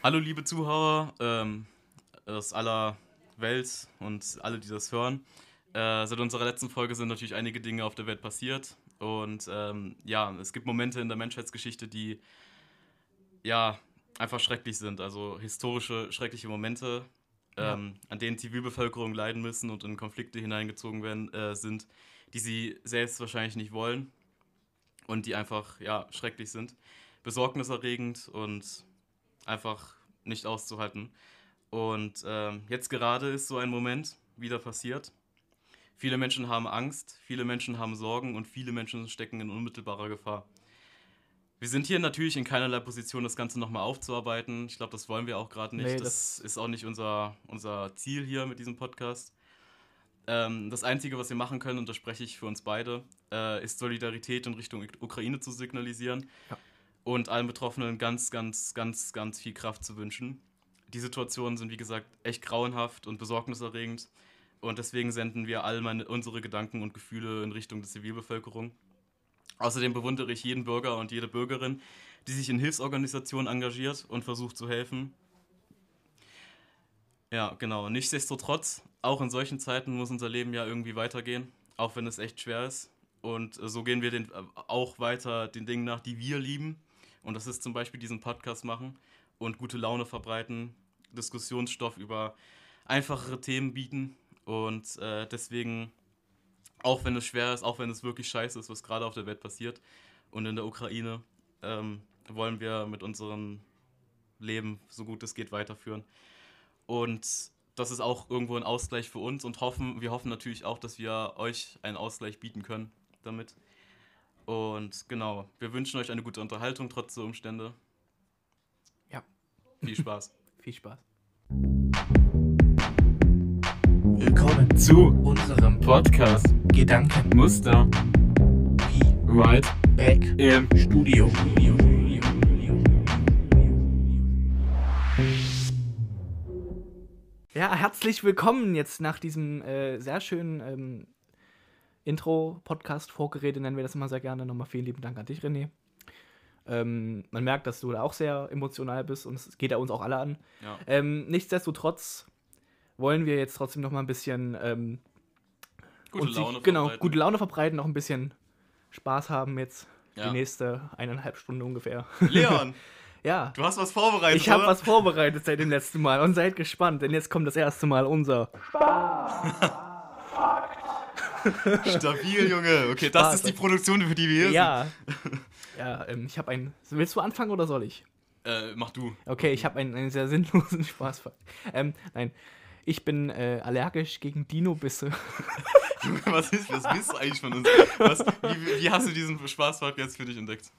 Hallo liebe Zuhörer ähm, aus aller Welt und alle, die das hören. Äh, seit unserer letzten Folge sind natürlich einige Dinge auf der Welt passiert. Und ähm, ja, es gibt Momente in der Menschheitsgeschichte, die ja einfach schrecklich sind. Also historische, schreckliche Momente, ähm, ja. an denen Zivilbevölkerung leiden müssen und in Konflikte hineingezogen werden, äh, sind, die sie selbst wahrscheinlich nicht wollen und die einfach ja schrecklich sind, besorgniserregend und einfach nicht auszuhalten. Und ähm, jetzt gerade ist so ein Moment wieder passiert. Viele Menschen haben Angst, viele Menschen haben Sorgen und viele Menschen stecken in unmittelbarer Gefahr. Wir sind hier natürlich in keinerlei Position, das Ganze nochmal aufzuarbeiten. Ich glaube, das wollen wir auch gerade nicht. Nee, das, das, ist auch nicht unser, unser Ziel hier mit diesem Podcast. Ähm, das Einzige, was wir machen können, und das spreche ich für uns beide, äh, ist Solidarität in Richtung Ukraine zu signalisieren ja. Und allen Betroffenen ganz, ganz, ganz, ganz viel Kraft zu wünschen. Die Situationen sind, wie gesagt, echt grauenhaft und besorgniserregend. Und deswegen senden wir all meine, unsere Gedanken und Gefühle in Richtung der Zivilbevölkerung. Außerdem bewundere ich jeden Bürger und jede Bürgerin, die sich in Hilfsorganisationen engagiert und versucht zu helfen. Ja, genau. Nichtsdestotrotz, auch in solchen Zeiten muss unser Leben ja irgendwie weitergehen, auch wenn es echt schwer ist. Und so gehen wir den, äh, auch weiter den Dingen nach, die wir lieben. Und das ist zum Beispiel diesen Podcast machen und gute Laune verbreiten, Diskussionsstoff über einfachere Themen bieten. Und äh, deswegen auch wenn es schwer ist, auch wenn es wirklich scheiße ist, was gerade auf der Welt passiert und in der Ukraine, ähm, wollen wir mit unserem Leben so gut es geht weiterführen. Und das ist auch irgendwo ein Ausgleich für uns und hoffen, wir hoffen natürlich auch, dass wir euch einen Ausgleich bieten können damit. Und genau, wir wünschen euch eine gute Unterhaltung trotz der Umstände. Ja. Viel Spaß. Viel Spaß. Willkommen zu unserem Podcast Gedankenmuster. Be right back im Studio. Ja, herzlich willkommen jetzt nach diesem äh, sehr schönen ähm, Intro-Podcast, Vorgeräte nennen wir das immer sehr gerne. Nochmal vielen lieben Dank an dich, René. Ähm, man merkt, dass du da auch sehr emotional bist und es geht ja uns auch alle an. Ja. Ähm, nichtsdestotrotz wollen wir jetzt trotzdem noch mal ein bisschen ähm, gute Laune sich, genau gute Laune verbreiten, noch ein bisschen Spaß haben jetzt ja. die nächste eineinhalb Stunden ungefähr. Leon, ja, du hast was vorbereitet. Ich habe was vorbereitet seit dem letzten Mal und seid gespannt, denn jetzt kommt das erste Mal unser Stabil, Junge. Okay, das ist die Produktion, für die wir hier ja. sind. Ja, ähm, ich habe einen. Willst du anfangen oder soll ich? Äh, mach du. Okay, ich habe einen, einen, sehr sinnlosen Spaß. Ähm, nein, ich bin äh, allergisch gegen Dino-Bisse. was ist, was bist du eigentlich von uns? Was, wie, wie, hast du diesen Spaßfakt jetzt für dich entdeckt?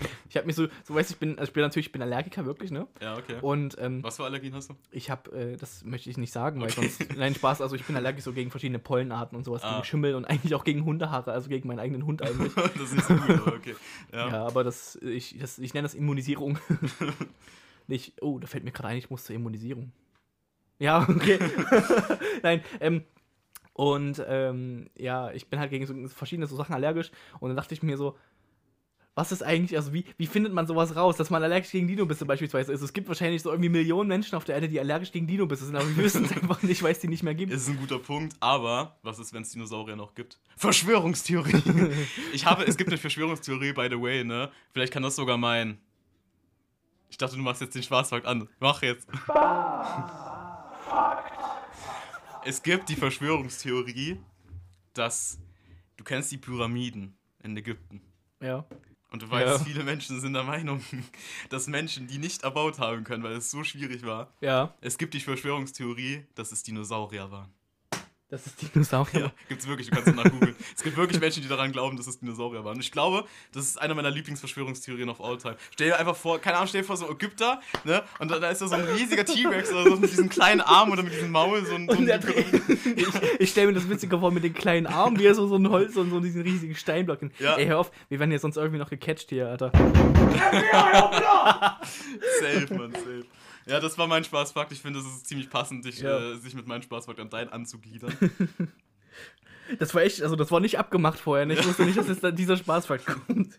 Ich habe mich so, so weißt ich bin, also ich bin natürlich, ich bin Allergiker wirklich, ne? Ja, okay. Und ähm, was für Allergien hast du? Ich habe, äh, das möchte ich nicht sagen, weil okay. sonst, nein Spaß, also ich bin allergisch so gegen verschiedene Pollenarten und sowas, ah. gegen Schimmel und eigentlich auch gegen Hundehaare, also gegen meinen eigenen Hund eigentlich. das ist gut, aber okay. Ja, ja aber das, ich, das, ich nenne das Immunisierung. nicht, oh, da fällt mir gerade ein, ich muss zur Immunisierung. Ja, okay. Nein, ähm, und ähm, ja, ich bin halt gegen so verschiedene so Sachen allergisch. Und dann dachte ich mir so, was ist eigentlich, also wie, wie findet man sowas raus, dass man allergisch gegen Dinobisse beispielsweise ist? Es gibt wahrscheinlich so irgendwie Millionen Menschen auf der Erde, die allergisch gegen Dinobisse sind, aber wir wissen es einfach nicht, weil es die nicht mehr gibt. Das ist ein guter Punkt, aber was ist, wenn es Dinosaurier noch gibt? Verschwörungstheorie! ich habe, es gibt eine Verschwörungstheorie, by the way, ne? Vielleicht kann das sogar mein. Ich dachte, du machst jetzt den Schwarzwald an. Mach jetzt. Es gibt die Verschwörungstheorie, dass du kennst die Pyramiden in Ägypten. Ja. Und du weißt, ja. viele Menschen sind der Meinung, dass Menschen die nicht erbaut haben können, weil es so schwierig war. Ja. Es gibt die Verschwörungstheorie, dass es Dinosaurier waren. Das ist Dinosaurier. Ja, gibt's wirklich, du kannst danach googeln. es gibt wirklich Menschen, die daran glauben, dass es Dinosaurier waren. Und ich glaube, das ist eine meiner Lieblingsverschwörungstheorien of all time. Stell dir einfach vor, keine Ahnung, stell dir vor, so Ägypter, ne? Und da, da ist da so ein riesiger T-Rex oder so mit diesem kleinen Arm oder mit diesem Maul, so ein. So ein ich ich stelle mir das witziger vor mit den kleinen Armen, wie er so, so ein Holz und so diesen riesigen Steinblock. Ja. Ey, hör auf, wir werden ja sonst irgendwie noch gecatcht hier, Alter. safe, man, safe. Ja, das war mein Spaßfakt. Ich finde, es ist ziemlich passend, dich, ja. äh, sich mit meinem Spaßfakt an deinen anzugliedern. das war echt, also das war nicht abgemacht vorher. Ne? Ich wusste nicht, dass jetzt dieser Spaßfakt kommt.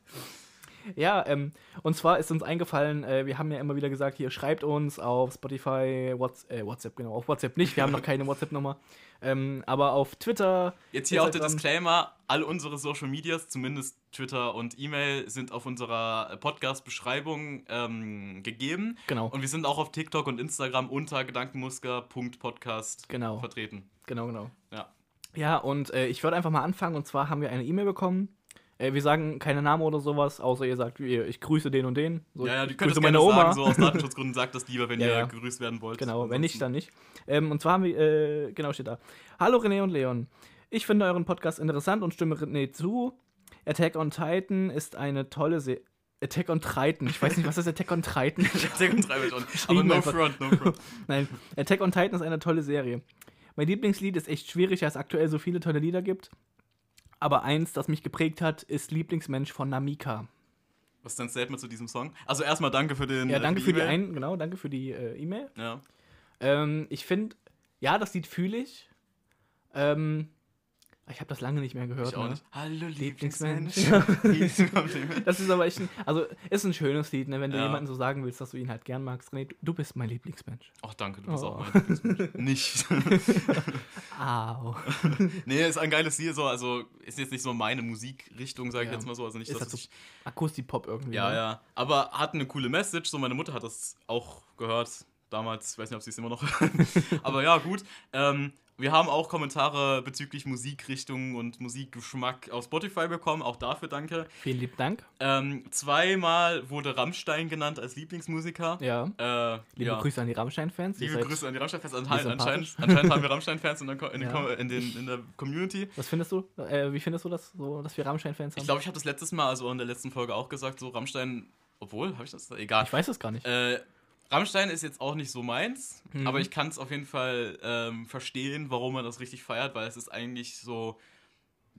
Ja, ähm, und zwar ist uns eingefallen, äh, wir haben ja immer wieder gesagt, hier schreibt uns auf Spotify, What's, äh, WhatsApp, genau, auf WhatsApp nicht, wir haben noch keine WhatsApp-Nummer, ähm, aber auf Twitter. Jetzt hier auch der. Disclaimer: All unsere Social Medias, zumindest Twitter und E-Mail, sind auf unserer Podcast-Beschreibung ähm, gegeben. Genau, Und wir sind auch auf TikTok und Instagram unter gedankenmusker.podcast genau, vertreten. genau, genau. Ja. Ja, und äh, ich würde einfach mal anfangen, und zwar haben wir eine E-Mail bekommen. Äh, wir sagen keine Namen oder sowas, außer ihr sagt, ich grüße den und den. So, ja, ja, du könntest meine Oma. sagen, so aus Datenschutzgründen sagt das lieber, wenn Ja, ihr ja. gegrüßt werden wollt. Genau, wenn nicht, Ansonsten- dann nicht. Ähm, und zwar haben wir, äh, genau steht da. Hallo René und Leon. Ich finde euren Podcast interessant und stimme René zu. Attack on Titan ist eine tolle Serie. Attack on Titan. Ich weiß nicht, was ist Attack on Titan? Attack on Titan schon. Aber no front, no front. Nein, Attack on Titan ist eine tolle Serie. Mein Lieblingslied ist echt schwierig, da es aktuell so viele tolle Lieder gibt. Aber eins, das mich geprägt hat, ist Lieblingsmensch von Namika. Was ist dein Statement zu diesem Song? Also erstmal danke für den. Ja, äh, danke für die E-Mail. ein, genau, danke für die äh, E-Mail. Ja. Ähm, ich finde, ja, das Lied fühle ich. Ähm, ich habe das lange nicht mehr gehört. Ich auch ne? nicht. Hallo Lieblingsmensch. Lieblingsmensch. Das ist aber echt ein, also ist ein schönes Lied, ne? wenn du Ja. jemanden so sagen willst, dass du ihn halt gern magst. René, du, bist mein Lieblingsmensch. Ach danke, du bist Oh. auch mein Lieblingsmensch. Nicht. Au. nee, ist ein geiles Lied, so, also ist jetzt nicht so meine Musikrichtung, sage ich Ja. jetzt mal so. Also nicht, Ist dass halt so ich, Akusti-Pop irgendwie. Ja, ne? ja. Aber hat eine coole Message, so meine Mutter hat das auch gehört. Damals, ich weiß nicht, ob sie es immer noch hört. Aber ja, gut. Ähm, wir haben auch Kommentare bezüglich Musikrichtung und Musikgeschmack auf Spotify bekommen. Auch dafür danke. Vielen lieben Dank. Ähm, zweimal wurde Rammstein genannt als Lieblingsmusiker. Ja. Äh, Liebe ja. Grüße an die Rammstein-Fans. Liebe Grüße an die Rammstein-Fans. Anscheinend, anscheinend, anscheinend haben wir Rammstein-Fans in, in, Ja. In, in der Community. Was findest du? Äh, wie findest du das, so, dass wir Rammstein-Fans haben? Ich glaube, ich habe das letztes Mal, also in der letzten Folge auch gesagt, so Rammstein, obwohl, habe ich das? Egal. ich weiß es gar nicht. Äh, Rammstein ist jetzt auch nicht so meins, Mhm. aber ich kann es auf jeden Fall ähm, verstehen, warum man das richtig feiert, weil es ist eigentlich so,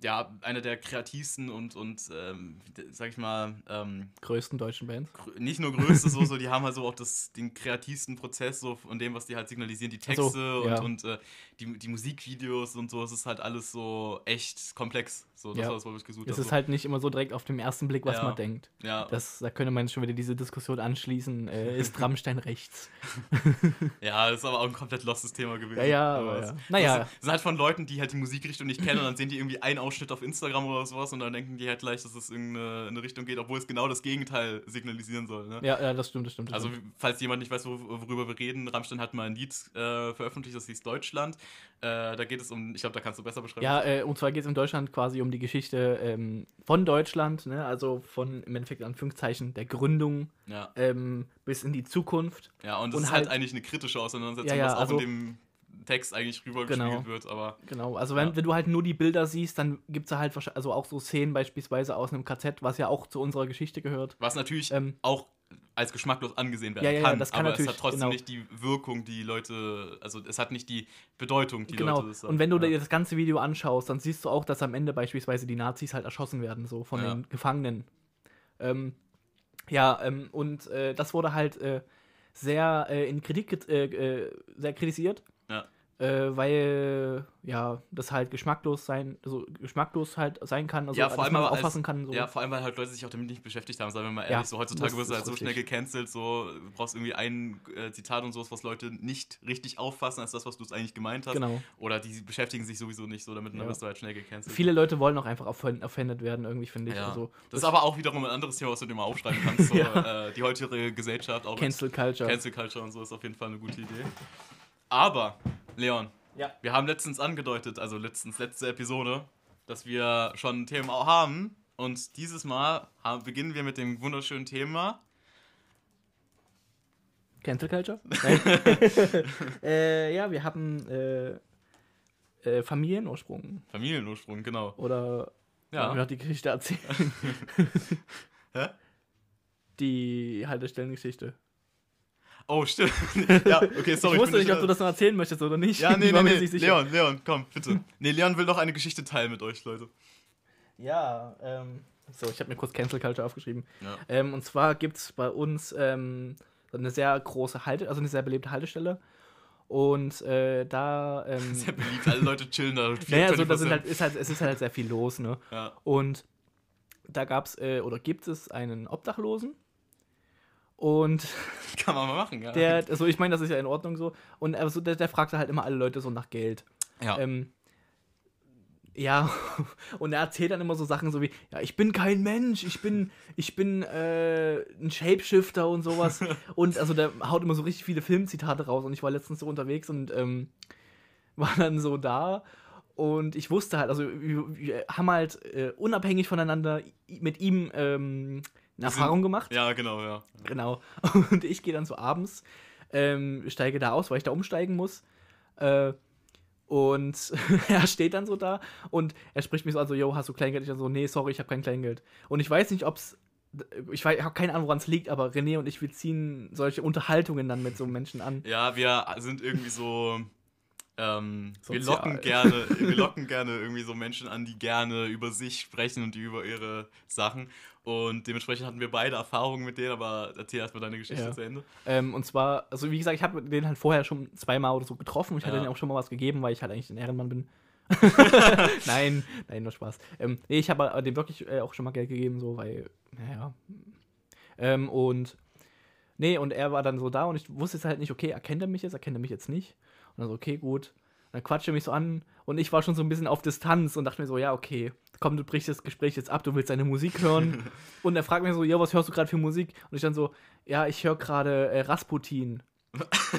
ja, einer der kreativsten und, und ähm, sag ich mal, ähm, Größten deutschen Bands. nicht nur größte, so, so, die haben halt so auch das, den kreativsten Prozess so von dem, was die halt signalisieren, die so, Texte ja. und, und äh, die, die Musikvideos und so, es ist halt alles so echt komplex. So, das Ja. war das, was ich gesucht Es habe. ist halt nicht immer so direkt auf den ersten Blick, was Ja. man denkt. ja, Das, da könnte man jetzt schon wieder diese Diskussion anschließen. Äh, ist Rammstein rechts? Ja, das ist aber auch ein komplett lostes Thema gewesen. Ja, ja, aber es- ja. Das Naja. sind- Das sind halt von Leuten, die halt die Musikrichtung nicht kennen und dann sehen die irgendwie einen Ausschnitt auf Instagram oder sowas und dann denken die halt gleich, dass es in eine, in eine Richtung geht, obwohl es genau das Gegenteil signalisieren soll. Ne? Ja, ja, das stimmt, das stimmt. Das Also, falls jemand nicht weiß, wor- worüber wir reden, Rammstein hat mal ein Lied äh, veröffentlicht, das hieß Deutschland. Äh, da geht es um, ich glaube, da kannst du besser beschreiben. Ja, äh, und zwar geht es in Deutschland quasi um die Geschichte ähm, von Deutschland, ne? also von im Endeffekt Anführungszeichen der Gründung ja. ähm, bis in die Zukunft. ja und das Und ist halt, halt- eigentlich eine kritische Auseinandersetzung, Ja, was auch also- in dem Text eigentlich rübergespiegelt Genau. wird, aber Genau, also wenn, Ja. wenn du halt nur die Bilder siehst, dann gibt es da halt wahrscheinlich, also auch so Szenen beispielsweise aus einem KZ, was ja auch zu unserer Geschichte gehört. was natürlich Ähm, auch als geschmacklos angesehen werden Ja, ja, ja, kann, das kann aber es hat trotzdem genau. nicht die Wirkung, die Leute, also es hat nicht die Bedeutung, die genau, Leute das und wenn du ja. dir das ganze Video anschaust, dann siehst du auch, dass am Ende beispielsweise die Nazis halt erschossen werden, so von Ja. den Gefangenen. Ähm, ja, ähm, und äh, das wurde halt äh, sehr äh, in Kritik, äh, äh, sehr kritisiert. Ja. Äh, weil ja das halt geschmacklos sein, also geschmacklos halt sein kann, also Ja, vor allem man als- auffassen kann. So. Ja, vor allem, weil halt Leute sich auch damit nicht beschäftigt haben, sagen wir mal Ja, ehrlich. so heutzutage das wirst du halt so schnell richtig. gecancelt, so du brauchst irgendwie ein äh, Zitat und sowas, was Leute nicht richtig auffassen als das, was du es eigentlich gemeint hast. Genau. Oder die beschäftigen sich sowieso nicht so damit und dann Ja. wirst du halt schnell gecancelt. Viele Leute wollen auch einfach offen- offended werden, irgendwie, finde ich. ja. Also, das ist aber auch wiederum ein anderes Thema, was du dir mal aufschreiben kannst. So, Ja. äh, die heutige Gesellschaft, auch Cancel Culture. Cancel Culture und so ist auf jeden Fall eine gute Idee. Aber, Leon, Ja. wir haben letztens angedeutet, also letztens, letzte Episode, dass wir schon Themen auch haben. Und dieses Mal haben, beginnen wir mit dem wunderschönen Thema. Cancel Culture? äh, ja, wir haben äh, äh, Familienursprung. Familienursprung, genau. Oder Ja. mir noch die Geschichte erzählen. Hä? Die Haltestellengeschichte. Oh, stimmt. ja, okay, sorry. ich wusste bin nicht, ob du das noch erzählen möchtest oder nicht. Ja, nee, Ich nee, nee. Leon, Leon, komm, bitte. Nee, Leon will doch eine Geschichte teilen mit euch, Leute. Ja, ähm. So, ich habe mir kurz Cancel Culture aufgeschrieben. Ja. Ähm, und zwar gibt es bei uns ähm, eine sehr große Halte, also eine sehr belebte Haltestelle. Und äh, da. Ähm, Sehr beliebt, alle Leute chillen da. naja, so, da 24/7. sind halt, ist halt, es ist halt sehr viel los, ne? ja. Und da gab es äh, oder gibt es einen Obdachlosen. Und Kann man mal machen, ja. der, also ich meine, das ist ja in Ordnung so. Und also der, der fragte halt immer alle Leute so nach Geld. ja. Ähm, ja, und er erzählt dann immer so Sachen so wie, ja, ich bin kein Mensch, ich bin, ich bin äh, ein Shapeshifter und sowas. und also der haut immer so richtig viele Filmzitate raus. Und ich war letztens so unterwegs und ähm, war dann so da. Und ich wusste halt, also wir, wir haben halt äh, unabhängig voneinander mit ihm ähm, eine Erfahrung gemacht. ja, genau, ja. Genau. Und ich gehe dann so abends, ähm, steige da aus, weil ich da umsteigen muss. Äh, und er steht dann so da und er spricht mich so an, so, yo, hast du Kleingeld? Ich dann so, nee, sorry, ich habe kein Kleingeld. Und ich weiß nicht, ob's, ich weiß- ich habe keine Ahnung, woran es liegt, aber René und ich, wir ziehen solche Unterhaltungen dann mit so Menschen an. Ja, wir sind irgendwie so. Ähm, wir locken gerne, wir locken gerne irgendwie so Menschen an, die gerne über sich sprechen und über ihre Sachen. Und dementsprechend hatten wir beide Erfahrungen mit denen, aber erzähl erstmal deine Geschichte Ja. zu Ende. Ähm, und zwar, also wie gesagt, ich habe den halt vorher schon zweimal oder so getroffen und ich hatte Ja. denen auch schon mal was gegeben, weil ich halt eigentlich ein Ehrenmann bin. nein, nein, nur Spaß. Ähm, nee, ich habe dem wirklich äh, auch schon mal Geld gegeben, so, weil, naja. Ähm, und, nee, und er war dann so da und ich wusste jetzt halt nicht, okay, erkennt er mich jetzt, erkennt er mich jetzt nicht? Und dann so, okay, gut. Dann quatscht er mich so an und ich war schon so ein bisschen auf Distanz und dachte mir so, ja, okay, komm, du brichst das Gespräch jetzt ab, du willst deine Musik hören. und er fragt mich so, ja, was hörst du gerade für Musik? Und ich dann so, ja, ich höre gerade äh, Rasputin.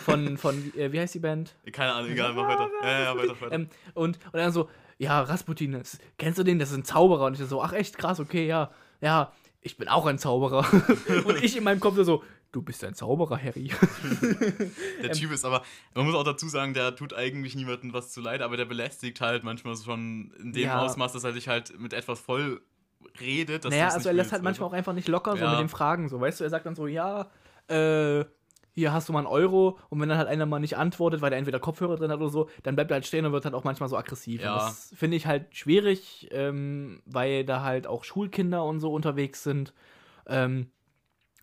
Von, von äh, wie heißt die Band? Keine Ahnung, egal, mach weiter. Ja, ja, weiter, weiter. Ähm, und, und dann so, ja, Rasputin, das, kennst du den? Das ist ein Zauberer. Und ich so, ach echt, krass, okay, ja, ja, ich bin auch ein Zauberer. und ich in meinem Kopf so, du bist ein Zauberer, Harry. Der Typ ist aber, man muss auch dazu sagen, der tut eigentlich niemandem was zu leid, aber der belästigt halt manchmal schon in dem Ja. Ausmaß, dass er sich halt mit etwas voll redet. Dass naja, also er lässt halt manchmal auch einfach nicht locker so Ja. mit den Fragen, so, weißt du, er sagt dann so, ja, äh, hier hast du mal einen Euro und wenn dann halt einer mal nicht antwortet, weil er entweder Kopfhörer drin hat oder so, dann bleibt er halt stehen und wird halt auch manchmal so aggressiv. Ja. Das finde ich halt schwierig, ähm, weil da halt auch Schulkinder und so unterwegs sind. Ähm,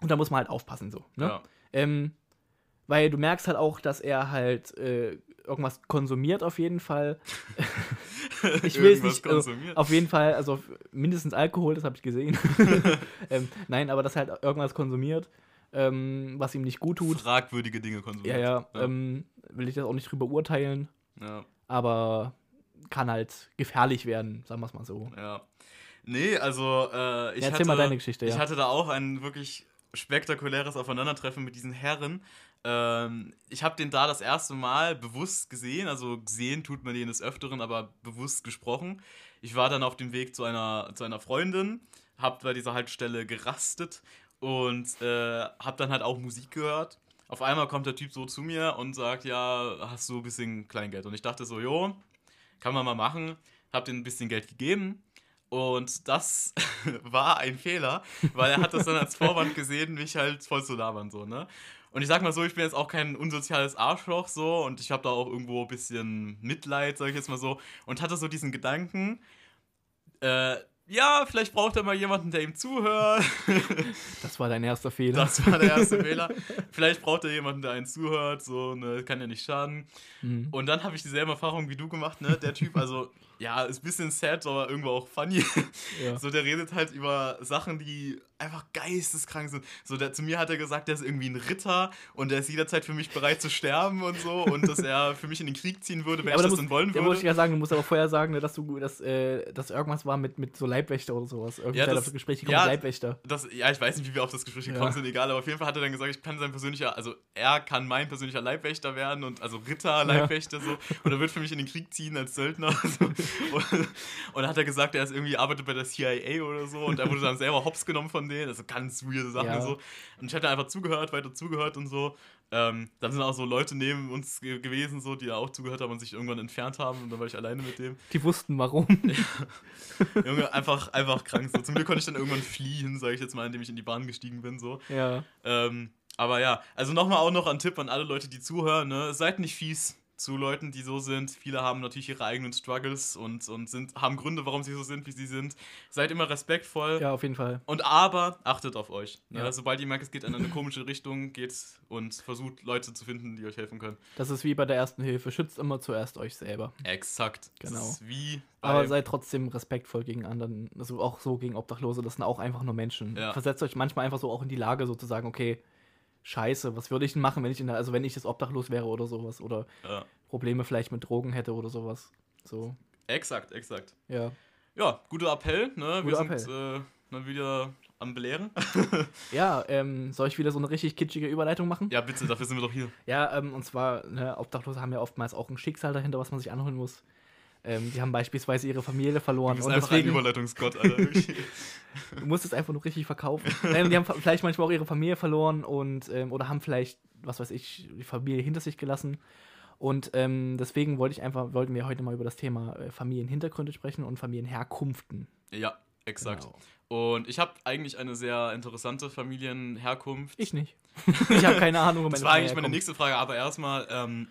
und da muss man halt aufpassen, so. Ne? Ja. Ähm, weil du merkst halt auch, dass er halt äh, irgendwas konsumiert auf jeden Fall. ich will es nicht. Also, konsumiert. auf jeden Fall, also mindestens Alkohol, das habe ich gesehen. ähm, nein, aber dass er halt irgendwas konsumiert, ähm, was ihm nicht gut tut. Fragwürdige Dinge Ja, konsumiert. ja, Ähm, will ich das auch nicht drüber urteilen, ja. aber kann halt gefährlich werden, sagen wir es mal so. Ja. Nee, also äh, ich, Ja, erzähl hatte, mal deine Geschichte, ich ja. hatte da auch ein wirklich spektakuläres Aufeinandertreffen mit diesen Herren. Ähm, ich habe den da das erste Mal bewusst gesehen, also gesehen tut man den des Öfteren, aber bewusst gesprochen. Ich war dann auf dem Weg zu einer, zu einer Freundin, hab bei dieser Haltestelle gerastet und äh, hab dann halt auch Musik gehört. Auf einmal kommt der Typ so zu mir und sagt, ja, hast du ein bisschen Kleingeld? Und ich dachte so, jo, kann man mal machen. Hab den ein bisschen Geld gegeben. Und das war ein Fehler, weil er hat das dann als Vorwand gesehen, mich halt voll zu labern, so, ne? Und ich sag mal so, ich bin jetzt auch kein unsoziales Arschloch, so, und ich habe da auch irgendwo ein bisschen Mitleid, sag ich jetzt mal so, und hatte so diesen Gedanken, äh, ja, vielleicht braucht er mal jemanden, der ihm zuhört. Das war dein erster Fehler. Das war der erste Fehler. Vielleicht braucht er jemanden, der einen zuhört, so, ne, kann ja nicht schaden. Mhm. Und dann habe ich dieselbe Erfahrung wie du gemacht, ne? Der Typ, also, ja, ist ein bisschen sad, aber irgendwo auch funny. Ja. So, der redet halt über Sachen, die einfach geisteskrank sind. So, der, zu mir hat er gesagt, der ist irgendwie ein Ritter und der ist jederzeit für mich bereit zu sterben und so und dass er für mich in den Krieg ziehen würde, wenn aber ich da das muss, denn wollen da muss ich würde. ja sagen, du musst aber vorher sagen, ne, dass du, dass, äh, dass irgendwas war mit, mit so Leibwächter oder sowas. Irgendwie Ja, ja, das- das Gespräch ja, ja, Leibwächter. Das, ja, ich weiß nicht, wie wir auf das Gespräch gekommen Ja. sind, egal, aber auf jeden Fall hat er dann gesagt, ich kann sein persönlicher, also er kann mein persönlicher Leibwächter werden und also Ritter, Leibwächter so und er wird für mich in den Krieg ziehen als Söldner. So. Und, und dann hat er gesagt, er ist irgendwie arbeitet bei der CIA oder so und er wurde dann selber hops genommen von denen, also ganz weirde Sachen Ja. und so. Und ich hatte einfach zugehört, weiter zugehört und so. Ähm, dann sind auch so Leute neben uns ge gewesen, so, die da auch zugehört haben und sich irgendwann entfernt haben und dann war ich alleine mit dem. Die wussten warum. Junge, einfach, einfach krank. So. Zum Glück konnte ich dann irgendwann fliehen, sage ich jetzt mal, indem ich in die Bahn gestiegen bin. So. ja. Ähm, aber ja, also nochmal auch noch ein Tipp an alle Leute, die zuhören, ne? Seid nicht fies. Zu Leuten, die so sind. Viele haben natürlich ihre eigenen Struggles und, und sind, haben Gründe, warum sie so sind, wie sie sind. Seid immer respektvoll. Ja, auf jeden Fall. Und aber achtet auf euch. Ne? Ja. Sobald ihr merkt, es geht in eine komische Richtung, geht und versucht Leute zu finden, die euch helfen können. Das ist wie bei der ersten Hilfe. Schützt immer zuerst euch selber. Exakt. Genau. Das ist wie Aber seid trotzdem respektvoll gegen anderen. Also auch so gegen Obdachlose. Das sind auch einfach nur Menschen. Ja. Versetzt euch manchmal einfach so auch in die Lage, so zu sagen, okay, scheiße, was würde ich denn machen, wenn ich in der, also wenn ich jetzt obdachlos wäre oder sowas. Oder ja. Probleme vielleicht mit Drogen hätte oder sowas. So, Exakt, exakt. ja. Ja, guter Appell. Ne? Wir Guter sind äh, dann wieder am Belehren. Ja, ähm, soll ich wieder so eine richtig kitschige Überleitung machen? ja, bitte, dafür sind wir doch hier. Ja, ähm, und zwar, ne, Obdachlose haben ja oftmals auch ein Schicksal dahinter, was man sich anholen muss. Ähm, die haben beispielsweise ihre Familie verloren Du bist und einfach ein deswegen Überleitungsgott, Alter. du musst es einfach nur richtig verkaufen. Nein, die haben vielleicht manchmal auch ihre Familie verloren und ähm, oder haben vielleicht, was weiß ich, die Familie hinter sich gelassen. Und ähm, deswegen wollte ich einfach, wollten wir heute mal über das Thema äh, Familienhintergründe sprechen und Familienherkunften. ja, exakt. Genau. Und ich habe eigentlich eine sehr interessante Familienherkunft. Ich nicht. ich habe keine Ahnung, wo meine Das war eigentlich meine nächste Frage, aber erstmal, ähm,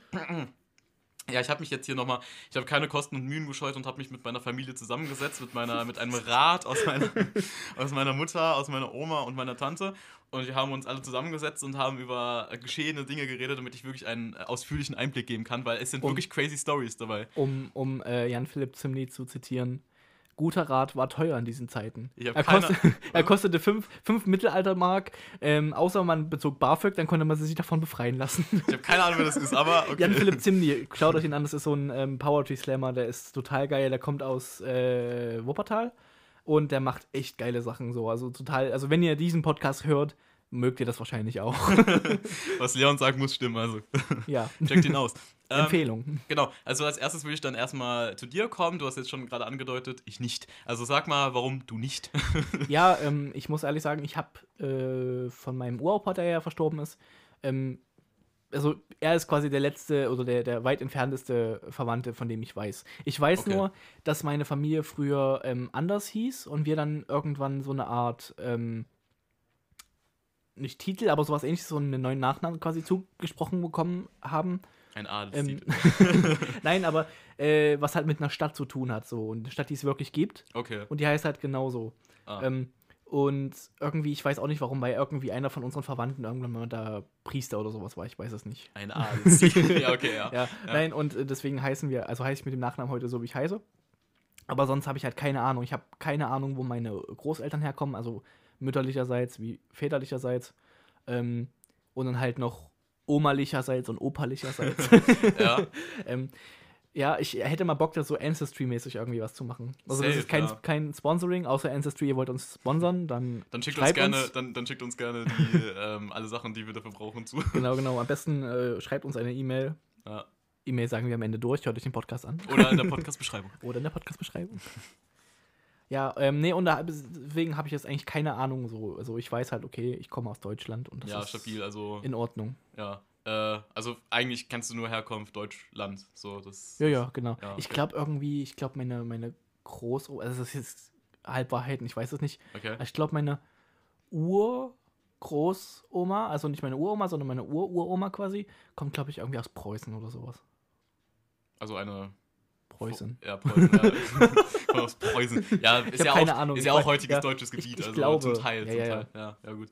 ja, ich habe mich jetzt hier nochmal, ich habe keine Kosten und Mühen gescheut und habe mich mit meiner Familie zusammengesetzt, mit, meiner, mit einem Rat aus meiner, aus meiner Mutter, aus meiner Oma und meiner Tante. Und wir haben uns alle zusammengesetzt und haben über geschehene Dinge geredet, damit ich wirklich einen ausführlichen Einblick geben kann, weil es sind Und- wirklich crazy Stories dabei. Um, um äh, Jan-Philipp Zimny zu zitieren. Guter Rat war teuer in diesen Zeiten. Ich Er, koste, er kostete fünf, Mittelaltermark, ähm, außer man bezog BAföG, dann konnte man sich davon befreien lassen. Ich habe keine Ahnung, wer das ist, aber okay. Jan-Philipp Zimny, schaut euch ihn an, das ist so ein ähm, Poetry Slammer, der ist total geil, der kommt aus äh, Wuppertal und der macht echt geile Sachen so. Also total, also wenn ihr diesen Podcast hört, mögt ihr das wahrscheinlich auch. Was Leon sagt, muss stimmen, also ja. checkt ihn aus. Ähm, Empfehlung. Genau, also als erstes würde ich dann erstmal zu dir kommen. Du hast jetzt schon gerade angedeutet, ich nicht. Also sag mal, warum du nicht. Ja, ähm, ich muss ehrlich sagen, ich habe äh, von meinem Uropa, der ja verstorben ist, ähm, also er ist quasi der letzte oder der, der weit entfernteste Verwandte, von dem ich weiß. Ich weiß Okay. nur, dass meine Familie früher ähm, anders hieß und wir dann irgendwann so eine Art, ähm, nicht Titel, aber sowas ähnliches, so einen neuen Nachnamen quasi zugesprochen bekommen haben. Ein Ähm, Adelstitel. Nein, aber äh, was halt mit einer Stadt zu tun hat, so. Und eine Stadt, die es wirklich gibt. Okay. Und die heißt halt genauso. Ah. Ähm, und irgendwie, ich weiß auch nicht warum, weil irgendwie einer von unseren Verwandten irgendwann mal da Priester oder sowas war, ich weiß es nicht. Ein Adelstitel. ja, okay, ja. Ja, nein, und äh, deswegen heißen wir, also heiße ich mit dem Nachnamen heute so, wie ich heiße. Aber sonst habe ich halt keine Ahnung. Ich habe keine Ahnung, wo meine Großeltern herkommen, also mütterlicherseits wie väterlicherseits. Ähm, und dann halt noch omalicherseits und operlicherseits. ja. ähm, ja, ich hätte mal Bock, da so Ancestry-mäßig irgendwie was zu machen. Also das Safe, ist kein, ja. kein Sponsoring, außer Ancestry, ihr wollt uns sponsern, dann, Dann schickt uns gerne, Dann, dann schickt uns gerne die, ähm, alle Sachen, die wir dafür brauchen, zu. Genau, genau. Am besten äh, schreibt uns eine E-Mail. Ja. E-Mail sagen wir am Ende durch, hört euch den Podcast an. Oder in der Podcast-Beschreibung. Oder in der Podcast-Beschreibung. Ja, ähm, nee, und da, deswegen habe ich jetzt eigentlich keine Ahnung so. Also ich weiß halt, okay, ich komme aus Deutschland und das Ja, ist stabil, also, in Ordnung. ja. Äh, also eigentlich kennst du nur Herkunft Deutschland. So, das. Ja, ja, genau. Ja, Ich glaube irgendwie, ich glaube meine, meine Großoma, also das ist jetzt Halbwahrheiten, ich weiß es nicht. Okay. Ich glaube meine Urgroßoma, also nicht meine Uroma, sondern meine Ururoma quasi, kommt glaube ich irgendwie aus Preußen oder sowas. Also eine. Preußen. Ja, Preußen. ja. Aus Preußen. Ja, ist ja keine auch, Ahnung. Ist ja Ich auch heutiges ja, deutsches ich- Gebiet. ich also glaube. zum Teil, Ja, zum ja, Teil. Ja, ja, gut.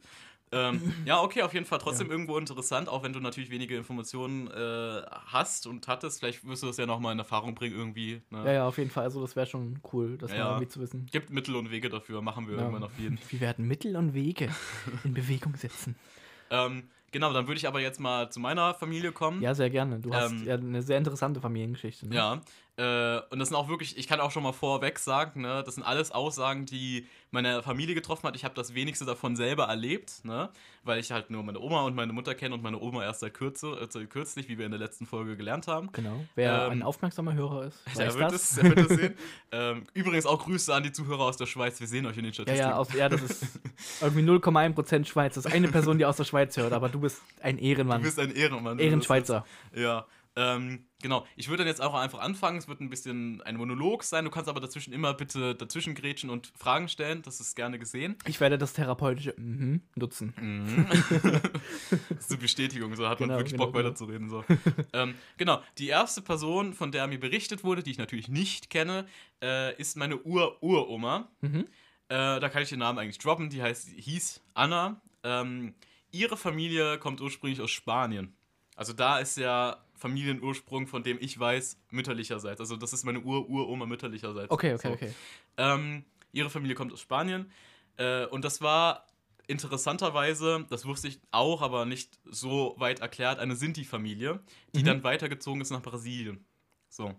Ähm, ja, okay, auf jeden Fall trotzdem irgendwo interessant, auch wenn du natürlich wenige Informationen äh, hast und hattest. Vielleicht wirst du das ja nochmal in Erfahrung bringen irgendwie. Ne? Ja, ja, auf jeden Fall. Also das wäre schon cool, das mal irgendwie zu wissen. Gibt Mittel und Wege dafür, machen wir irgendwann auf jeden. Wir werden Mittel und Wege in Bewegung setzen. Ähm, genau, dann würde ich aber jetzt mal zu meiner Familie kommen. Ja, sehr gerne. Du hast Ähm, ja eine sehr interessante Familiengeschichte. Ne? Ja, äh, und das sind auch wirklich, ich kann auch schon mal vorweg sagen, ne, das sind alles Aussagen, die meine Familie getroffen hat. Ich habe das wenigste davon selber erlebt, ne, weil ich halt nur meine Oma und meine Mutter kenne und meine Oma erst seit, kürze, äh, kürzlich, wie wir in der letzten Folge gelernt haben. Genau. Wer Ähm, ein aufmerksamer Hörer ist, Der weiß wird, das. es, der wird es sehen. ähm, übrigens auch Grüße an die Zuhörer aus der Schweiz. Wir sehen euch in den Ja, Statistiken. ja, aus, ja, das ist irgendwie 0,1% Schweiz. Das ist eine Person, die aus der Schweiz hört, aber du bist ein du Ehrenmann. bist ein Ehrenmann. Ehrenschweizer. Ja. Ähm, genau, ich würde dann jetzt auch einfach anfangen. Es wird ein bisschen ein Monolog sein. Du kannst aber dazwischen immer bitte dazwischen grätschen und Fragen stellen. Das ist gerne gesehen. Ich werde das therapeutische mhm nutzen. Mhm. das ist eine Bestätigung, so hat Genau, man wirklich genau, Bock genau. weiterzureden. So. ähm, genau, die erste Person, von der mir berichtet wurde, die ich natürlich nicht kenne, äh, ist meine Ur-Uroma. Mhm. Äh, da kann ich den Namen eigentlich droppen. Die heißt, hieß Anna. Ähm, ihre Familie kommt ursprünglich aus Spanien. Also da ist der Familienursprung, von dem ich weiß, mütterlicherseits. Also das ist meine Ur-Uroma mütterlicherseits. Okay, okay, So. okay. Ähm, ihre Familie kommt aus Spanien. Äh, und das war interessanterweise, das wusste ich auch, aber nicht so weit erklärt, eine Sinti-Familie, die Mhm. dann weitergezogen ist nach Brasilien. So.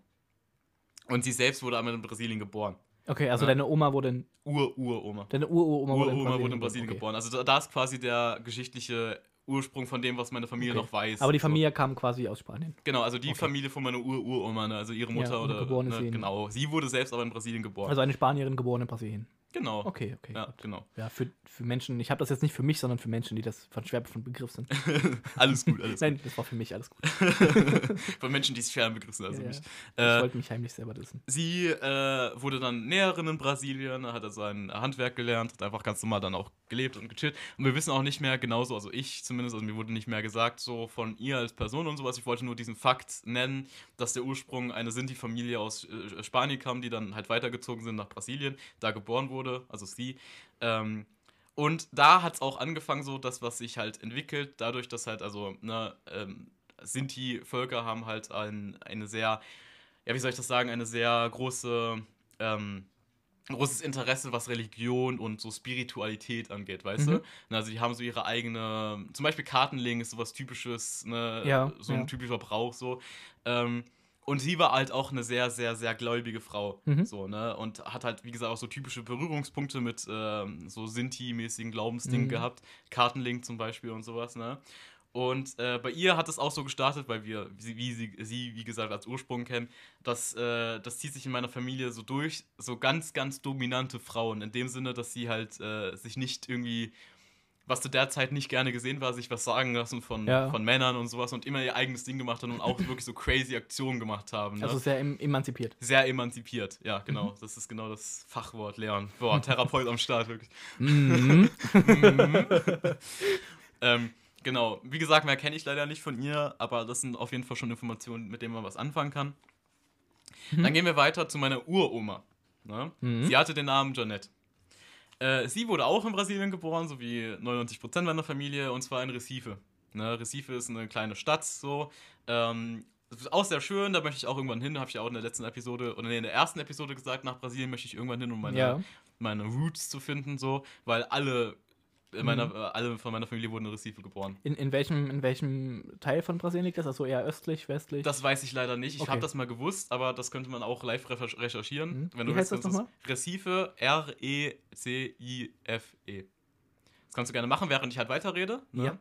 Und sie selbst wurde einmal in Brasilien geboren. Okay, also Ja. deine Oma wurde in, Ur-Uroma. deine Uroma wurde in Brasilien, wurde in Brasilien okay. geboren. Also da, da ist quasi der geschichtliche Ursprung von dem, was meine Familie Okay. noch weiß. Aber die So. Familie kam quasi aus Spanien. Genau, also die Okay. Familie von meiner Ur-Uroma, ne, also ihre Ja, Mutter und oder. geboren ne, genau. Sie wurde selbst aber in Brasilien geboren. Also eine Spanierin geboren in Brasilien. Genau. Okay, okay. Ja, gut. genau. Ja, für, für Menschen, ich habe das jetzt nicht für mich, sondern für Menschen, die das von schwer von Begriff sind. Alles gut, alles Nein, das war für mich alles gut. gut. Von Menschen, die es fern begriffen, also Ja, mich. ja. Ich Äh, wollte mich heimlich selber dissen. Sie äh, wurde dann Näherin in Brasilien, hat also ein Handwerk gelernt, hat einfach ganz normal dann auch gelebt und gechillt. Und wir wissen auch nicht mehr genauso, also ich zumindest, also mir wurde nicht mehr gesagt, so von ihr als Person und sowas. Ich wollte nur diesen Fakt nennen, dass der Ursprung eine Sinti-Familie aus äh, Spanien kam, die dann halt weitergezogen sind nach Brasilien, da geboren wurde, also sie. Ähm, und da hat es auch angefangen, so das, was sich halt entwickelt, dadurch, dass halt, also, ne, ähm, Sinti-Völker haben halt ein, eine sehr, ja, wie soll ich das sagen, eine sehr große, ähm, großes Interesse, was Religion und so Spiritualität angeht, weißt Mhm. du? Also die haben so ihre eigene, zum Beispiel Kartenlegen ist sowas typisches, ne, Ja, so ein ja. typischer Brauch so. Ähm, und sie war halt auch eine sehr, sehr, sehr gläubige Frau. Mhm. So, ne? Und hat halt, wie gesagt, auch so typische Berührungspunkte mit ähm, so Sinti-mäßigen Glaubensdingen Mhm. gehabt. Kartenlink zum Beispiel und sowas, ne? Und äh, bei ihr hat es auch so gestartet, weil wir, sie, wie sie, sie, wie gesagt, als Ursprung kennen, dass äh, das zieht sich in meiner Familie so durch, so ganz, ganz dominante Frauen. In dem Sinne, dass sie halt äh, sich nicht irgendwie, was zu der Zeit nicht gerne gesehen war, sich was sagen lassen von, Ja. von Männern und sowas und immer ihr eigenes Ding gemacht haben und auch wirklich so crazy Aktionen gemacht haben. Ne? Also sehr em emanzipiert. Sehr emanzipiert, ja, genau. Mhm. Das ist genau das Fachwort, Leon. Boah, Therapeut am Start, wirklich. Mhm. Ähm, genau, wie gesagt, mehr kenne ich leider nicht von ihr, aber das sind auf jeden Fall schon Informationen, mit denen man was anfangen kann. Dann gehen wir weiter zu meiner Uroma. Ne? Mhm. Sie hatte den Namen Janette. Äh, sie wurde auch in Brasilien geboren, so wie 99% meiner Familie, und zwar in Recife. Ne? Recife ist eine kleine Stadt, so. Ähm, das ist auch sehr schön, da möchte ich auch irgendwann hin, habe ich ja auch in der letzten Episode, oder nee, in der ersten Episode gesagt, nach Brasilien möchte ich irgendwann hin, um meine, Ja. meine Roots zu finden, so, weil alle, äh, meiner, äh, alle von meiner Familie wurden in Recife geboren. In, in, welchem, in welchem Teil von Brasilien liegt das? Also eher östlich, westlich? Das weiß ich leider nicht. Ich Okay. habe das mal gewusst, aber das könnte man auch live recher- recherchieren. Mhm. Wie heißt das willst, nochmal? ist Recife, R-E-C-I-F-E. Das kannst du gerne machen, während ich halt weiterrede. Ne? Ja.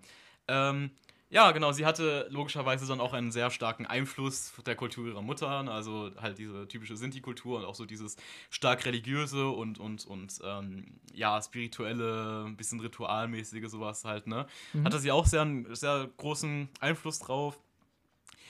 Ähm, ja, genau. Sie hatte logischerweise dann auch einen sehr starken Einfluss der Kultur ihrer Mutter. ne, Also halt diese typische Sinti-Kultur und auch so dieses stark religiöse und, und, und ähm, ja, spirituelle, ein bisschen ritualmäßige sowas halt, ne? Mhm. Hatte sie auch sehr, sehr großen Einfluss drauf.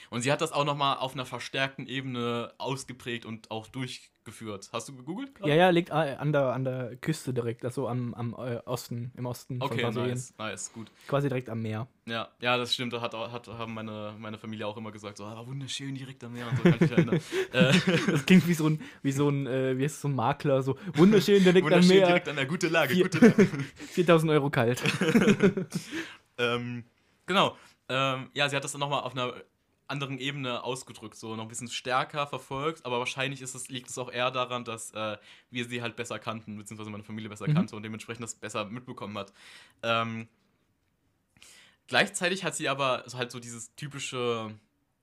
Und sie hat das auch nochmal auf einer verstärkten Ebene ausgeprägt und auch durchgeführt. Hast du gegoogelt? gerade? Ja, ja, liegt äh, an der, an der Küste direkt, also am, am äh, Osten, im Osten von Okay, Brasilien. nice, nice, gut. Quasi direkt am Meer. Ja, ja, das stimmt. Da hat, hat, haben meine, meine Familie auch immer gesagt, so, ah, wunderschön direkt am Meer und so, kann ich mich erinnern. äh, Das klingt wie so ein, wie so ein, äh, wie heißt so ein Makler, so wunderschön direkt am wunderschön Meer, direkt an der gute Lage, Vier- gute Lage. 4000 Euro kalt. ähm, genau. Ähm, ja, sie hat das dann nochmal auf einer anderen Ebene ausgedrückt, so noch ein bisschen stärker verfolgt, aber wahrscheinlich ist es, liegt es auch eher daran, dass äh, wir sie halt besser kannten, beziehungsweise meine Familie besser Mhm. kannte und dementsprechend das besser mitbekommen hat. Ähm, gleichzeitig hat sie aber halt so dieses typische,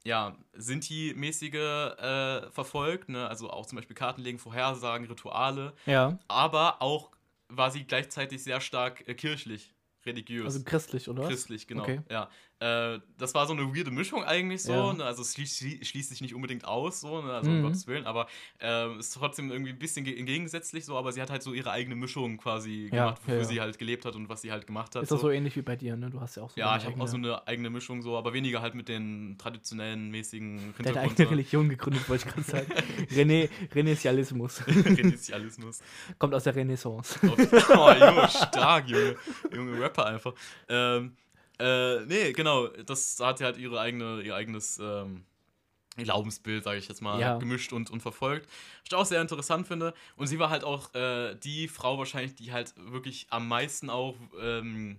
ja, Sinti-mäßige äh, verfolgt, ne? also auch zum Beispiel Kartenlegen, Vorhersagen, Rituale, Ja, aber auch war sie gleichzeitig sehr stark äh, kirchlich, religiös. also christlich, oder? Christlich, genau. Okay. Ja. Äh, das war so eine weirde Mischung eigentlich so. Ja. Ne? Also es schließt, schließt sich nicht unbedingt aus, so, ne? also Mhm. um Gottes Willen, aber äh, ist trotzdem irgendwie ein bisschen ge- gegensätzlich so, aber sie hat halt so ihre eigene Mischung quasi Ja, gemacht, wofür ja, sie halt gelebt hat und was sie halt gemacht hat. Ist das so ähnlich wie bei dir, ne? Du hast ja auch so ja, ich habe auch so eine eigene Mischung so, aber weniger halt mit den traditionellen mäßigen Deine Hintergrund. eigene Religion gegründet, wollte ich gerade sagen. René, Renesialismus. Renitialismus. Kommt aus der Renaissance. oh, Junge, stark, Junge. Junge Rapper einfach. Ähm, äh, nee, genau, das hat sie halt ihre eigene, ihr eigenes ähm, Glaubensbild, sage ich jetzt mal, Ja. gemischt und, und verfolgt. Was ich auch sehr interessant finde. Und sie war halt auch äh, die Frau wahrscheinlich, die halt wirklich am meisten auch ähm,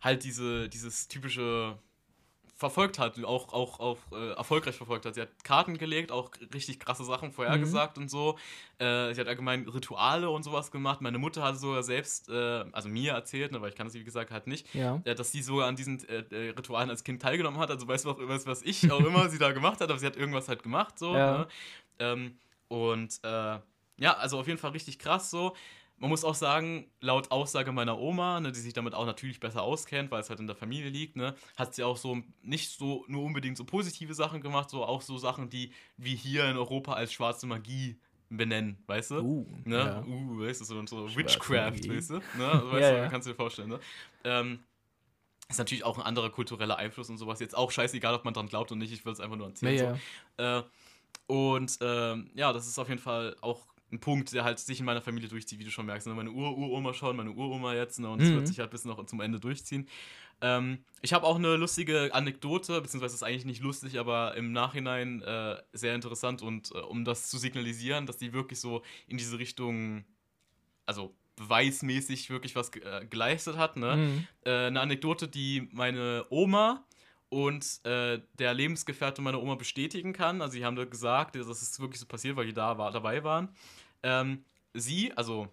halt diese, dieses typische verfolgt hat, auch, auch, auch äh, erfolgreich verfolgt hat. Sie hat Karten gelegt, auch richtig krasse Sachen vorhergesagt und so. Äh, sie hat allgemein Rituale und sowas gemacht. Meine Mutter hat sogar selbst, äh, also mir erzählt, ne, weil ich kann es wie gesagt halt nicht, Ja. äh, dass sie sogar an diesen äh, äh, Ritualen als Kind teilgenommen hat. Also weißt du auch, was, was ich auch immer sie da gemacht hat, aber sie hat irgendwas halt gemacht so. Ja. Ne? Ähm, und ja, also auf jeden Fall richtig krass so. Man muss auch sagen, laut Aussage meiner Oma, ne, die sich damit auch natürlich besser auskennt, weil es halt in der Familie liegt, ne, hat sie auch so nicht so nur unbedingt so positive Sachen gemacht, so auch so Sachen, die wir hier in Europa als schwarze Magie benennen, weißt du? Uh, Ne? ja. Uh, weißt du, so, so Witchcraft, weißt du? Ne? Weißt Ja, du, ja. kannst du dir vorstellen, ne? Ähm, ist natürlich auch ein anderer kultureller Einfluss und sowas. Jetzt auch scheißegal, ob man dran glaubt oder nicht, ich will es einfach nur erzählen. Ja. So. Äh, und ähm, ja, das ist auf jeden Fall auch ein Punkt, der halt sich in meiner Familie durchzieht, wie du schon merkst. Ne? Meine Ur-Uroma schon, meine Uroma jetzt, ne? und es Mhm. wird sich halt bis noch zum Ende durchziehen. Ähm, ich habe auch eine lustige Anekdote, beziehungsweise ist eigentlich nicht lustig, aber im Nachhinein äh, sehr interessant und äh, um das zu signalisieren, dass die wirklich so in diese Richtung, also beweismäßig wirklich was äh, geleistet hat. Ne? Mhm. äh, eine Anekdote, die meine Oma und äh, der Lebensgefährte meiner Oma bestätigen kann. Also, sie haben da gesagt, dass es wirklich so passiert, weil die da war, dabei waren. Ähm, sie, also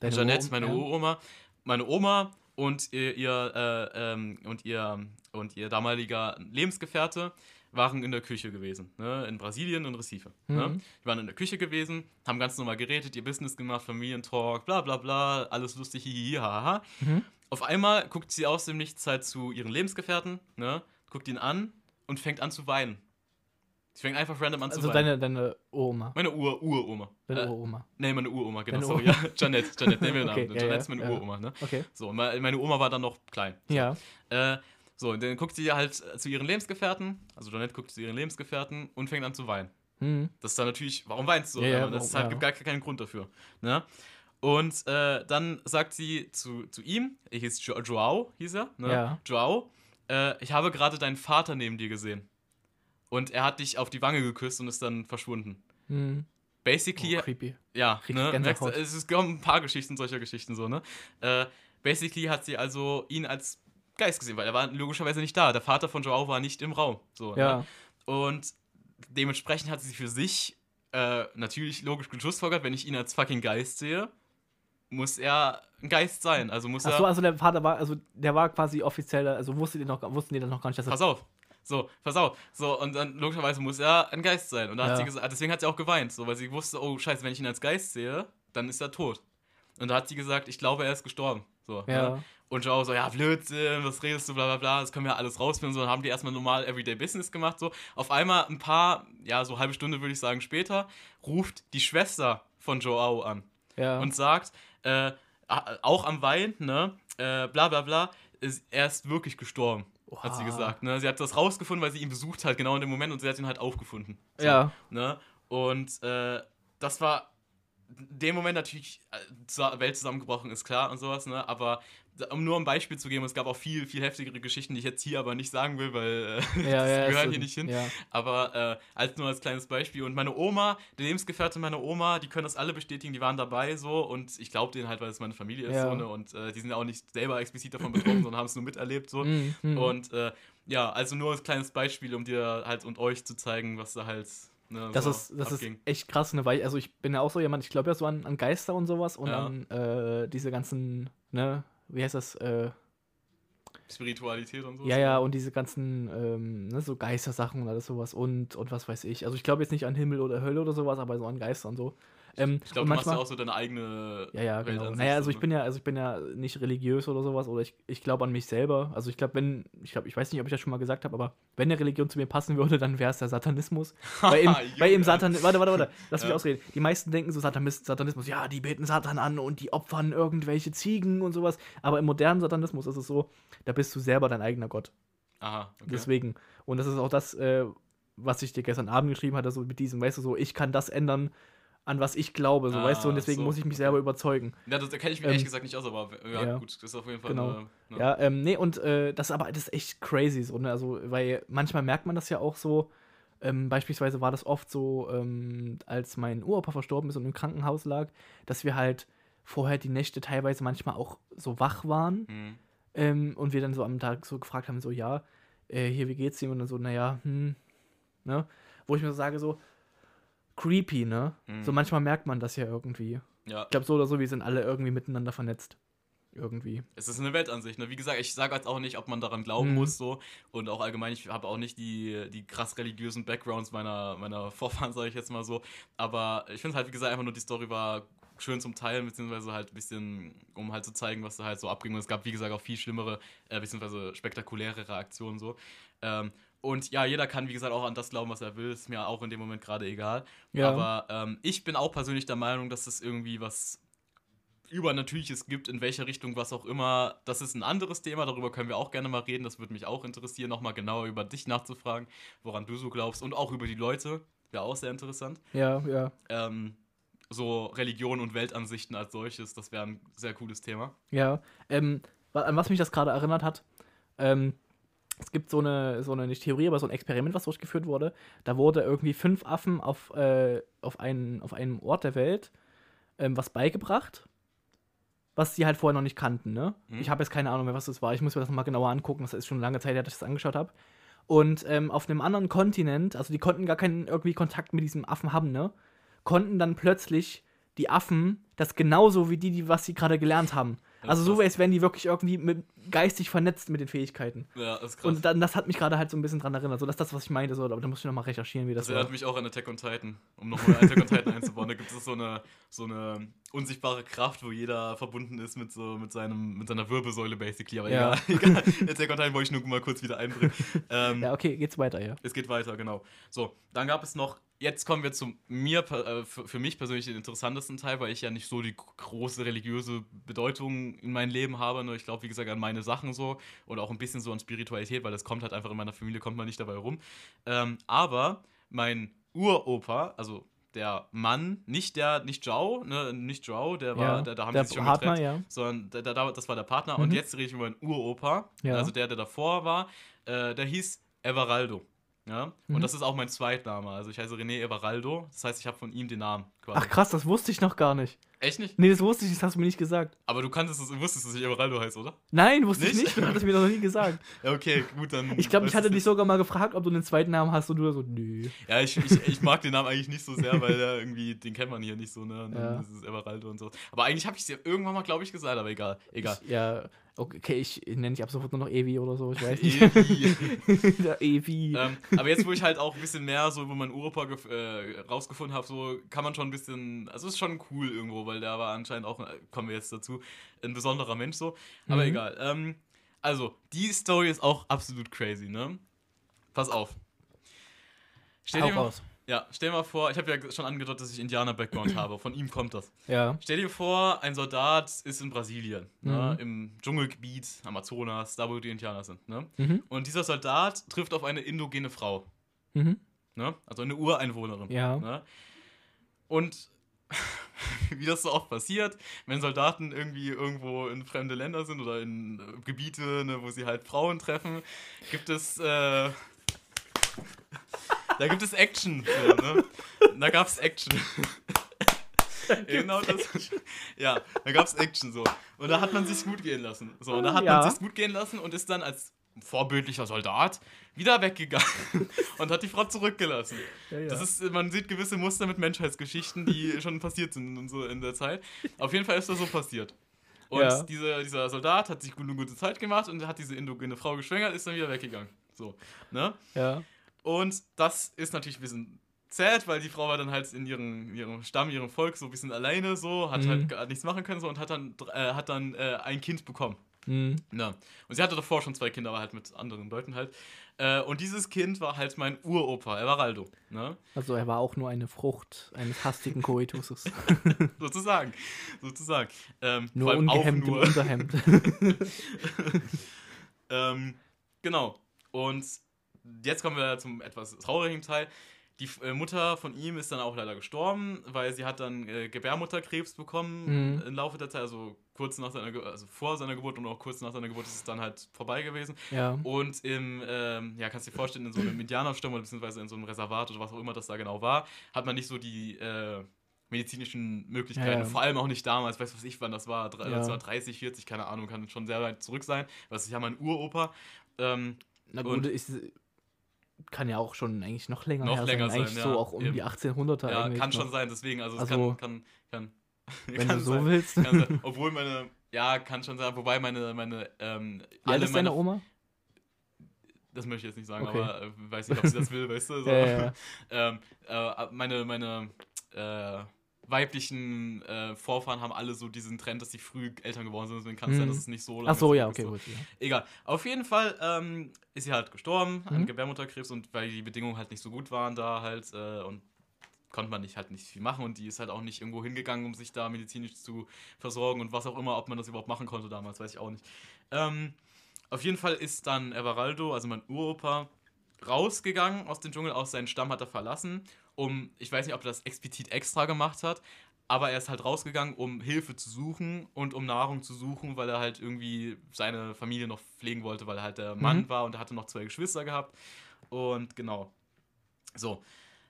Deine Jeanette, Oma- meine ja. Uroma, meine Oma und ihr, ihr, äh, ähm, und ihr und ihr damaliger Lebensgefährte waren in der Küche gewesen, ne? in Brasilien, in Recife. Ne? Mhm. Die waren in der Küche gewesen, haben ganz normal geredet, ihr Business gemacht, Familientalk, bla bla bla, alles lustig, hihihi, haha. Mhm. Auf einmal guckt sie aus dem Nichts halt zu ihren Lebensgefährten, ne? guckt ihn an und fängt an zu weinen. Sie fängt einfach random an zu Also weinen. deine, deine Oma. meine Ur-Uroma. Deine Äh, Uroma. Nee, meine Uroma, genau. Deine Sorry, Ur- ja. Janette, Janette, nehmen wir den Okay, Namen. ja, Janette ja, ist meine ja. Uroma, ne? Okay. So, me- meine Oma war dann noch klein. So. Ja. Äh, so, und dann guckt sie halt zu ihren Lebensgefährten, also Janette guckt zu ihren Lebensgefährten und fängt an zu weinen. Mhm. Das ist dann natürlich, warum weinst du? Ja, ja, das warum- halt, gibt gar keinen Grund dafür. Ne? Und äh, dann sagt sie zu, zu ihm, er hieß jo Joao, hieß er, ne? Ja. Joao, äh, ich habe gerade deinen Vater neben dir gesehen. Und er hat dich auf die Wange geküsst und ist dann verschwunden. Mhm. Basically, Oh, creepy. ja, Krieg ne, merkst, es, es kommen ein paar Geschichten solcher Geschichten so, ne? Äh, basically hat sie also ihn als Geist gesehen, weil er war logischerweise nicht da. Der Vater von Joao war nicht im Raum. So, Ja. Ne? Und dementsprechend hat sie für sich äh, natürlich logisch geschlussfolgert, wenn ich ihn als fucking Geist sehe, muss er ein Geist sein. Also muss Achso, er. also der Vater war, also der war quasi offiziell, also wusste die noch, wussten die dann noch gar nicht, dass er. Pass auf. So, pass auf. So, und dann logischerweise muss er ein Geist sein. Und da Ja. hat sie gesagt, deswegen hat sie auch geweint, so, weil sie wusste, oh scheiße, wenn ich ihn als Geist sehe, dann ist er tot. Und da hat sie gesagt, ich glaube, er ist gestorben. So, Ja. ne? Und Joao so, ja, Blödsinn, was redest du, bla bla bla, das können wir ja alles rausfinden. So, dann haben die erstmal normal Everyday Business gemacht. So, auf einmal ein paar, ja, so halbe Stunde würde ich sagen später, ruft die Schwester von Joao an Ja. und sagt, äh, auch am Wein, ne, äh, bla bla bla, ist, er ist wirklich gestorben, hat sie Oha. gesagt. Ne? Sie hat das rausgefunden, weil sie ihn besucht hat, genau in dem Moment, und sie hat ihn halt aufgefunden. So, ja. Ne? Und äh, das war in dem Moment natürlich, äh, Welt zusammengebrochen, ist klar und sowas, ne? aber um nur ein Beispiel zu geben, es gab auch viel, viel heftigere Geschichten, die ich jetzt hier aber nicht sagen will, weil äh, Ja, ja, die gehören so- hier nicht hin. Ja. Aber äh, als nur als kleines Beispiel. Und meine Oma, der Lebensgefährte meiner Oma, die können das alle bestätigen, die waren dabei so. Und ich glaube denen halt, weil es meine Familie ist. Ja. So, ne? Und äh, die sind ja auch nicht selber explizit davon betroffen, sondern haben es nur miterlebt. So. Mhm, mhm. Und äh, ja, also nur als kleines Beispiel, um dir halt und euch zu zeigen, was da halt. Ne, Das, so ist, das ist echt krass, ne? Weil, also ich bin ja auch so jemand, ich glaube ja so an, an Geister und sowas und Ja. an äh, diese ganzen, ne, wie heißt das, äh, Spiritualität und so. ja, ja, und diese ganzen, ähm, ne, so Geistersachen und alles sowas und, und was weiß ich. Also ich glaube jetzt nicht an Himmel oder Hölle oder sowas, aber so an Geister und so. Ähm, Ich glaube, du machst ja manchmal- auch so deine eigene Ja, ja, genau. Naja, also so, ich ne? bin ja, also ich bin ja nicht religiös oder sowas oder ich, ich glaube an mich selber. Also ich glaube, wenn, ich glaube, ich weiß nicht, ob ich das schon mal gesagt habe, aber wenn eine Religion zu mir passen würde, dann wäre es der Satanismus. weil im, weil im. Satan, warte, warte, warte, lass mich Ja. ausreden. Die meisten denken so Satanis, Satanismus, ja, die beten Satan an und die opfern irgendwelche Ziegen und sowas. Aber im modernen Satanismus ist es so, da bist du selber dein eigener Gott. Aha, okay. Deswegen. Und das ist auch das, äh, was ich dir gestern Abend geschrieben hatte, so mit diesem, weißt du, so, ich kann das ändern, an was ich glaube, so, Ah, weißt du, und deswegen so, muss ich mich selber überzeugen. Ja, das, da kenne ich mich Ähm, ehrlich gesagt nicht aus, aber ja, ja. gut, das ist auf jeden Fall Genau. eine, eine, Ja, ähm, nee, und äh, das ist aber das ist echt crazy so, ne? Also, weil manchmal merkt man das ja auch so. Ähm, beispielsweise war das oft so, ähm, als mein Uropa verstorben ist und im Krankenhaus lag, dass wir halt vorher die Nächte teilweise manchmal auch so wach waren Mhm. ähm, und wir dann so am Tag so gefragt haben, so, ja, äh, hier, wie geht's ihm? Und dann so, naja, hm, ne? Wo ich mir so sage, so, creepy, ne? Mhm. So manchmal merkt man das ja irgendwie. Ja, Ich glaube, so oder so, wir sind alle irgendwie miteinander vernetzt. Irgendwie. es ist eine Weltansicht. Ne? Wie gesagt, ich sage jetzt auch nicht, ob man daran glauben Mhm. muss so und auch allgemein, ich habe auch nicht die, die krass religiösen Backgrounds meiner, meiner Vorfahren, sage ich jetzt mal so. Aber ich finde halt, wie gesagt, einfach nur die Story war schön zum Teilen, beziehungsweise halt ein bisschen, um halt zu zeigen, was da halt so abging. Und es gab, wie gesagt, auch viel schlimmere, äh, beziehungsweise spektakulärere Aktionen so. Ähm, und ja, jeder kann, wie gesagt, auch an das glauben, was er will. Ist mir auch in dem Moment gerade egal. Ja. Aber ähm, ich bin auch persönlich der Meinung, dass es irgendwie was Übernatürliches gibt, in welcher Richtung, was auch immer. Das ist ein anderes Thema, darüber können wir auch gerne mal reden. Das würde mich auch interessieren, nochmal genauer über dich nachzufragen, woran du so glaubst und auch über die Leute. Wäre auch sehr interessant. Ja, ja. Ähm, so Religion und Weltansichten als solches, das wäre ein sehr cooles Thema. Ja, ähm, an was mich das gerade erinnert hat, ähm, es gibt so eine, so eine, nicht Theorie, aber so ein Experiment, was durchgeführt wurde. Da wurde irgendwie fünf Affen auf, äh, auf, einen, auf einem Ort der Welt ähm, was beigebracht, was sie halt vorher noch nicht kannten, ne? Mhm. Ich habe jetzt keine Ahnung mehr, was das war. Ich muss mir das nochmal genauer angucken. Das ist schon lange Zeit, her, dass ich das angeschaut habe. Und ähm, auf einem anderen Kontinent, also die konnten gar keinen irgendwie Kontakt mit diesem Affen haben, ne? Konnten dann plötzlich die Affen das genauso wie die, die was sie gerade gelernt haben. Also so, als wären die wirklich irgendwie mit, geistig vernetzt mit den Fähigkeiten. Ja, das ist krass. Und dann, das hat mich gerade halt so ein bisschen dran erinnert. So, das ist das, was ich meinte. So, aber da muss ich nochmal recherchieren, wie das, Das erinnert war. mich auch an Attack on Titan, um nochmal Attack on Titan einzubauen. Da gibt es so eine, so eine unsichtbare Kraft, wo jeder verbunden ist mit, so, mit, seinem, mit seiner Wirbelsäule, basically. Aber Ja. egal, egal. Attack on Titan wollte ich nur mal kurz wieder einbringen. Ähm, Ja, okay, geht's weiter, ja. Es geht weiter, genau. So, dann gab es noch, jetzt kommen wir zu mir, äh, für, für mich persönlich den interessantesten Teil, weil ich ja nicht so die große religiöse Bedeutung in meinem Leben habe. Ne? Ich glaube, wie gesagt, an meine Sachen so oder auch ein bisschen so an Spiritualität, weil das kommt halt einfach in meiner Familie, kommt man nicht dabei rum. Ähm, aber mein Uropa, also der Mann, nicht der, nicht Joe, ne, nicht Joe, der war, ja. der, da haben der die sich schon Partner, getrennt ja. sondern der, der, das war der Partner. Mhm. Und jetzt rede ich über meinen Uropa, Ja. also der, der davor war, äh, der hieß Everaldo. Ja? Mhm. Und das ist auch mein Zweitname. Also ich heiße René Everaldo. Das heißt, ich habe von ihm den Namen quasi. Ach krass, das wusste ich noch gar nicht. Echt nicht? Nee, das wusste ich, das hast du mir nicht gesagt. Aber du kanntest es, wusstest, dass ich Everaldo heiße, oder? Nein, wusste ich Nicht? nicht. Du hattest mir das noch nie gesagt. Ja, okay, gut, dann. Ich glaube, ich hatte dich sogar mal gefragt, ob du einen zweiten Namen hast und du so, nö. Ja, ich, ich, ich mag den Namen eigentlich nicht so sehr, weil der irgendwie, den kennt man hier nicht so, ne? Und Ja. ist es Everaldo und so. Aber eigentlich habe ich es ja irgendwann mal, glaube ich, gesagt, aber egal. Egal. Ich, ja, okay, ich nenne dich ab sofort nur noch Evi oder so, ich weiß nicht. Evi. Der Evi. ähm, aber jetzt, wo ich halt auch ein bisschen mehr so über meinen Uropa gef- äh, rausgefunden habe, so kann man schon ein bisschen, also ist schon cool irgendwo, weil der war anscheinend auch, äh, kommen wir jetzt dazu, ein besonderer Mensch so. Aber Mhm. egal. Ähm, also, die Story ist auch absolut crazy, ne? Pass auf. Stell dir, mal. Ja, stell dir mal vor, ich habe ja schon angedeutet, dass ich Indianer-Background habe. Von ihm kommt das. Ja. Stell dir vor, ein Soldat ist in Brasilien, ne, Mhm. im Dschungelgebiet, Amazonas, da wo die Indianer sind. Ne? Mhm. Und dieser Soldat trifft auf eine indogene Frau, Mhm. ne? also eine Ureinwohnerin. Ja. Ne? Und wie das so oft passiert, wenn Soldaten irgendwie irgendwo in fremde Länder sind oder in äh, Gebiete, ne, wo sie halt Frauen treffen, gibt es. Äh, da gibt es Action. Ne? Da gab es Action. genau das. Ja, da gab es Action so. Und da hat man sich gut gehen lassen. So, und da hat Ja. man sich gut gehen lassen und ist dann als vorbildlicher Soldat wieder weggegangen und hat die Frau zurückgelassen. Ja, ja. Das ist, man sieht gewisse Muster mit Menschheitsgeschichten, die schon passiert sind und so in der Zeit. Auf jeden Fall ist das so passiert. Und Ja. diese, dieser Soldat hat sich eine gute Zeit gemacht und hat diese indogene Frau geschwängert, ist dann wieder weggegangen. So, ne? ja. Und das ist natürlich ein bisschen sad, weil die Frau war dann halt in ihrem, ihrem Stamm, ihrem Volk so ein bisschen alleine so, hat Mhm. halt gar nichts machen können so und hat dann, äh, hat dann äh, ein Kind bekommen. Mhm. Ja. Und sie hatte davor schon zwei Kinder, aber halt mit anderen Leuten halt. Äh, und dieses Kind war halt mein Uropa, Everaldo. Ne? Also er war auch nur eine Frucht eines hastigen Koituses. sozusagen. Sozusagen. Ähm, nur ungehemmt im nur. Unterhemd. Ähm, genau. Und jetzt kommen wir zum etwas traurigen Teil. Die äh, Mutter von ihm ist dann auch leider gestorben, weil sie hat dann äh, Gebärmutterkrebs bekommen Mhm. im Laufe der Zeit, also kurz nach seiner, Ge also vor seiner Geburt und auch kurz nach seiner Geburt ist es dann halt vorbei gewesen. ja. Und im, ähm, ja, kannst du dir vorstellen, in so einem Indianerstamm oder beziehungsweise in so einem Reservat oder was auch immer das da genau war, hat man nicht so die äh, medizinischen Möglichkeiten. Ja, ja. Vor allem auch nicht damals, weiß was ich, wann das war, drei- Ja. das war 30, 40, keine Ahnung, kann schon sehr weit zurück sein. Was ist ja mein Uropa. Ähm, Na Und- gut, ist, kann ja auch schon eigentlich noch länger Noch länger sein. Eigentlich sein, so ja, auch um eben. die 1800er ja, kann noch. schon sein, deswegen, also es Also, kann, kann, kann, Wenn kann du so sein, willst. Sein. Obwohl meine, ja, kann schon sein, wobei meine, meine, ähm, alt ist deine meine, Oma? das möchte ich jetzt nicht sagen, Okay. aber äh, weiß nicht, ob sie das will, weißt du, so. Ja, ja. ähm, äh, meine, meine äh, weiblichen äh, Vorfahren haben alle so diesen Trend, dass sie früh Eltern geworden sind, deswegen kann es sein, Mhm. dass es nicht so Ach so, ja, okay, so. gut. Ja. Egal. Auf jeden Fall ähm, ist sie halt gestorben an Mhm. Gebärmutterkrebs und weil die Bedingungen halt nicht so gut waren da halt äh, und konnte man nicht halt nicht viel machen und die ist halt auch nicht irgendwo hingegangen, um sich da medizinisch zu versorgen und was auch immer, ob man das überhaupt machen konnte damals, weiß ich auch nicht. Ähm, auf jeden Fall ist dann Everaldo, also mein Uropa, rausgegangen aus dem Dschungel, aus seinem Stamm hat er verlassen, um, ich weiß nicht, ob er das explizit extra gemacht hat, aber er ist halt rausgegangen, um Hilfe zu suchen und um Nahrung zu suchen, weil er halt irgendwie seine Familie noch pflegen wollte, weil er halt der Mann Mhm. war und er hatte noch zwei Geschwister gehabt. Und genau. So.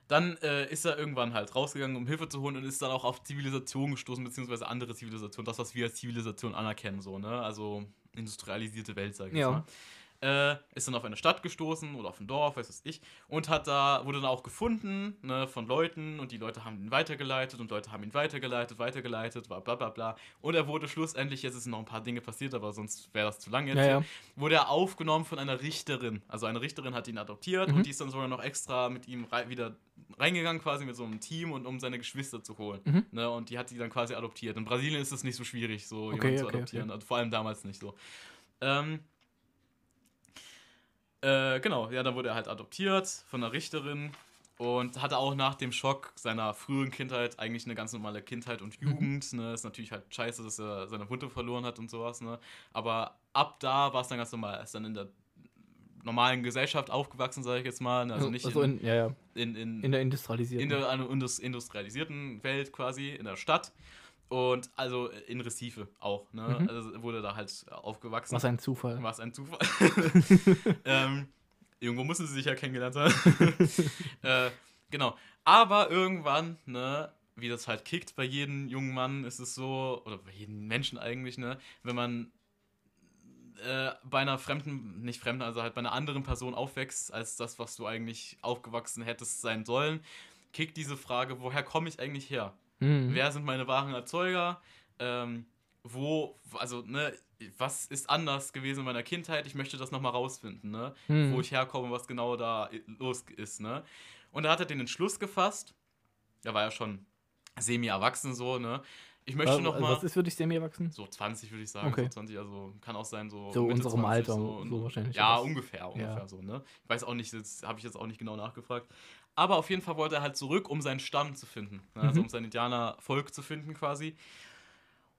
Dann äh, ist er irgendwann halt rausgegangen, um Hilfe zu holen und ist dann auch auf Zivilisation gestoßen, beziehungsweise andere Zivilisationen, das, was wir als Zivilisation anerkennen, so, ne? Also industrialisierte Welt, sag ich Ja. mal äh, ist dann auf eine Stadt gestoßen oder auf ein Dorf, weiß was ich, und hat da, wurde dann auch gefunden, ne, von Leuten und die Leute haben ihn weitergeleitet und Leute haben ihn weitergeleitet, weitergeleitet, bla bla bla bla. Und er wurde schlussendlich, jetzt sind noch ein paar Dinge passiert, aber sonst wäre das zu lang jetzt, Ja, ja. wurde er aufgenommen von einer Richterin. Also eine Richterin hat ihn adoptiert Mhm. und die ist dann sogar noch extra mit ihm rei wieder reingegangen, quasi mit so einem Team und um seine Geschwister zu holen. Mhm. Ne, und die hat die dann quasi adoptiert. In Brasilien ist es nicht so schwierig, so Okay, jemanden zu okay, adoptieren. okay. Also vor allem damals nicht so. Ähm, äh, genau, ja, dann wurde er halt adoptiert von einer Richterin und hatte auch nach dem Schock seiner frühen Kindheit eigentlich eine ganz normale Kindheit und Mhm. Jugend. Ne? Ist natürlich halt scheiße, dass er seine Wunde verloren hat und sowas. Ne? Aber ab da war es dann ganz normal. Er ist dann in der normalen Gesellschaft aufgewachsen, sage ich jetzt mal. Ne? Also nicht also in, in, ja, ja. in, in, in der industrialisierten. in der industrialisierten Welt quasi, in der Stadt. Und also in Recife auch. Ne? Mhm. Also wurde da halt aufgewachsen. Was ein Zufall. Was ein Zufall. ähm, irgendwo müssen sie sich ja kennengelernt haben. äh, genau. Aber irgendwann, ne, wie das halt kickt bei jedem jungen Mann, ist es so, oder bei jedem Menschen eigentlich, ne, wenn man äh, bei einer fremden, nicht fremden, also halt bei einer anderen Person aufwächst, als das, was du eigentlich aufgewachsen hättest sein sollen, kickt diese Frage, woher komme ich eigentlich her? Mhm. Wer sind meine wahren Erzeuger? Ähm, wo, also, ne, was ist anders gewesen in meiner Kindheit? Ich möchte das nochmal rausfinden, ne? Mhm. Wo ich herkomme, was genau da los ist, ne? Und da hat er den Entschluss gefasst, da war er schon semi-erwachsen so, ne? Ich möchte Wa- nochmal, Was ist für dich semi-erwachsen? so 20 würde ich sagen, Okay. so 20, also kann auch sein, so So Mitte unserem 20, Alter, so, so wahrscheinlich, Ja, ungefähr, ungefähr Ja. so, ne? Ich weiß auch nicht, das habe ich jetzt auch nicht genau nachgefragt. Aber auf jeden Fall wollte er halt zurück, um seinen Stamm zu finden. Ne? Also Mhm. um sein Indianervolk zu finden quasi.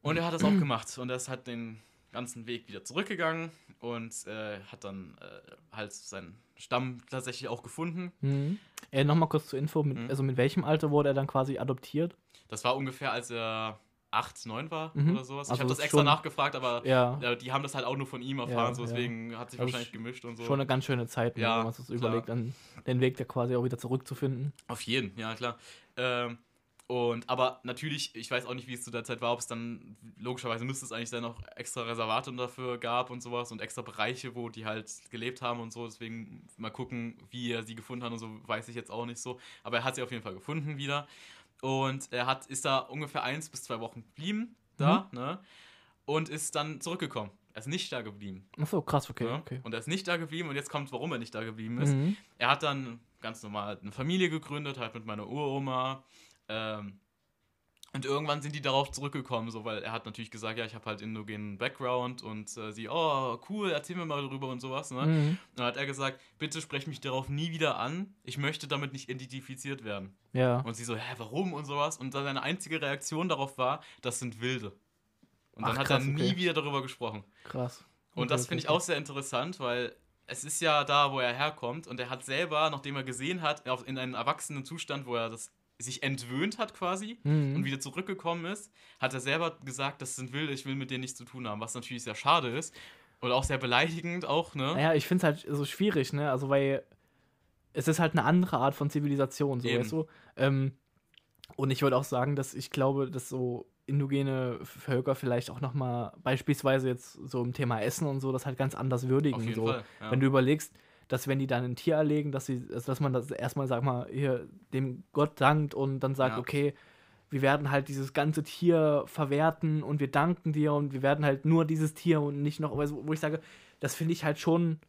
Und er hat das auch gemacht. Und er ist halt den ganzen Weg wieder zurückgegangen und äh, hat dann äh, halt seinen Stamm tatsächlich auch gefunden. Mhm. Äh, Nochmal kurz zur Info. Mit, Mhm. Also mit welchem Alter wurde er dann quasi adoptiert? Das war ungefähr, als er 8, 9 war Mhm. oder sowas. Also ich habe das extra nachgefragt, aber Ja, die haben das halt auch nur von ihm erfahren, Ja, so ja. deswegen hat sich Also wahrscheinlich gemischt und so. schon eine ganz schöne Zeit, ne, Ja, wenn man sich überlegt, dann den Weg da quasi auch wieder zurückzufinden. Auf jeden, ja klar. Ähm, und aber natürlich, ich weiß auch nicht, wie es zu der Zeit war, ob es dann logischerweise müsste es eigentlich dann noch extra Reservate dafür gab und sowas und extra Bereiche, wo die halt gelebt haben und so. Deswegen mal gucken, wie er sie gefunden hat und so, weiß ich jetzt auch nicht so. Aber er hat sie auf jeden Fall gefunden wieder. Und er hat, ist da ungefähr eins bis zwei Wochen geblieben, da, Mhm. ne? Und ist dann zurückgekommen. Er ist nicht da geblieben. Achso, krass, okay, ne? okay. Und er ist nicht da geblieben und jetzt kommt, warum er nicht da geblieben ist. Mhm. Er hat dann, ganz normal eine Familie gegründet, halt mit meiner Uroma. Ähm, und irgendwann sind die darauf zurückgekommen, so, weil er hat natürlich gesagt, ja, ich habe halt indogenen Background und äh, sie, oh, cool, erzähl mir mal darüber und sowas. Ne? Mhm. Und dann hat er gesagt, bitte sprech mich darauf nie wieder an, ich möchte damit nicht identifiziert werden. Ja. Und sie so, hä, warum und sowas. Und dann seine einzige Reaktion darauf war, das sind Wilde. Und dann Ach, hat krass, er nie okay. wieder darüber gesprochen. Krass. Und das finde ich auch sehr interessant, weil es ist ja da, wo er herkommt und er hat selber, nachdem er gesehen hat, in einem erwachsenen Zustand, wo er das sich entwöhnt hat quasi Mhm. und wieder zurückgekommen ist, hat er selber gesagt, das sind Wilde, ich will mit denen nichts zu tun haben, was natürlich sehr schade ist und auch sehr beleidigend auch, ne? Naja, ich finde es halt so schwierig, ne? Also, weil es ist halt eine andere Art von Zivilisation, so Eben. weißt du. Ähm, und ich würde auch sagen, dass ich glaube, dass so indogene Völker vielleicht auch nochmal, beispielsweise jetzt so im Thema Essen und so, das halt ganz anders würdigen. So. Fall. Ja. Wenn du überlegst, dass wenn die dann ein Tier erlegen, dass sie, also dass man das erstmal, sag mal, hier dem Gott dankt und dann sagt, Ja. okay, wir werden halt dieses ganze Tier verwerten und wir danken dir und wir werden halt nur dieses Tier und nicht noch, also, wo ich sage, das finde ich halt schon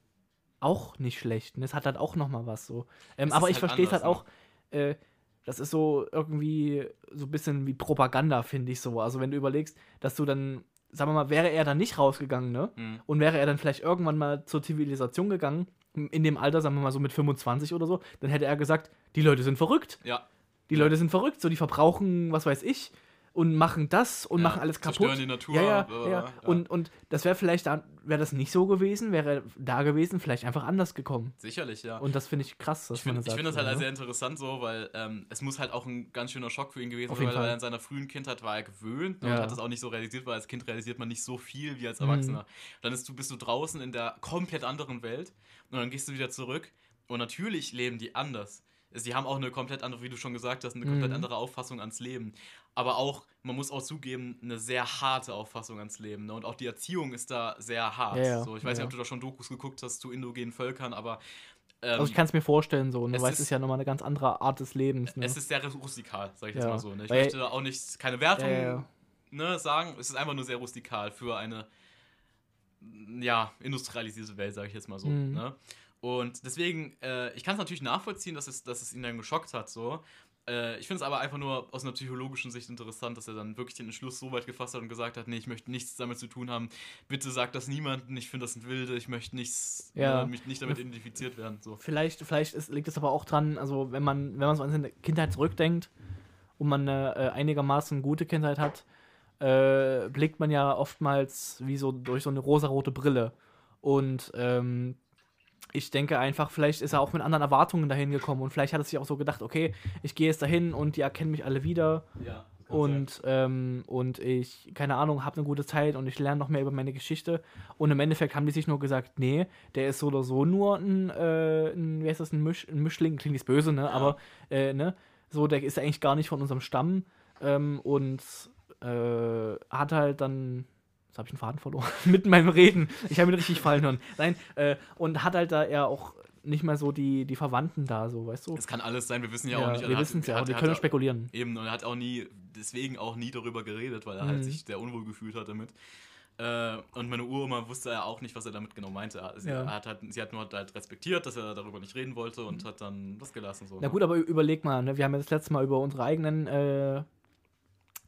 auch nicht schlecht. Ne? Es hat halt auch nochmal was so. Ähm, aber ich halt verstehe es halt anders, auch, äh, das ist so irgendwie so ein bisschen wie Propaganda, finde ich so. Also wenn du überlegst, dass du dann, sagen wir mal, wäre er dann nicht rausgegangen, ne? Mhm. Und wäre er dann vielleicht irgendwann mal zur Zivilisation gegangen, in dem Alter, sagen wir mal so mit 25 oder so, dann hätte er gesagt, die Leute sind verrückt. Ja, Die Leute sind verrückt, so die verbrauchen, was weiß ich, und machen das und Ja, machen alles kaputt. zerstören die Natur, Ja, ja, ja. ja. Und, und das wäre vielleicht, wäre das nicht so gewesen, wäre da gewesen, vielleicht einfach anders gekommen. sicherlich, ja. Und das finde ich krass. Ich finde find das halt so, sehr ne? interessant so, weil ähm, es muss halt auch ein ganz schöner Schock für ihn gewesen sein, weil Fall. er in seiner frühen Kindheit war er gewöhnt ne, und hat das auch nicht so realisiert, weil als Kind realisiert man nicht so viel wie als Mhm. Erwachsener. Dann ist, du, bist du draußen in der komplett anderen Welt und dann gehst du wieder zurück und natürlich leben die anders. Sie haben auch eine komplett andere, wie du schon gesagt hast, eine komplett Mhm. andere Auffassung ans Leben. Aber auch, man muss auch zugeben, eine sehr harte Auffassung ans Leben. Ne? Und auch die Erziehung ist da sehr hart. Ja, ja. So, ich weiß Ja, nicht, ob du da schon Dokus geguckt hast zu indogenen Völkern, aber ähm, Also ich kann es mir vorstellen, so. Du es weißt, ist- es ist ja nochmal eine ganz andere Art des Lebens. Ne? es ist sehr rustikal, sag ich jetzt mal so. Ne? Ich Weil- möchte da auch nicht keine Wertung. Ne, sagen. Es ist einfach nur sehr rustikal für eine ja, industrialisierte Welt, sage ich jetzt mal so. Mhm. Ne? Und deswegen, äh, ich kann es natürlich nachvollziehen, dass es, dass es ihn dann geschockt hat. So. Äh, ich finde es aber einfach nur aus einer psychologischen Sicht interessant, dass er dann wirklich den Entschluss so weit gefasst hat und gesagt hat, nee, ich möchte nichts damit zu tun haben. Bitte sag das niemandem, ich finde das sind Wilde, ich möchte nichts, Ja. äh, mich nicht damit identifiziert werden. So. Vielleicht, vielleicht ist, liegt es aber auch dran, also wenn man, wenn man so an seine Kindheit zurückdenkt und man eine äh, einigermaßen gute Kindheit hat, äh, blickt man ja oftmals wie so durch so eine rosarote Brille. Und ähm, ich denke einfach, vielleicht ist er auch mit anderen Erwartungen dahin gekommen und vielleicht hat er sich auch so gedacht, okay, ich gehe jetzt dahin und die erkennen mich alle wieder Ja, und, ähm, und ich, keine Ahnung, habe eine gute Zeit und ich lerne noch mehr über meine Geschichte. Und im Endeffekt haben die sich nur gesagt, nee, der ist so oder so nur ein, äh, ein wie heißt das, ein, Misch, ein Mischling, klingt jetzt böse, ne? Aber, äh, ne? So, der ist eigentlich gar nicht von unserem Stamm ähm, und äh, hat halt dann. Jetzt habe ich den Faden verloren. Mitten beim Reden. Ich habe ihn richtig fallen hören. Nein, äh, und hat halt da eher auch nicht mehr so die, die Verwandten da, so, weißt du? Es kann alles sein, wir wissen ja, Ja, auch nicht. wir wissen es ja, hat- wir können spekulieren. Eben, und er hat auch nie, deswegen auch nie darüber geredet, weil er Mhm. halt sich sehr unwohl gefühlt hat damit. Äh, und meine Uroma wusste ja auch nicht, was er damit genau meinte. Sie, Ja. hat halt, sie hat nur halt respektiert, dass er darüber nicht reden wollte und hat dann das gelassen. So, Na ne? gut, aber überleg mal, ne? wir haben ja das letzte Mal über unsere eigenen äh,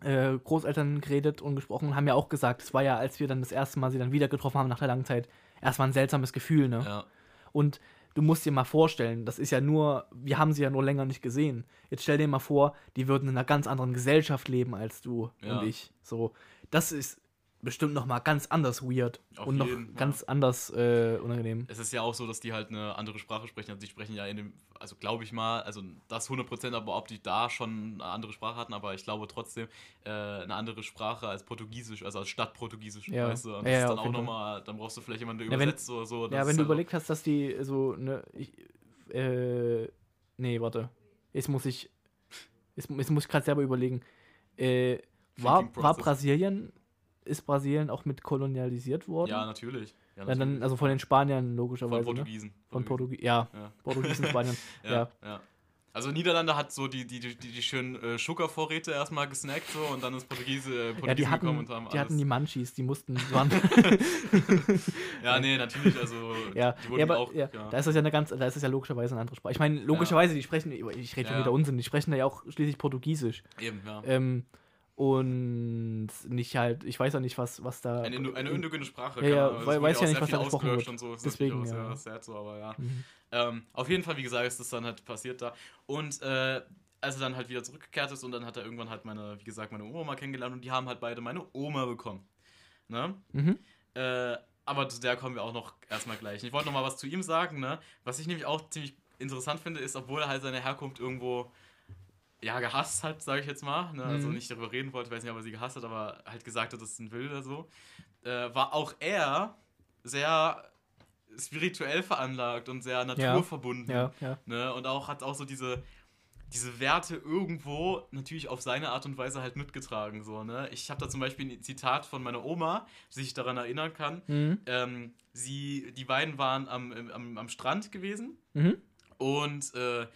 äh, Großeltern geredet und gesprochen und haben ja auch gesagt, es war ja, als wir dann das erste Mal sie dann wieder getroffen haben nach der langen Zeit, erstmal ein seltsames Gefühl, ne? Ja. Und du musst dir mal vorstellen, das ist ja nur, wir haben sie ja nur länger nicht gesehen. Jetzt stell dir mal vor, die würden in einer ganz anderen Gesellschaft leben als du Ja. und ich. So, das ist bestimmt noch mal ganz anders weird Auf und noch jeden, ja. ganz anders äh, unangenehm. Es ist ja auch so, dass die halt eine andere Sprache sprechen. Also die sprechen ja in dem, also glaube ich mal, also das 100%, aber ob die da schon eine andere Sprache hatten, aber ich glaube trotzdem äh, eine andere Sprache als Portugiesisch, also als Stadtportugiesisch, Ja. weißt du. Und Ja, das ja, ist dann auch nochmal, dann brauchst du vielleicht jemanden, der Ja, wenn- übersetzt oder so. Ja, wenn ist du halt überlegt hast, dass die so, ne, ich, äh, nee, warte. Jetzt muss ich, jetzt, jetzt muss ich gerade selber überlegen. Äh, war, war. Brasilien, ist Brasilien auch mit kolonialisiert worden? Ja, natürlich. Ja, Ja, dann, natürlich. also von den Spaniern von logischerweise. Ne? Portugiesen. Von Portugiesen. Ja, Ja. Portugiesen, Spaniern. Ja, ja. Also Niederlande hat so die, die, die, die schönen äh, Sugar-Vorräte erstmal gesnackt so und dann ist Portugiese, äh, Portugiesen Ja, die hatten, gekommen und haben die hatten alles. die Munchies, die mussten. ja, nee, natürlich, also ja, die wurden ja, aber auch. ja, ja. da ist das ja eine ganz, da ist es ja logischerweise eine andere Sprache. Ich meine, logischerweise, die sprechen, ich rede schon Ja. wieder Unsinn, die sprechen ja auch schließlich Portugiesisch. Eben, ja. Ähm, und nicht halt, ich weiß ja nicht, was, was da. Eine, eine indogene Sprache. Ja, ja, wurde weiß ja nicht, was da gesprochen wird. Und so. Deswegen, auch ja. sad so, aber ja. Mhm. Ähm, auf jeden Fall, wie gesagt, ist das dann halt passiert da. Und äh, als er dann halt wieder zurückgekehrt ist und dann hat er irgendwann halt meine, wie gesagt, meine Oma kennengelernt und die haben halt beide meine Oma bekommen. Ne? Mhm. Äh, aber zu der kommen wir auch noch erstmal gleich. Ich wollte noch mal was zu ihm sagen, ne? Was ich nämlich auch ziemlich interessant finde, ist, obwohl er halt seine Herkunft irgendwo ja, gehasst hat, sage ich jetzt mal, ne? also Mhm. nicht darüber reden wollte, weiß nicht, ob er sie gehasst hat, aber halt gesagt hat, dass es ein will oder so, äh, war auch er sehr spirituell veranlagt und sehr naturverbunden. Ja, ja. Ne? Und auch hat auch so diese, diese Werte irgendwo natürlich auf seine Art und Weise halt mitgetragen. So, ne? Ich habe da zum Beispiel ein Zitat von meiner Oma, dass ich daran erinnern kann. Mhm. Ähm, sie, die beiden waren am, am, am Strand gewesen Mhm. und äh,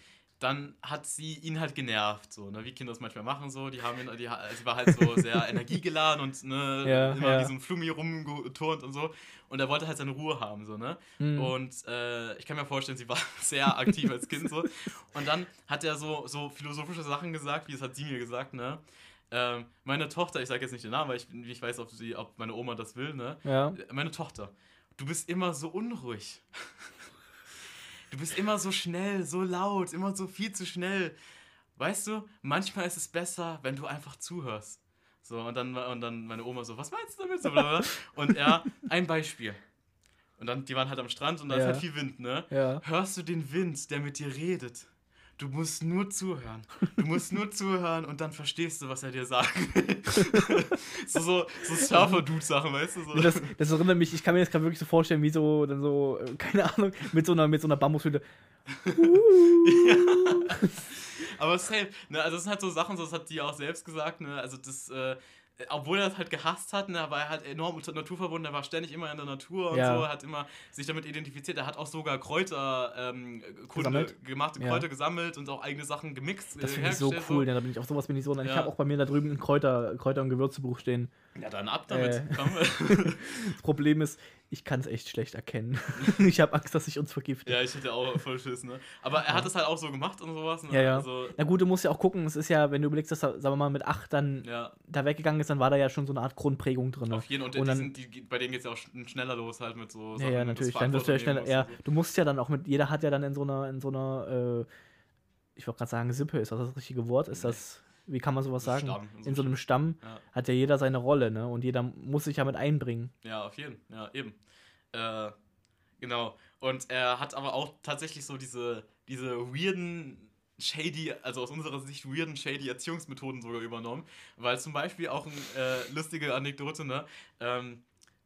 dann hat sie ihn halt genervt, so, ne, wie Kinder das manchmal machen, so, die haben ihn, die, ha- sie war halt so sehr energiegeladen und ne, Ja, immer ja. wie so ein Flummi rumgeturnt und so und er wollte halt seine Ruhe haben, so, ne, Mhm. und äh, ich kann mir vorstellen, sie war sehr aktiv als Kind, so, und dann hat er so, so philosophische Sachen gesagt, wie es hat sie mir gesagt, ne, ähm, meine Tochter, ich sage jetzt nicht den Namen, weil ich nicht weiß, ob, sie, ob meine Oma das will, ne, Ja. meine Tochter, du bist immer so unruhig. Du bist immer so schnell, so laut, immer so viel zu schnell. Weißt du, manchmal ist es besser, wenn du einfach zuhörst. So, und dann, und dann meine Oma so, was meinst du damit? Blablabla. und er, ein Beispiel. Und dann, die waren halt am Strand und da ist Ja. halt viel Wind, ne? Ja. Hörst du den Wind, der mit dir redet? Du musst nur zuhören. Du musst nur zuhören und dann verstehst du, was er dir will. so, so, so Surfer-Dude-Sachen, weißt du? So. Das, das erinnert mich, ich kann mir das gerade wirklich so vorstellen, wie so, dann so, äh, keine Ahnung, mit so einer, mit so einer Bambushütte. Aber safe, ne, also das sind halt so Sachen, so, das hat die auch selbst gesagt, ne, also das, äh, obwohl er das halt gehasst hat, ne, war er halt enorm unter- naturverbunden, er war ständig immer in der Natur und Ja. so, hat immer sich damit identifiziert, er hat auch sogar Kräuter, ähm, Gesammelt? gemacht, Ja. Kräuter gesammelt und auch eigene Sachen gemixt. Das äh, finde ich so cool, ja, da bin ich auf sowas bin ich so. Ich Ja. habe auch bei mir da drüben ein Kräuter, Kräuter- und Gewürzebuch stehen. Ja, dann ab damit. Äh. Das Problem ist, ich kann es echt schlecht erkennen. ich habe Angst, dass ich uns vergifte. ja, ich hätte auch voll Schiss, ne. Aber er hat das halt auch so gemacht und sowas, ne. Ja, ja. Also, Na gut, du musst ja auch gucken, es ist ja, wenn du überlegst, dass er, sagen wir mal, mit 8 dann ja, da weggegangen ist, dann war da ja schon so eine Art Grundprägung drin. auf jeden und, Und dann- sind, die, bei denen geht es ja auch sch- schneller los halt mit so Ja, ja, das natürlich. Dann wirst du ja schneller. Ja, und du musst ja dann auch mit. Jeder hat ja dann in so einer, in so einer, äh, ich wollte gerade sagen, Sippe, ist das das richtige Wort? Ist Nee. das, wie kann man sowas sagen? Stamm, so in so einem Stamm Ja. hat ja jeder seine Rolle, ne? Und jeder muss sich ja mit einbringen. Ja, auf jeden Ja, eben. Äh, genau. Und er hat aber auch tatsächlich so diese, diese weirden, shady, also aus unserer Sicht weirden, shady Erziehungsmethoden sogar übernommen. Weil zum Beispiel auch eine äh, lustige Anekdote, ne? Ähm,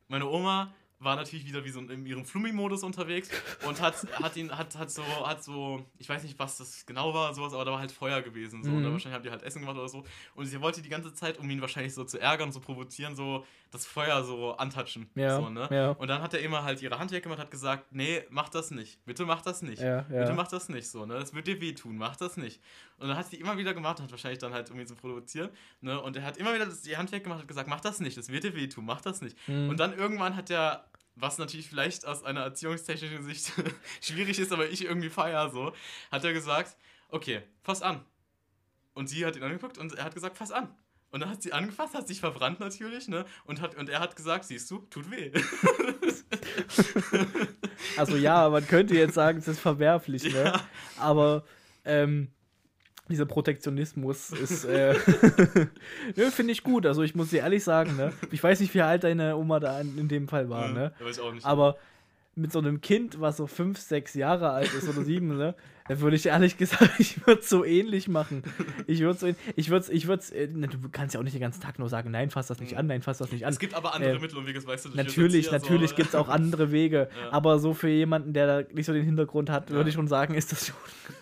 meine Oma war natürlich wieder wie so in ihrem Flummi-Modus unterwegs und hat, hat ihn, hat, hat so, hat so, ich weiß nicht, was das genau war, sowas, aber da war halt Feuer gewesen. So, und dann Mhm. wahrscheinlich haben die halt Essen gemacht oder so. Und sie wollte die ganze Zeit, um ihn wahrscheinlich so zu ärgern, so provozieren, so das Feuer so antatschen. Ja, So, ne? ja. Und dann hat er immer halt ihre Hand weggemacht und hat gesagt, nee, mach das nicht. Bitte mach das nicht. Ja, Bitte mach das nicht so, ne? Das wird dir wehtun, mach das nicht. Und dann hat sie immer wieder gemacht, hat wahrscheinlich dann halt irgendwie so provozieren, ne? Und er hat immer wieder die Hand weggemacht und gesagt, mach das nicht, das wird dir wehtun, mach das nicht. Mhm. Und dann irgendwann hat er, was natürlich vielleicht aus einer erziehungstechnischen Sicht schwierig ist, aber ich irgendwie feier so, hat er gesagt, okay, fass an. Und sie hat ihn angeguckt und er hat gesagt, fass an. Und dann hat sie angefasst, hat sich verbrannt natürlich, ne? Und, hat, und er hat gesagt, siehst du, tut weh. Also ja, man könnte jetzt sagen, es ist verwerflich, ne? Ja. Aber ähm, dieser Protektionismus ist, äh, ne, finde ich gut. Also ich muss dir ehrlich sagen, ne? Ich weiß nicht, wie alt deine Oma da in, dem Fall war, ne? Ja, nicht. Aber mit so einem Kind, was so fünf, sechs Jahre alt ist oder sieben, ne, da würde ich ehrlich gesagt, ich würde es so ähnlich machen. Ich würde so, ich würde ich würde äh, du kannst ja auch nicht den ganzen Tag nur sagen, nein, fass das nicht an, nein, fass das nicht an. es gibt aber andere äh, Mittel und Wege, das weißt du. Natürlich, Erzieher, so, natürlich aber- gibt es auch andere Wege. Ja. Aber so für jemanden, der da nicht so den Hintergrund hat, würde Ja. ich schon sagen, ist das schon.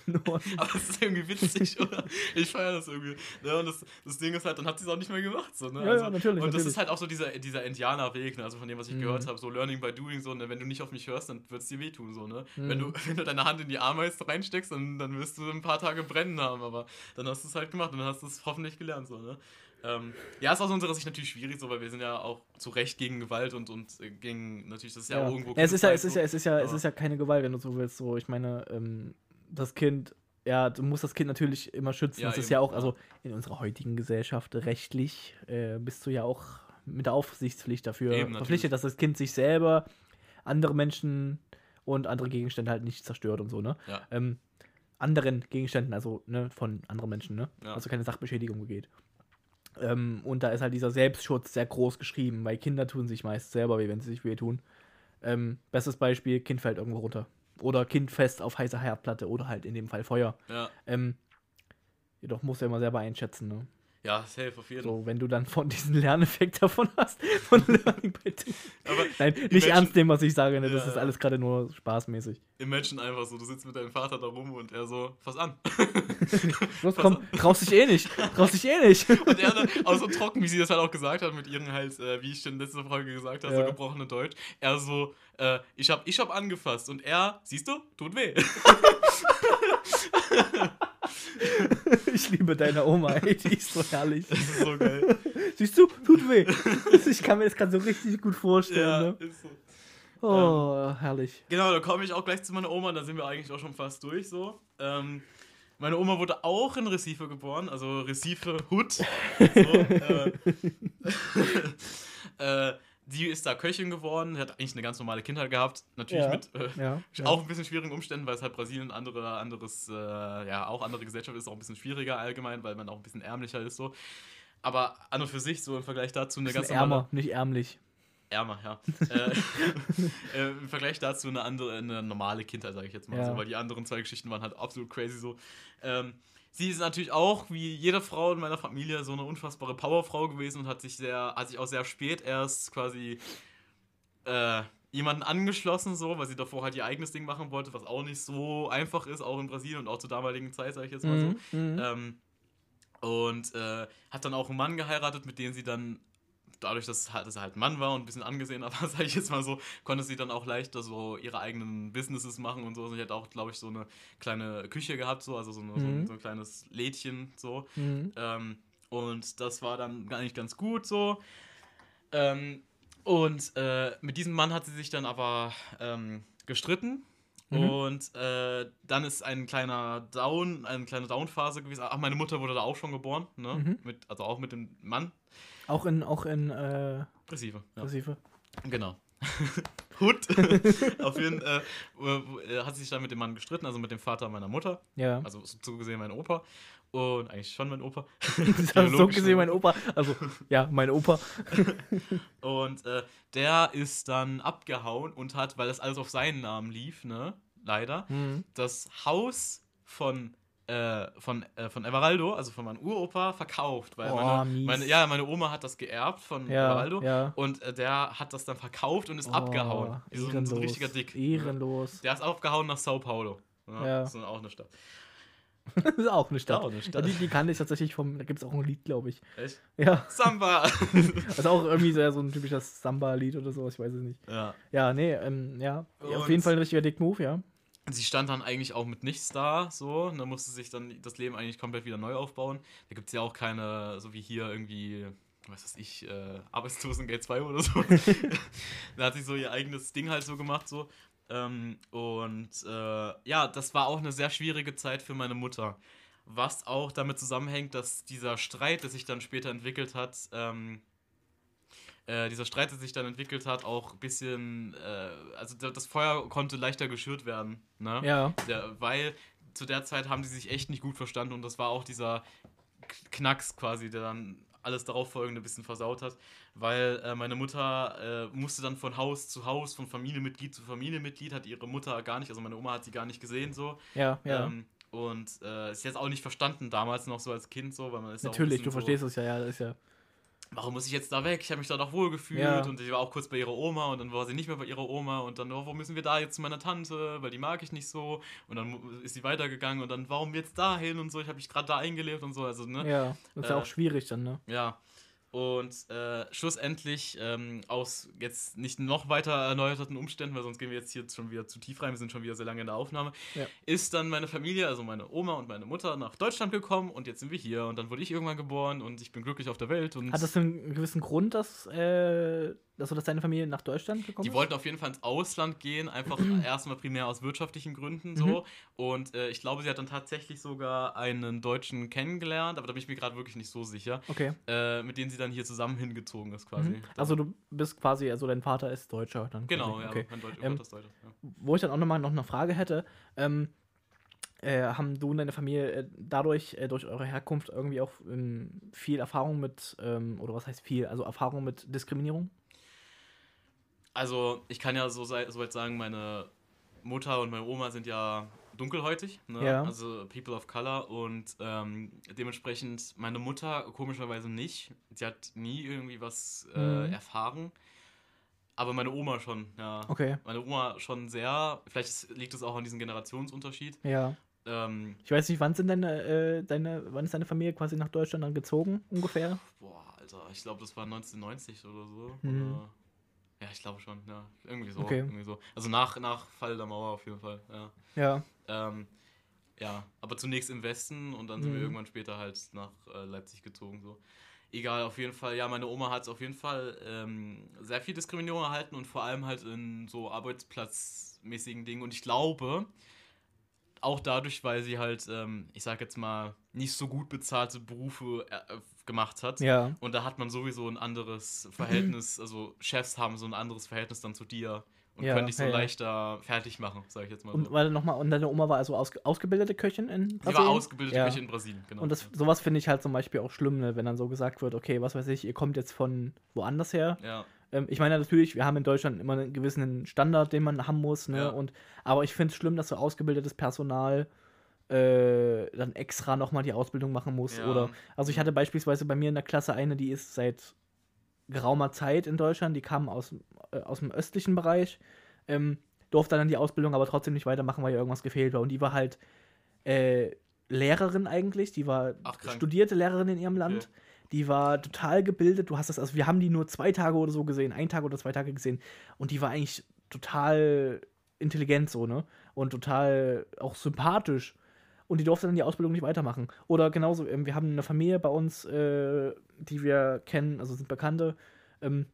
Aber es ist irgendwie witzig, oder? Ich feiere das irgendwie. Ne? Und das, das Ding ist halt, dann hat sie es auch nicht mehr gemacht. So, ne? Ja, ja, natürlich, Und das natürlich. ist halt auch so dieser, dieser Indianerweg, ne? also von dem, was ich Mhm. gehört habe, so Learning by Doing, so, ne? wenn du nicht auf mich hörst, dann wird es dir wehtun. So, ne? Mhm. wenn, du, wenn du deine Hand in die Ameise reinsteckst, reinsteckst, dann, dann wirst du ein paar Tage brennen haben, aber dann hast du es halt gemacht und dann hast du es hoffentlich gelernt, so, ne? Ähm, ja, ist aus unserer Sicht natürlich schwierig, so, weil wir sind ja auch zu Recht gegen Gewalt und, und äh, gegen, natürlich, das ist ja, Ja. irgendwo. Ja, es ist ja, es ist ja, es ist ja, es ist ja keine Gewalt, wenn du so willst. So, ich meine, ähm, das Kind, ja, du musst das Kind natürlich immer schützen. Ja, das ist eben, ja auch, also in unserer heutigen Gesellschaft rechtlich äh, bist du ja auch mit der Aufsichtspflicht dafür Eben, natürlich. verpflichtet, dass das Kind sich selber, andere Menschen und andere Gegenstände halt nicht zerstört und so, ne? Ja. Ähm, anderen Gegenständen, also ne, von anderen Menschen, ne? Ja. Also keine Sachbeschädigung begeht. Ähm, und da ist halt dieser Selbstschutz sehr groß geschrieben, weil Kinder tun sich meist selber weh, wenn sie sich weh tun. Ähm, bestes Beispiel, Kind fällt irgendwo runter. Oder Kind fest auf heißer Herdplatte oder halt in dem Fall Feuer. Ja, Ähm, jedoch du ja immer selber einschätzen, ne? Ja, safe auf jeden Fall. So, wenn du dann von diesem Lerneffekt davon hast, von Learning by Doing. Aber Nein, nicht Imagine- ernst nehmen, was ich sage, ne? Das Ja, ist alles gerade nur spaßmäßig. imagine einfach so, du sitzt mit deinem Vater da rum und er so, fass an. Los, komm, traust dich eh nicht. Traust dich eh nicht. Und er dann auch so trocken, wie sie das halt auch gesagt hat, mit ihren halt, äh, wie ich schon letzte Folge gesagt habe, Ja. so gebrochene Deutsch. Er so, äh, ich hab, ich hab angefasst und er, siehst du, tut weh. Ich liebe deine Oma, ey, die ist so herrlich. Das ist so geil. Siehst du, tut weh. Ich kann mir das gerade so richtig gut vorstellen, ja, ne? ist so. Oh, herrlich. Genau, da komme ich auch gleich zu meiner Oma, da sind wir eigentlich auch schon fast durch so. Ähm, meine Oma wurde auch in Recife geboren, also Recife Hood. So, äh, äh, die ist da Köchin geworden, hat eigentlich eine ganz normale Kindheit gehabt, natürlich Ja, mit äh, Ja. ja. auch ein bisschen schwierigen Umständen, weil es halt Brasilien andere, anderes, äh, ja, auch andere Gesellschaft ist, auch ein bisschen schwieriger allgemein, weil man auch ein bisschen ärmlicher ist so. Aber an und für sich, so im Vergleich dazu eine ganz normale. ärmer, nicht ärmlich. Ärmer, ja. äh, äh, Im Vergleich dazu eine andere, eine normale Kindheit, sage ich jetzt mal so, weil die anderen zwei Geschichten waren halt absolut crazy so. Ähm, sie ist natürlich auch, wie jede Frau in meiner Familie, so eine unfassbare Powerfrau gewesen und hat sich sehr, hat sich auch sehr spät erst quasi äh, jemanden angeschlossen, so, weil sie davor halt ihr eigenes Ding machen wollte, was auch nicht so einfach ist, auch in Brasilien und auch zur damaligen Zeit, sage ich jetzt mal so. Mhm, mhm. Ähm, und äh, hat dann auch einen Mann geheiratet, mit dem sie dann, dadurch, dass, halt- dass er halt Mann war und ein bisschen angesehener war, sage ich jetzt mal so, konnte sie dann auch leichter so ihre eigenen Businesses machen und so. Und sie hat auch, glaube ich, so eine kleine Küche gehabt, so, also so, eine, so, ein, Mhm. so ein kleines Lädchen, so. Mhm. Ähm, und das war dann gar nicht ganz gut so. Ähm, und äh, mit diesem Mann hat sie sich dann aber ähm, gestritten. Mhm. Und äh, dann ist ein kleiner Down, eine kleine Down-Phase gewesen. Ach, meine Mutter wurde da auch schon geboren, ne? Mhm. Mit, also auch mit dem Mann. Auch in, auch in äh, Recife, ja. Recife. Genau. Hut. Auf jeden Fall äh, hat sie sich dann mit dem Mann gestritten, also mit dem Vater meiner Mutter. Ja. Also so gesehen mein Opa. Und eigentlich schon mein Opa. so gesehen mein mein Opa. Also, ja, mein Opa. Und äh, der ist dann abgehauen und hat, weil das alles auf seinen Namen lief, ne, leider, Mhm. das Haus von, äh, von, äh, von Everaldo, also von meinem Uropa, verkauft. Weil Oh, meine, meine, ja, meine Oma hat das geerbt von Ja, Everaldo. ja. Und äh, der hat das dann verkauft und ist Oh, abgehauen. So, ein- so ehrenlos. ein richtiger Dick. Ehrenlos. Der ist abgehauen nach Sao Paulo. Ja, Ja. Das ist auch eine Stadt. Das ist auch eine Stadt. Auch eine Stadt. die, die kannte ich tatsächlich vom, da gibt es auch ein Lied, glaube ich. Echt? Ja. Samba! Also auch irgendwie so, so ein typisches Samba-Lied oder sowas, ich weiß es nicht. ja. Ja, nee, ähm, ja. ja. Auf Und- jeden Fall ein richtiger Dick-Move, ja. Sie stand dann eigentlich auch mit nichts da, so, und dann musste sich dann das Leben eigentlich komplett wieder neu aufbauen. Da gibt es ja auch keine, so wie hier irgendwie, was weiß ich, äh, Arbeitslosengeld 2 oder so. da hat sie so ihr eigenes Ding halt so gemacht, so. Ähm, und äh, ja, das war auch eine sehr schwierige Zeit für meine Mutter. Was auch damit zusammenhängt, dass dieser Streit, der sich dann später entwickelt hat, ähm, äh, dieser Streit, der sich dann entwickelt hat, auch ein bisschen, äh, also da- das Feuer konnte leichter geschürt werden, ne? Ja. Der, weil zu der Zeit haben die sich echt nicht gut verstanden und das war auch dieser Knacks quasi, der dann alles darauf folgende ein bisschen versaut hat, weil äh, meine Mutter äh, musste dann von Haus zu Haus, von Familienmitglied zu Familienmitglied, hat ihre Mutter gar nicht, also meine Oma hat sie gar nicht gesehen so. Ja, ja. Ähm, und äh, ist jetzt auch nicht verstanden, damals noch so als Kind so, weil man ist Natürlich, du so, verstehst es ja, ja, das ist ja. Warum muss ich jetzt da weg? Ich habe mich da doch wohl gefühlt Ja. und ich war auch kurz bei ihrer Oma und dann war sie nicht mehr bei ihrer Oma und dann, oh, wo müssen wir da jetzt zu meiner Tante, weil die mag ich nicht so und dann ist sie weitergegangen und dann, warum jetzt dahin und so, ich habe mich gerade da eingelebt und so, also ne, Ja, das ist ja Äh, auch schwierig dann, ne? ja. Und äh, schlussendlich, ähm, aus jetzt nicht noch weiter erneuerten Umständen, weil sonst gehen wir jetzt hier schon wieder zu tief rein, wir sind schon wieder sehr lange in der Aufnahme, Ja. ist dann meine Familie, also meine Oma und meine Mutter, nach Deutschland gekommen und jetzt sind wir hier. Und dann wurde ich irgendwann geboren und ich bin glücklich auf der Welt. Und Hat das einen gewissen Grund, dass, äh, dass, so, dass deine Familie nach Deutschland gekommen die ist? wollten auf jeden Fall ins Ausland gehen, einfach erstmal primär aus wirtschaftlichen Gründen Mhm. so. Und äh, ich glaube, sie hat dann tatsächlich sogar einen Deutschen kennengelernt, aber da bin ich mir gerade wirklich nicht so sicher, Okay. äh, mit denen sie dann hier zusammen hingezogen ist quasi. Mhm. Also du bist quasi, also dein Vater ist Deutscher dann. Genau, quasi. ja, Okay. mein Deutsch, Ähm, das Deutsche. Ja. Wo ich dann auch nochmal noch eine Frage hätte, ähm, äh, haben du und deine Familie äh, dadurch, äh, durch eure Herkunft irgendwie auch ähm, viel Erfahrung mit, ähm, oder was heißt viel, also Erfahrung mit Diskriminierung? Also, ich kann ja so, so weit sagen, meine Mutter und meine Oma sind ja dunkelhäutig, ne? Ja. also People of Color und ähm, dementsprechend meine Mutter komischerweise nicht. Sie hat nie irgendwie was äh, Mhm. erfahren, aber meine Oma schon, ja. Okay, Meine Oma schon sehr, vielleicht liegt es auch an diesem Generationsunterschied. ja. Ähm, Ich weiß nicht, wann sind deine, äh, deine, wann ist deine Familie quasi nach Deutschland dann gezogen, ungefähr? boah, Alter, ich glaube, das war 1990 oder so. Mhm. Oder, ja, ich glaube schon, ja. Irgendwie so. Okay. Irgendwie so. Also nach, nach Fall der Mauer auf jeden Fall, ja. Ja. Ähm, ja, aber zunächst im Westen und dann sind wir Mhm. irgendwann später halt nach äh, Leipzig gezogen. So. Egal, auf jeden Fall, ja, meine Oma hat auf jeden Fall ähm, sehr viel Diskriminierung erhalten und vor allem halt in so arbeitsplatzmäßigen Dingen. Und ich glaube, auch dadurch, weil sie halt, ähm, ich sag jetzt mal, nicht so gut bezahlte Berufe äh, gemacht hat. Ja. Und da hat man sowieso ein anderes Verhältnis, also Chefs haben so ein anderes Verhältnis dann zu dir und Ja, können dich so ja. leichter fertig machen, sage ich jetzt mal Und so. warte nochmal, und deine Oma war also aus, ausgebildete Köchin in Sie Brasilien? war ausgebildete Ja. Köche in Brasilien, genau. Und das, sowas finde ich halt zum Beispiel auch schlimm, ne, wenn dann so gesagt wird, okay, was weiß ich, ihr kommt jetzt von woanders her. ja, Ähm, ich meine natürlich, wir haben in Deutschland immer einen gewissen Standard, den man haben muss, ne? Und, aber ich finde es schlimm, dass so ausgebildetes Personal äh, dann extra nochmal die Ausbildung machen muss. Ja. Oder also ich hatte beispielsweise bei mir in der Klasse eine, die ist seit geraumer Zeit in Deutschland, die kam aus, äh, aus dem östlichen Bereich, ähm, durfte dann die Ausbildung aber trotzdem nicht weitermachen, weil ihr irgendwas gefehlt war. Und die war halt äh, Lehrerin eigentlich, die war Ach, studierte Lehrerin in ihrem Land. Okay. Die war total gebildet. Du hast das, also wir haben die nur zwei Tage oder so gesehen, ein Tag oder zwei Tage gesehen. Und die war eigentlich total intelligent so, ne? Und total auch sympathisch. Und die durfte dann die Ausbildung nicht weitermachen. Oder genauso, ähm, wir haben eine Familie bei uns, äh, die wir kennen, also sind Bekannte, ähm,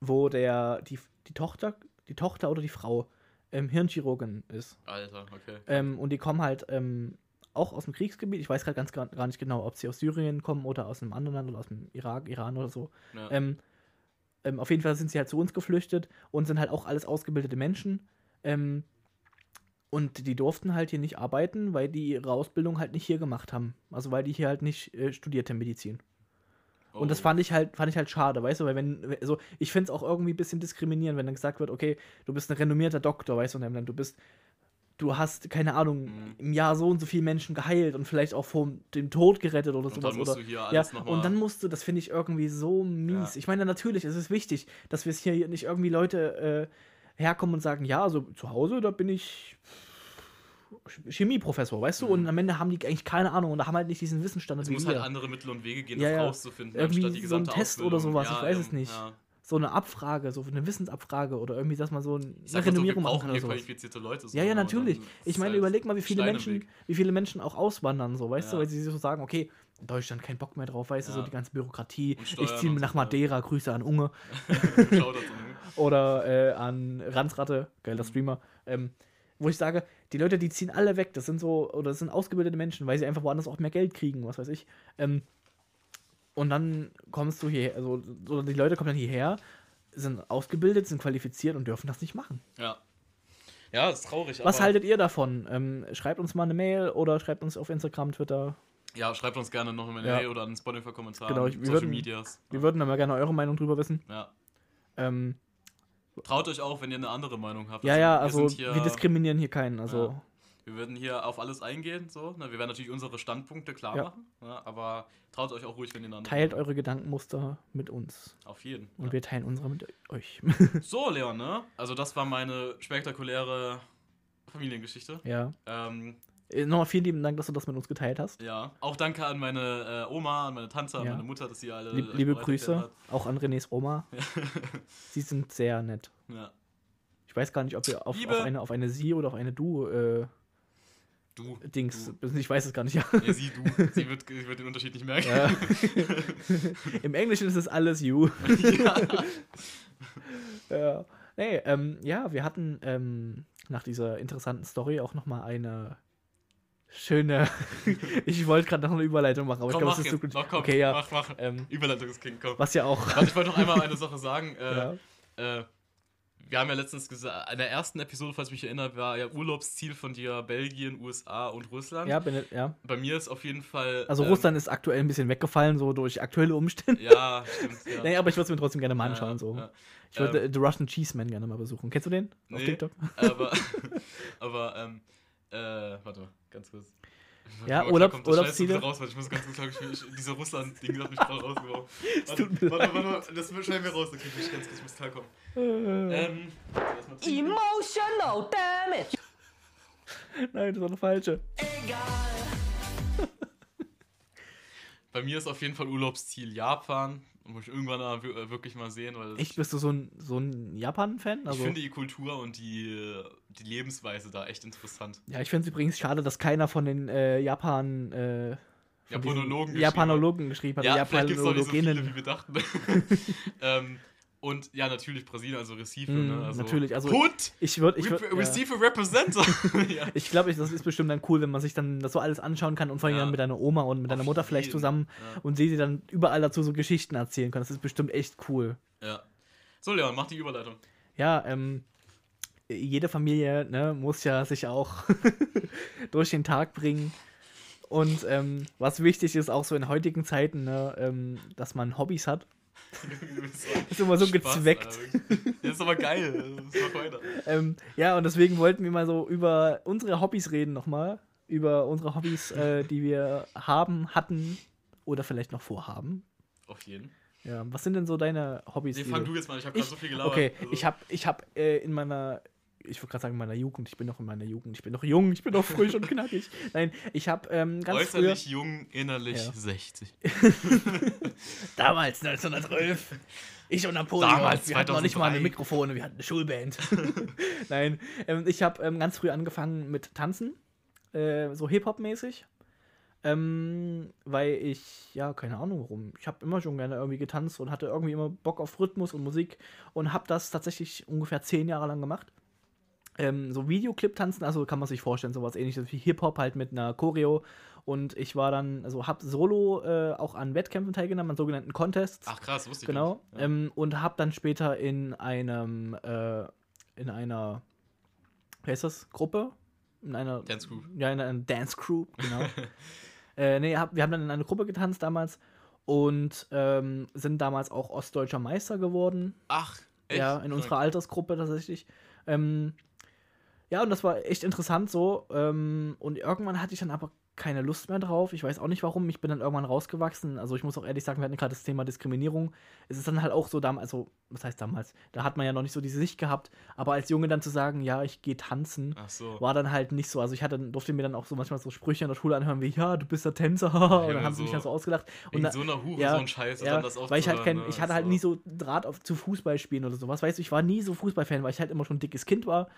wo der, die, die Tochter, die Tochter oder die Frau ähm, Hirnchirurgin ist. Alter, okay. Ähm, und die kommen halt ähm, auch aus dem Kriegsgebiet. Ich weiß gerade ganz gar, nicht genau, ob sie aus Syrien kommen oder aus einem anderen Land oder aus dem Irak, Iran oder so. ja. Ähm, ähm, auf jeden Fall sind sie halt zu uns geflüchtet und sind halt auch alles ausgebildete Menschen. Ähm, und die durften halt hier nicht arbeiten, weil die ihre Ausbildung halt nicht hier gemacht haben. Also weil die hier halt nicht äh, studierte Medizin. Und das Oh. fand ich halt, fand ich halt schade, weißt du, weil wenn, also ich finde es auch irgendwie ein bisschen diskriminierend, wenn dann gesagt wird, okay, du bist ein renommierter Doktor, weißt du, in deinem Land, du bist, du hast, keine Ahnung, Mhm. im Jahr so und so viele Menschen geheilt und vielleicht auch vor dem Tod gerettet oder Und sowas. dann musst oder, du hier ja, alles nochmal. und dann musst du, das finde ich irgendwie so mies. Ja. Ich meine, natürlich, es ist wichtig, dass wir es hier nicht irgendwie Leute äh, herkommen und sagen, ja, also zu Hause, da bin ich Chemieprofessor, weißt du? Mhm. Und am Ende haben die eigentlich keine Ahnung und haben halt nicht diesen Wissensstandard es wie muss wir. halt andere Mittel und Wege gehen, Ja, das ja. rauszufinden, Irgendwie anstatt die so ein gesamte Test oder Ausbildung. sowas, ich weiß es nicht. Ja. so eine Abfrage, so eine Wissensabfrage oder irgendwie, dass man so eine mal so, Renommierung machen kann oder qualifizierte Leute. so, Ja, ja, natürlich. Ich meine, halt überleg mal, wie viele Menschen, wie viele Menschen auch auswandern, so, weißt du, Ja. weil sie so sagen, okay, in Deutschland kein Bock mehr drauf, weißt du, so Ja. die ganze Bürokratie. Ich ziehe nach Madeira, Grüße an Unge Shoutout an oder äh, an Ranzratte, Mhm. geiler Streamer. Ähm, wo ich sage, die Leute, die ziehen alle weg, das sind so, oder das sind ausgebildete Menschen, weil sie einfach woanders auch mehr Geld kriegen, was weiß ich. Ähm, und dann kommst du hier, also oder die Leute kommen dann hierher, sind ausgebildet, sind qualifiziert und dürfen das nicht machen. Ja. Ja, ist traurig. Was haltet ihr davon? Ähm, schreibt uns mal eine Mail oder schreibt uns auf Instagram, Twitter. Ja, schreibt uns gerne noch eine Ja. Mail oder einen Spotify-Kommentar. Genau, ich- wir Social würden- Medias. Wir würden da mal gerne eure Meinung drüber wissen. Ja. Ähm, Traut euch auch, wenn ihr eine andere Meinung habt. ja, ja, wir also sind hier, wir diskriminieren hier keinen. Also Wir werden hier auf alles eingehen. So. Ne? Wir werden natürlich unsere Standpunkte klar Ja. machen. Ne? Aber traut euch auch ruhig, wenn ihr eine andere teilt eure Gedankenmuster mit uns. Auf jeden. Und ja. wir teilen unsere mit euch. So, Leon, ne? Also das war meine spektakuläre Familiengeschichte. ja. Ähm, Äh, Nochmal vielen lieben Dank, dass du das mit uns geteilt hast. Ja, auch danke an meine äh, Oma, an meine Tante, an Ja. meine Mutter, dass sie alle. Lieb, liebe Grüße, auch an Renés Oma. Sie sind sehr nett. Ja. Ich weiß gar nicht, ob wir auf, auf, eine, auf eine Sie oder auf eine Du äh, Du. Dings. Ich weiß es gar nicht. Ja. Du. Ja, sie, du. Sie wird, sie wird den Unterschied nicht merken. Ja. Im Englischen ist es alles You. ja. Ja. Nee, ähm, ja, wir hatten ähm, nach dieser interessanten Story auch nochmal eine schöne. ich wollte gerade noch eine Überleitung machen, aber Komm, ich glaube, es ist zu gut. Mach, komm, okay, ja. mach, mach. Ähm, Überleitungsking, komm. was ja auch. Warte, ich wollte noch einmal eine Sache sagen. Äh, ja. äh, wir haben ja letztens gesagt, in der ersten Episode, falls ich mich erinnere, war ja Urlaubsziel von dir Belgien, USA und Russland. Ja, bin, ja. Bei mir ist auf jeden Fall. Also ähm, Russland ist aktuell ein bisschen weggefallen, so durch aktuelle Umstände. Ja, stimmt. Ja. Nee, aber ich würde es mir trotzdem gerne mal Ja, anschauen. so. ja. Ich würde äh, The Russian Cheese Man gerne mal besuchen. Kennst du den? Auf Nee. TikTok? Aber, aber, ähm, äh, warte mal, ganz kurz. Ja, Warte mal, Urlaub- kommt das Scheiße Urlaubsziele? wieder Raus, warte, ich muss ganz kurz sagen, ich, ich, diese Russland-Ding hat mich voll rausgeworfen. Warte, tut mir warte, warte, warte, das wird schnell mir raus, dann krieg ich ganz kurz, ich muss klarkommen. Äh, Ähm. Emotional damage. Nein, das war eine falsche. Bei mir ist auf jeden Fall Urlaubsziel Japan. Muss ich irgendwann mal wir- äh, wirklich mal sehen, weil Echt, bist du so ein, so ein Japan-Fan? ich Also, finde die Kultur und die, äh, die Lebensweise da echt interessant. ja, ich finde es übrigens schade, dass keiner von den äh, Japan. Äh, von Japanologen geschrieben Japanologen geschrieben hat. Ja, vielleicht gibt es nicht so viele, Japanologinnen. wie wir dachten. ähm, und ja, natürlich Brasilien, also Recife. Mm, ne? also, natürlich, also- Hut! Ich würde. Ich, würd, Rep ja. Recife Representer! ja. ich glaube, das ist bestimmt dann cool, wenn man sich dann das so alles anschauen kann und vor allem Ja. dann mit deiner Oma und mit deiner Auf Mutter vielleicht jeden. zusammen und sie sie dann überall dazu so Geschichten erzählen kann. Das ist bestimmt echt cool. ja. So, Leon, mach die Überleitung. Ja, ähm, jede Familie ne, muss ja sich auch durch den Tag bringen. Und ähm, was wichtig ist, auch so in heutigen Zeiten, ne, ähm, dass man Hobbys hat. Ist immer so Spaß, gezweckt. Das ist aber geil. Ähm, ja, und deswegen wollten wir mal so über unsere Hobbys reden nochmal. Über unsere Hobbys, äh, die wir haben, hatten oder vielleicht noch vorhaben. Auf jeden. Ja, was sind denn so deine Hobbys? Nee, fang du- jetzt mal, ich habe gerade so viel gelabert. okay, Also, ich habe ich hab, äh, in meiner, ich würde gerade sagen in meiner Jugend, ich bin noch in meiner Jugend, ich bin noch jung, ich bin noch frisch und knackig. Nein, ich habe ähm, ganz früher, Äußerlich jung, innerlich Ja. 60. damals 1912, ich und Napoleon, Damals, wir hatten noch nicht mal eine 2003. Mikrofone, wir hatten eine Schulband. Nein, ähm, ich habe ähm, ganz früh angefangen mit Tanzen, äh, so Hip-Hop-mäßig. Ähm, weil ich, ja, keine Ahnung warum. Ich habe immer schon gerne irgendwie getanzt und hatte irgendwie immer Bock auf Rhythmus und Musik und habe das tatsächlich ungefähr zehn Jahre lang gemacht. Ähm, so Videoclip-Tanzen, also kann man sich vorstellen, sowas ähnliches wie Hip-Hop halt mit einer Choreo. Und ich war dann, also habe solo äh, auch an Wettkämpfen teilgenommen, an sogenannten Contests. Ach krass, wusste ich Genau. Ja. Ähm, und habe dann später in einem, äh, in einer, wie heißt das, Gruppe? In einer Dance Group. Ja, in einer Dance Crew, genau. äh, nee, hab, wir haben dann in einer Gruppe getanzt damals und ähm, sind damals auch ostdeutscher Meister geworden. Ach, echt? Ja, in unserer Altersgruppe tatsächlich. Ähm, ja, und das war echt interessant so. Ähm, und irgendwann hatte ich dann aber keine Lust mehr drauf. Ich weiß auch nicht warum. Ich bin dann irgendwann rausgewachsen. Also ich muss auch ehrlich sagen, wir hatten gerade das Thema Diskriminierung. Es ist dann halt auch so damals, also was heißt damals? Da hat man ja noch nicht so diese Sicht gehabt. Aber als Junge dann zu sagen, ja, ich gehe tanzen, so. war dann halt nicht so. Also ich hatte, durfte mir dann auch so manchmal so Sprüche in der Schule anhören wie, ja, du bist der Tänzer. und dann haben sie so mich dann so ausgelacht. Und da, so einer Hure, ja, so ein Scheiß. ja, das weil ich halt kein, ne, ich hatte halt so- nie so Draht auf, zu Fußballspielen oder sowas. Weißt du, ich war nie so Fußballfan, weil ich halt immer schon ein dickes Kind war.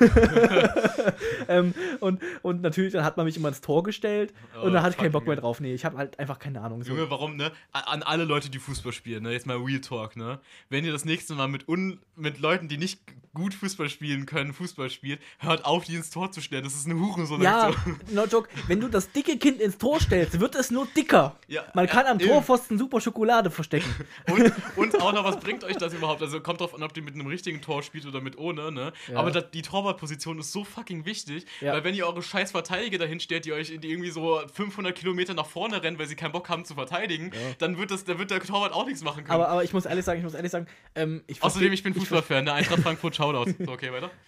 ähm, und, und natürlich, dann hat man mich immer ins Tor gestellt Oh, und dann hatte ich keinen Bock mehr drauf. Nee, ich habe halt einfach keine Ahnung. So. Junge, warum, ne? An alle Leute, die Fußball spielen, ne? Jetzt mal Real Talk, ne? Wenn ihr das nächste Mal mit, un mit Leuten, die nicht gut Fußball spielen können, Fußball spielt, hört auf, die ins Tor zu stellen. Das ist eine Hurensohn. Ja, no joke. Wenn du das dicke Kind ins Tor stellst, wird es nur dicker. Ja, Man kann ja, am eben. Torpfosten super Schokolade verstecken. Und, und auch noch, was bringt euch das überhaupt? Also kommt drauf an, ob ihr mit einem richtigen Tor spielt oder mit ohne, ne? Ja. Aber das, die Torwartposition ist so fucking wichtig, Ja. weil wenn ihr eure scheiß Verteidiger dahin stellt, die euch die irgendwie so 500 Kilometer nach vorne rennen, weil sie keinen Bock haben zu verteidigen, dann wird das, dann wird der Torwart auch nichts machen können. Aber, aber ich muss ehrlich sagen, ich muss ehrlich sagen, ähm, ich Außerdem, ich bin Fußballfan, der Eintracht Frankfurt Shoutout. So, okay, weiter?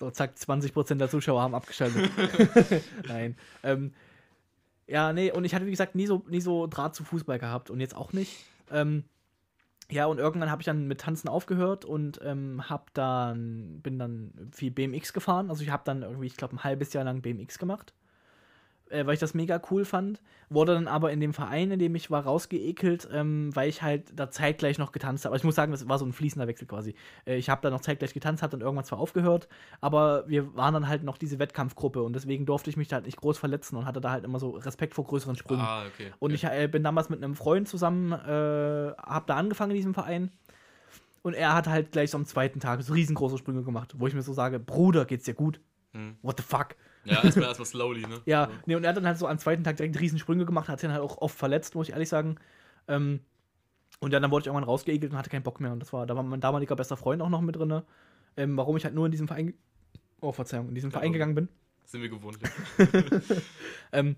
So, zack, 20% der Zuschauer haben abgeschaltet. Nein. Ähm, ja, nee, und ich hatte, wie gesagt, nie so, nie so Draht zu Fußball gehabt und jetzt auch nicht. Ähm, ja, und irgendwann habe ich dann mit Tanzen aufgehört und ähm, hab dann, bin dann viel BMX gefahren. Also ich habe dann irgendwie, ich glaube, ein halbes Jahr lang BMX gemacht äh, weil ich das mega cool fand. Wurde dann aber in dem Verein, in dem ich war, rausgeekelt, ähm, weil ich halt da zeitgleich noch getanzt habe. Also ich muss sagen, das war so ein fließender Wechsel quasi. Äh, ich habe da noch zeitgleich getanzt, habe dann irgendwann zwar aufgehört, aber wir waren dann halt noch diese Wettkampfgruppe und deswegen durfte ich mich da halt nicht groß verletzen und hatte da halt immer so Respekt vor größeren Sprüngen. Ah, okay. Und ich äh, bin damals mit einem Freund zusammen, äh, habe da angefangen in diesem Verein. Und er hat halt gleich so am zweiten Tag so riesengroße Sprünge gemacht, wo ich mir so sage, Bruder, geht's dir gut? Hm. What the fuck? Ja, erstmal erstmal slowly, ne? Ja, So. nee, und er hat dann halt so am zweiten Tag direkt Riesensprünge gemacht, hat sich dann halt auch oft verletzt, muss ich ehrlich sagen. Ähm, und dann, dann wurde ich irgendwann rausgeekelt und hatte keinen Bock mehr. Und das war, da war mein damaliger bester Freund auch noch mit drin. Ähm, warum ich halt nur in diesem Verein, oh Verzeihung, in diesem Ja, Verein gegangen bin. Sind wir gewohnt. Ja. Ähm,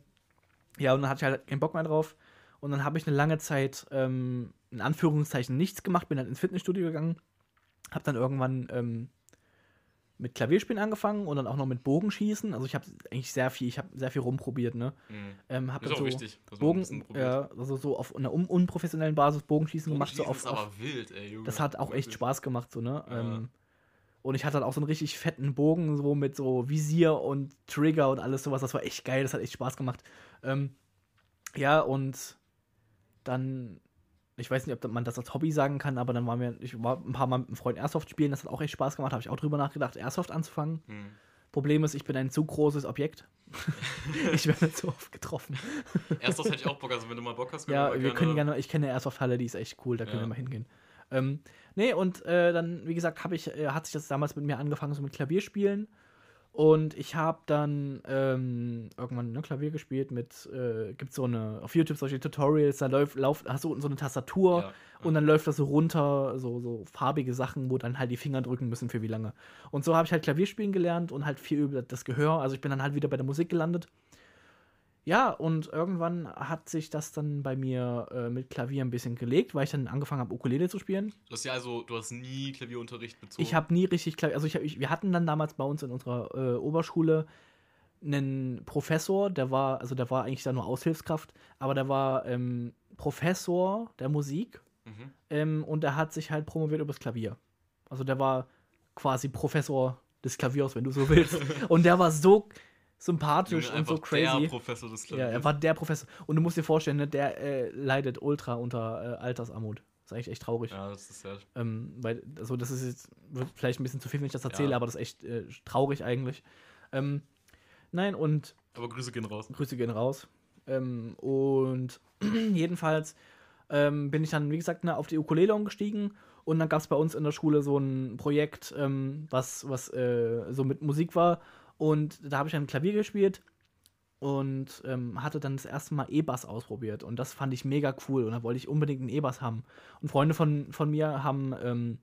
ja, und dann hatte ich halt keinen Bock mehr drauf. Und dann habe ich eine lange Zeit, ähm, in Anführungszeichen, nichts gemacht, bin dann ins Fitnessstudio gegangen, habe dann irgendwann ähm, mit Klavierspielen angefangen und dann auch noch mit Bogenschießen. Also ich habe eigentlich sehr viel, ich habe sehr viel rumprobiert, ne? Mhm. Ähm, hab Ist auch so wichtig, Bogen, ja, also so auf einer un unprofessionellen Basis Bogenschießen gemacht, so Bogenschießen auf, ist auf aber wild, ey, Junge. das hat auch echt Wirklich. Spaß gemacht, so, ne? Ja. Ähm, und ich hatte dann auch so einen richtig fetten Bogen, so mit so Visier und Trigger und alles sowas. Das war echt geil, das hat echt Spaß gemacht. Ähm, ja, und dann, ich weiß nicht, ob man das als Hobby sagen kann, aber dann waren wir, ich war ein paar Mal mit einem Freund Airsoft spielen, das hat auch echt Spaß gemacht, habe ich auch drüber nachgedacht, Airsoft anzufangen. Mhm. Problem ist, ich bin ein zu großes Objekt. ich werde zu oft getroffen. Das hätte ich auch Bock, also wenn du mal Bock hast, Ja, mal wir können gerne, ich kenne eine Airsoft-Halle, die ist echt cool, da können Ja. wir mal hingehen. Ähm, nee, und äh, dann, wie gesagt, habe ich, äh, hat sich das damals mit mir angefangen, so mit Klavierspielen. Und ich habe dann ähm, irgendwann ne, Klavier gespielt mit, äh, gibt so eine, auf YouTube solche Tutorials, da läuft, lauf, hast du unten so eine Tastatur Ja, und dann läuft das so runter, so, so farbige Sachen, wo dann halt die Finger drücken müssen für wie lange. Und so habe ich halt Klavierspielen gelernt und halt viel über das Gehör. Also ich bin dann halt wieder bei der Musik gelandet. Ja, und irgendwann hat sich das dann bei mir äh, mit Klavier ein bisschen gelegt, weil ich dann angefangen habe, Ukulele zu spielen. Du hast ja also, du hast nie Klavierunterricht bezogen. Ich habe nie richtig Klavier, also ich hab, ich, wir hatten dann damals bei uns in unserer äh, Oberschule einen Professor, der war, also der war eigentlich da nur Aushilfskraft, aber der war ähm, Professor der Musik Mhm. ähm, und der hat sich halt promoviert übers Klavier. Also der war quasi Professor des Klaviers, wenn du so willst. und der war so sympathisch und so crazy. Der Professor des Ja, er war der Professor. Und du musst dir vorstellen, ne, der äh, leidet ultra unter äh, Altersarmut. Das ist eigentlich echt traurig. Ja, das ist ja. Ähm, weil, also das ist jetzt, wird vielleicht ein bisschen zu viel, wenn ich das erzähle, Ja. aber das ist echt äh, traurig eigentlich. Ähm, nein, und Aber Grüße gehen raus. Grüße gehen raus. Ähm, und jedenfalls ähm, bin ich dann, wie gesagt, ne, auf die Ukulele umgestiegen. Und dann gab es bei uns in der Schule so ein Projekt, ähm, was, was äh, so mit Musik war. Und da habe ich dann Klavier gespielt und ähm, hatte dann das erste Mal E-Bass ausprobiert. Und das fand ich mega cool. Und da wollte ich unbedingt einen E-Bass haben. Und Freunde von, von mir haben ähm,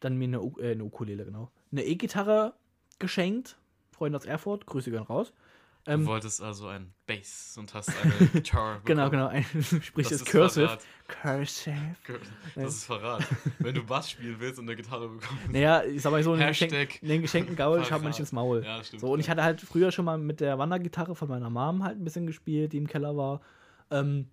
dann mir eine, äh, eine Ukulele, genau, eine E-Gitarre geschenkt. Freunde aus Erfurt, Grüße gehen raus. Du Ähm, wolltest also ein Bass und hast eine Guitar Genau, bekommen. genau. Ein, sprich, Das ist Cursive. Verrat. Cursive. Das ist Verrat. Wenn du Bass spielen willst und eine Gitarre bekommst. Naja, ich sag mal so, einen, Geschenk, einen geschenkten Gaul schaut man nicht ins Maul. Ja, stimmt. So, und ich hatte halt früher schon mal mit der Wandergitarre von meiner Mom halt ein bisschen gespielt, die im Keller war. Ähm,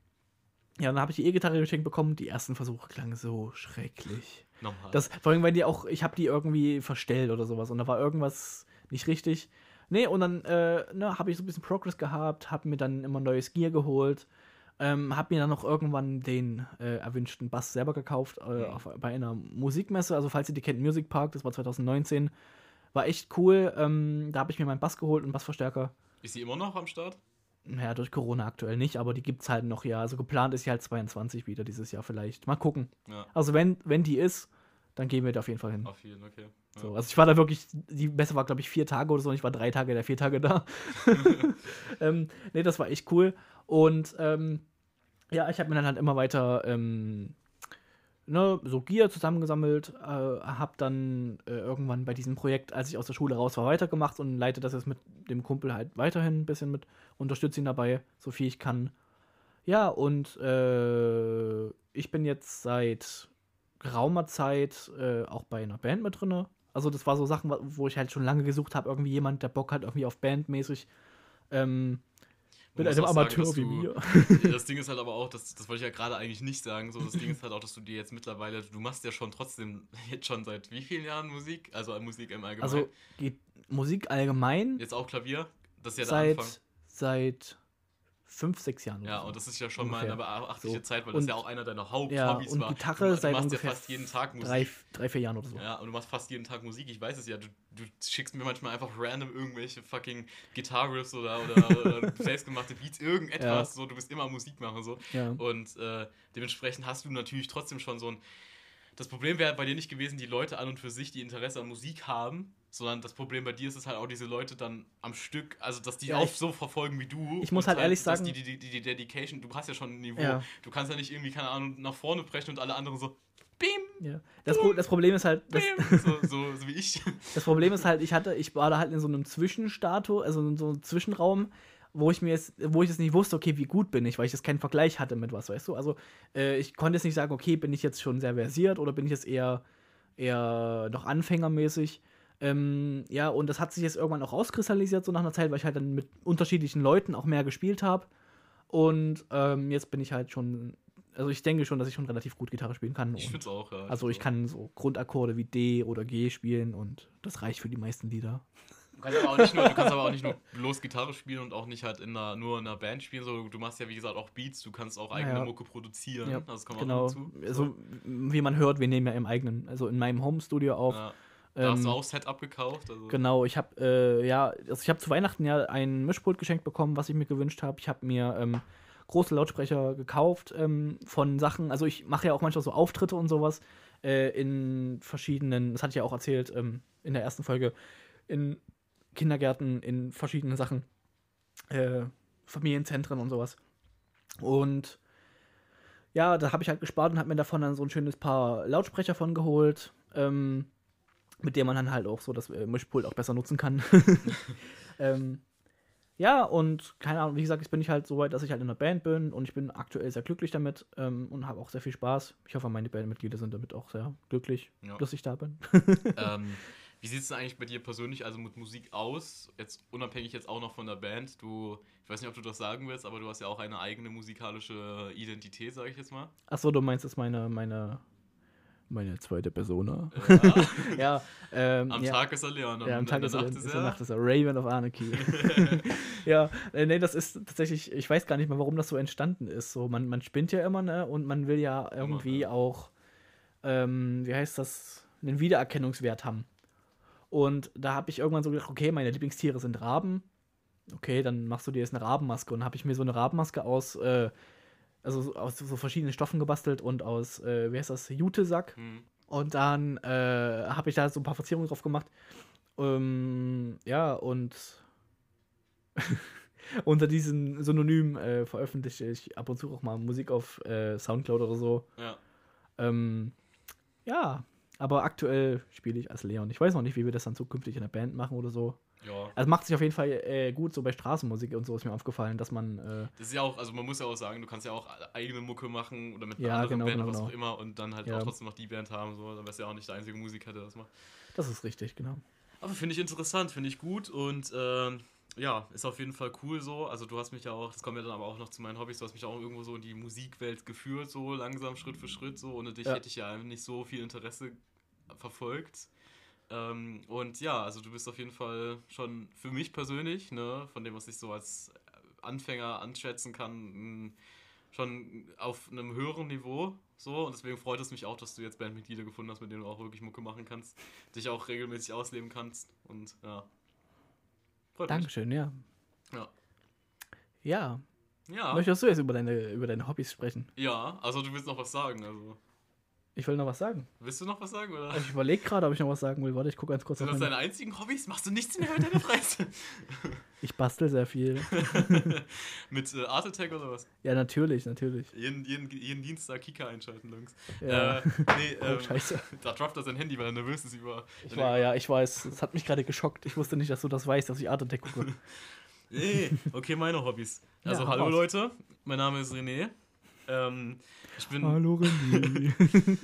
ja, dann habe ich die E-Gitarre geschenkt bekommen. Die ersten Versuche klangen so schrecklich. Normal. Das, vor allem, weil die auch, ich habe die irgendwie verstellt oder sowas und da war irgendwas nicht richtig. Nee, und dann äh, ne, habe ich so ein bisschen Progress gehabt, habe mir dann immer neues Gear geholt, ähm, habe mir dann noch irgendwann den äh, erwünschten Bass selber gekauft äh, Mhm. auf, bei einer Musikmesse. Also, falls ihr die kennt, Music Park, das war 2019. War echt cool. Ähm, da habe ich mir meinen Bass geholt und Bassverstärker. ist sie immer noch am Start? Naja, durch Corona aktuell nicht, aber die gibt es halt noch, ja. Also geplant ist sie halt 22 wieder dieses Jahr vielleicht. Mal gucken. Ja, Also, wenn, wenn die ist, dann gehen wir da auf jeden Fall hin. auf jeden, okay. So, also ich war da wirklich, die Messe war, glaube ich, vier Tage oder so und ich war drei Tage der vier Tage da. ähm, nee, das war echt cool. Und ähm, ja, ich habe mir dann halt immer weiter ähm, ne, so Gear zusammengesammelt, äh, habe dann äh, irgendwann bei diesem Projekt, als ich aus der Schule raus war, weitergemacht und leite das jetzt mit dem Kumpel halt weiterhin ein bisschen mit, unterstütze ihn dabei, so viel ich kann. Ja, und äh, ich bin jetzt seit geraumer Zeit äh, auch bei einer Band mit drinne. Also das war so Sachen, wo ich halt schon lange gesucht habe, irgendwie jemand, der Bock hat, irgendwie auf Bandmäßig. Ähm, Mit einem sagen, Amateur dass wie du- mir. Das Ding ist halt aber auch, das, das wollte ich ja gerade eigentlich nicht sagen, so das Ding ist halt auch, dass du dir jetzt mittlerweile, du machst ja schon trotzdem jetzt schon seit wie vielen Jahren Musik? Also Musik im Allgemeinen. Also geht Musik allgemein jetzt auch Klavier? Das ist ja der seit, Anfang. seit fünf, sechs Jahren. Ja, so. und das ist ja schon mal eine Ungefähr. beachtliche So. Zeit, weil das Und- ja auch einer deiner ja, Haupthobbys und war. Gitarre du, du machst ungefähr ja fast jeden Tag Musik. drei, drei, vier Jahren oder so. Ja, und du machst fast jeden Tag Musik. Ich weiß es ja. Du, du schickst mir manchmal einfach random irgendwelche fucking Gitarriffs oder, oder, oder selbstgemachte Beats, irgendetwas. So, du bist immer Musik machen. So. Ja. Und äh, dementsprechend hast du natürlich trotzdem schon so ein. Das Problem wäre bei dir nicht gewesen, die Leute an und für sich, die Interesse an Musik haben, sondern das Problem bei dir ist es halt auch, diese Leute dann am Stück, also dass die Ja, auch so verfolgen wie du. ich muss und halt ehrlich sagen- Die, die, die, die Dedication, du hast ja schon ein Niveau. Ja. Du kannst ja nicht irgendwie, keine Ahnung, nach vorne brechen und alle anderen so. Bim, Ja. Das, Pro das Problem ist halt, das, bim, so, so, so wie ich. das Problem ist halt, ich hatte, ich war da halt in so einem Zwischenstatus, also in so einem Zwischenraum, wo ich mir jetzt, wo ich jetzt nicht wusste, okay, wie gut bin ich, weil ich jetzt keinen Vergleich hatte mit was, weißt du? Also äh, ich konnte jetzt nicht sagen, okay, bin ich jetzt schon sehr versiert oder bin ich jetzt eher, eher noch anfängermäßig. Ähm, ja, und das hat sich jetzt irgendwann auch rauskristallisiert, so nach einer Zeit, weil ich halt dann mit unterschiedlichen Leuten auch mehr gespielt habe. Und ähm, jetzt bin ich halt schon, also ich denke schon, dass ich schon relativ gut Gitarre spielen kann. Ich find's auch, ja. also ich kann so Grundakkorde wie D oder G spielen und das reicht für die meisten Lieder. Du kannst aber auch nicht nur, du kannst aber auch nicht nur bloß Gitarre spielen und auch nicht halt in einer, nur in einer Band spielen. So, du machst ja, wie gesagt, auch Beats, du kannst auch eigene Ja. Mucke produzieren. Ja, das kommt genau. auch dazu. Also wie man hört, wir nehmen ja im eigenen, also in meinem Home-Studio auf. Ja. Da hast Ähm, du auch Setup gekauft. Also. Genau, ich habe äh, ja, also ich habe zu Weihnachten ja ein Mischpult geschenkt bekommen, was ich mir gewünscht habe. Ich habe mir ähm, große Lautsprecher gekauft ähm, von Sachen. Also ich mache ja auch manchmal so Auftritte und sowas äh, in verschiedenen. Das hatte ich ja auch erzählt ähm, in der ersten Folge in Kindergärten, in verschiedenen Sachen, äh, Familienzentren und sowas. Und ja, da habe ich halt gespart und habe mir davon dann so ein schönes paar Lautsprecher von geholt. Ähm, mit dem man dann halt auch so das äh, Mischpult auch besser nutzen kann. ähm, ja, und keine Ahnung, wie gesagt, jetzt bin ich halt so weit, dass ich halt in einer Band bin und ich bin aktuell sehr glücklich damit ähm, und habe auch sehr viel Spaß. Ich hoffe, meine Bandmitglieder sind damit auch sehr glücklich, Ja. dass ich da bin. ähm, wie sieht es denn eigentlich bei dir persönlich also mit Musik aus? Jetzt unabhängig jetzt auch noch von der Band. Du, ich weiß nicht, ob du das sagen willst, aber du hast ja auch eine eigene musikalische Identität, sage ich jetzt mal. Achso, du meinst, das ist meine, meine, meine zweite Persona. Ja. ja, ähm, Am ja. Tag ist er Leon, Ja, am Tag ist er, Nacht ist er Nacht ist er Raven of Anarchy. ja, äh, nee, das ist tatsächlich, ich weiß gar nicht mal, warum das so entstanden ist. So, man, man spinnt ja immer, ne? Und man will ja irgendwie ja. auch, ähm, wie heißt das, einen Wiedererkennungswert haben. Und da habe ich irgendwann so gedacht, okay, meine Lieblingstiere sind Raben. Okay, dann machst du dir jetzt eine Rabenmaske. Und habe ich mir so eine Rabenmaske aus, äh, also so- aus so verschiedenen Stoffen gebastelt und aus, äh, wie heißt das, Jutesack. Hm. Und dann äh, habe ich da so ein paar Verzierungen drauf gemacht. Ähm, ja, und unter diesem Synonym äh, veröffentliche ich ab und zu auch mal Musik auf äh, Soundcloud oder so. Ja. Ähm, ja, aber aktuell spiele ich als Leon. Ich weiß noch nicht, wie wir das dann zukünftig in der Band machen oder so. ja. Also macht sich auf jeden Fall äh, gut, so bei Straßenmusik und so ist mir aufgefallen, dass man. Äh, Das ist ja auch, also man muss ja auch sagen, du kannst ja auch eigene Mucke machen oder mit einer Ja, anderen genau, Band genau, oder was genau. auch immer und dann halt Ja. auch trotzdem noch die Band haben. So. Dann wärst du ja auch nicht der einzige Musiker, der das macht. das ist richtig, genau. Aber finde ich interessant, finde ich gut und ähm, ja, ist auf jeden Fall cool so. Also du hast mich ja auch, das kommt ja dann aber auch noch zu meinen Hobbys, du hast mich auch irgendwo so in die Musikwelt geführt, so langsam, Schritt für Schritt so. Ohne dich Ja. hätte ich ja nicht so viel Interesse verfolgt. Ähm, und ja, also du bist auf jeden Fall schon für mich persönlich, ne, von dem, was ich so als Anfänger anschätzen kann, schon auf einem höheren Niveau. So, und deswegen freut es mich auch, dass du jetzt Bandmitglieder gefunden hast, mit denen du auch wirklich Mucke machen kannst, dich auch regelmäßig ausleben kannst. Und ja. Freut Dankeschön, ja. mich. Ja. Ja. Ja. Möchtest du jetzt über deine, über deine Hobbys sprechen? ja, also du willst noch was sagen, also. Ich will noch was sagen. Willst du noch was sagen, oder? Ich überlege gerade, ob ich noch was sagen will. Warte, ich gucke ganz kurz Sind das deine einzigen Hobbys? Machst du nichts mehr mit deiner Freizeit? Ich bastel sehr viel. mit äh, Art Attack oder was? Ja, natürlich, natürlich. Jeden, jeden, jeden Dienstag Kika einschalten, Jungs. Ja. Äh, nee, Oh, ähm, scheiße. Da droppt er sein Handy, weil er nervös ist über. Ich war, ja, ich weiß. Es hat mich gerade geschockt. Ich wusste nicht, dass du das weißt, dass ich Art Attack gucke. Nee, okay, meine Hobbys. Also, Ja, hallo raus. Leute, mein Name ist René. Ähm, ich bin. Hallo René.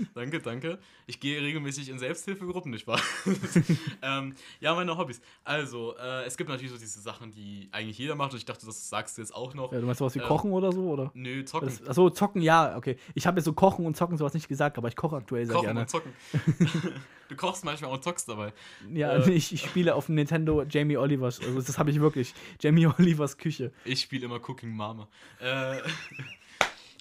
Danke, danke. Ich gehe regelmäßig in Selbsthilfegruppen, nicht wahr? ähm, ja, meine Hobbys. Also, äh, es gibt natürlich so diese Sachen, die eigentlich jeder macht und ich dachte, das sagst du jetzt auch noch. ja, du meinst sowas wie Ähm, Kochen oder so, oder? Nö, zocken. Das, achso, zocken, ja, okay. Ich habe jetzt so Kochen und Zocken sowas nicht gesagt, aber ich koche aktuell sehr Kochen gerne. und zocken. du kochst manchmal auch zockst dabei. Ja, Äh. ich, ich spiele auf dem Nintendo Jamie Olivers, also das habe ich wirklich. Jamie Olivers Küche. Ich spiele immer Cooking Mama. Äh,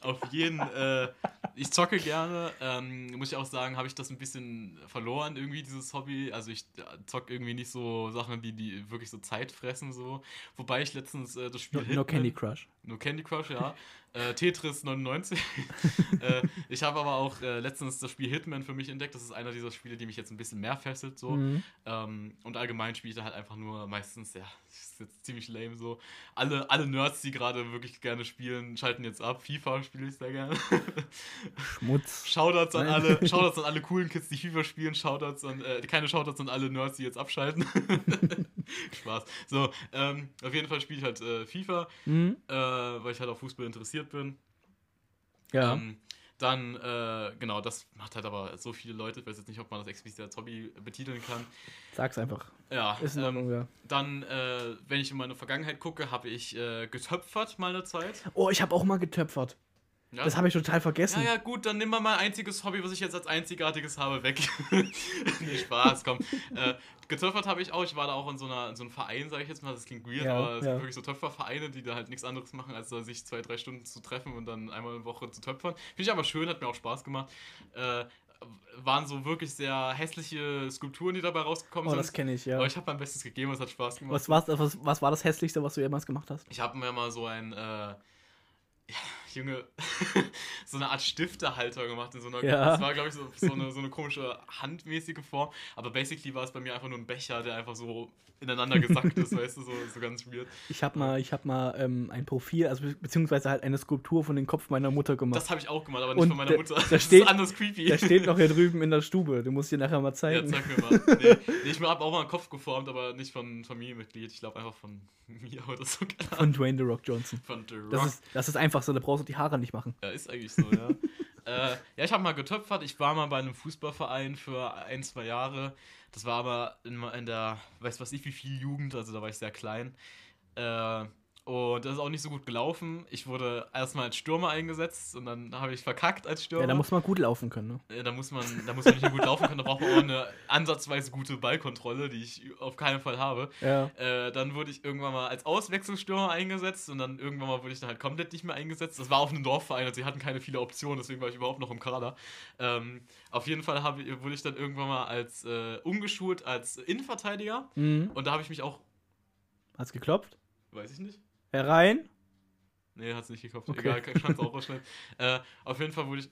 auf jeden, äh, ich zocke gerne. Ähm, muss ich auch sagen, habe ich das ein bisschen verloren, irgendwie, dieses Hobby. Also ich äh, zocke irgendwie nicht so Sachen, die, die wirklich so Zeit fressen, so. Wobei ich letztens äh, das Spiel No, no Candy Crush. Nur Candy Crush, ja. Äh, Tetris 99. äh, ich habe aber auch äh, letztens das Spiel Hitman für mich entdeckt. Das ist einer dieser Spiele, die mich jetzt ein bisschen mehr fesselt. So. Mhm. Ähm, und allgemein spiele ich da halt einfach nur meistens, ja, das ist jetzt ziemlich lame so. Alle, alle Nerds, die gerade wirklich gerne spielen, schalten jetzt ab. FIFA spiele ich sehr gerne. Schmutz. Shoutouts an alle, Shoutouts an alle coolen Kids, die FIFA spielen, Shoutouts an, äh, keine Shoutouts an alle Nerds, die jetzt abschalten. Spaß. So, ähm, auf jeden Fall spiele ich halt äh, FIFA, Mhm. äh, weil ich halt auf Fußball interessiert bin. Ja. Ähm, dann, äh, genau, das macht halt aber so viele Leute, ich weiß jetzt nicht, ob man das explizit als Hobby betiteln kann. Sag's einfach. Ja, Ist in ähm, Ordnung, ja. dann, äh, wenn ich in meine Vergangenheit gucke, habe ich äh, getöpfert mal eine Zeit. Oh, ich habe auch mal getöpfert. Ja, Das habe ich total vergessen. ja, ja, gut, dann nimm mal mein einziges Hobby, was ich jetzt als einzigartiges habe, weg. nee, Spaß, komm. Äh, getöpfert habe ich auch. Ich war da auch in so, einer, in so einem Verein, sage ich jetzt mal. Das klingt weird, Ja, aber es ja. sind wirklich so Töpfervereine, die da halt nichts anderes machen, als sich zwei, drei Stunden zu treffen und dann einmal in der Woche zu töpfern. Finde ich aber schön, hat mir auch Spaß gemacht. Äh, waren so wirklich sehr hässliche Skulpturen, die dabei rausgekommen Oh, sind. das kenne ich, ja. Aber ich habe mein Bestes gegeben, es hat Spaß gemacht. Was, was, was war das Hässlichste, was du jemals gemacht hast? Ich habe mir mal so ein, äh, ja, Junge, so eine Art Stiftehalter gemacht. In so einer, Ja. Das war, glaube ich, so, so, eine, so eine komische handmäßige Form. Aber basically war es bei mir einfach nur ein Becher, der einfach so ineinander gesackt ist, weißt du, so, so ganz weird. Ich habe mal, ich hab mal ähm, ein Profil, also be- beziehungsweise halt eine Skulptur von dem Kopf meiner Mutter gemacht. Das habe ich auch gemacht, aber nicht Und von meiner da- Mutter. da das steht- ist anders creepy. Der steht noch hier drüben in der Stube. Du musst dir nachher mal Ja, zeigen. zeig mir mal. Nee, nee ich habe auch mal einen Kopf geformt, aber nicht von Familienmitglied. Ich glaube einfach von mir oder so. Von Dwayne The Rock Johnson. Von The Rock. Das ist, das ist einfach so, da brauchst du die Haare nicht machen. Ja, ist eigentlich so, ja. äh, ja, ich habe mal getöpfert. Ich war mal bei einem Fußballverein für ein, zwei Jahre. Das war aber in, in der, weiß was ich, wie viel Jugend, also da war ich sehr klein. Äh, und das ist auch nicht so gut gelaufen. Ich wurde erstmal als Stürmer eingesetzt und dann habe ich verkackt als Stürmer. Ja, da muss man gut laufen können, ne? Ja, da muss man, da muss man nicht nur gut laufen können, da braucht man auch eine ansatzweise gute Ballkontrolle, die ich auf keinen Fall habe. Ja. Äh, dann wurde ich irgendwann mal als Auswechselstürmer eingesetzt und dann irgendwann mal wurde ich dann halt komplett nicht mehr eingesetzt. Das war auf einem Dorfverein, also sie hatten keine viele Optionen, deswegen war ich überhaupt noch im Kader. Ähm, auf jeden Fall ich- wurde ich dann irgendwann mal als äh, umgeschult als Innenverteidiger Mhm. und da habe ich mich auch, Hat's geklopft? weiß ich nicht. Herein? Nee, hat's nicht gekauft. Okay. Egal, kann es auch rausschneiden. äh, auf jeden Fall wurde ich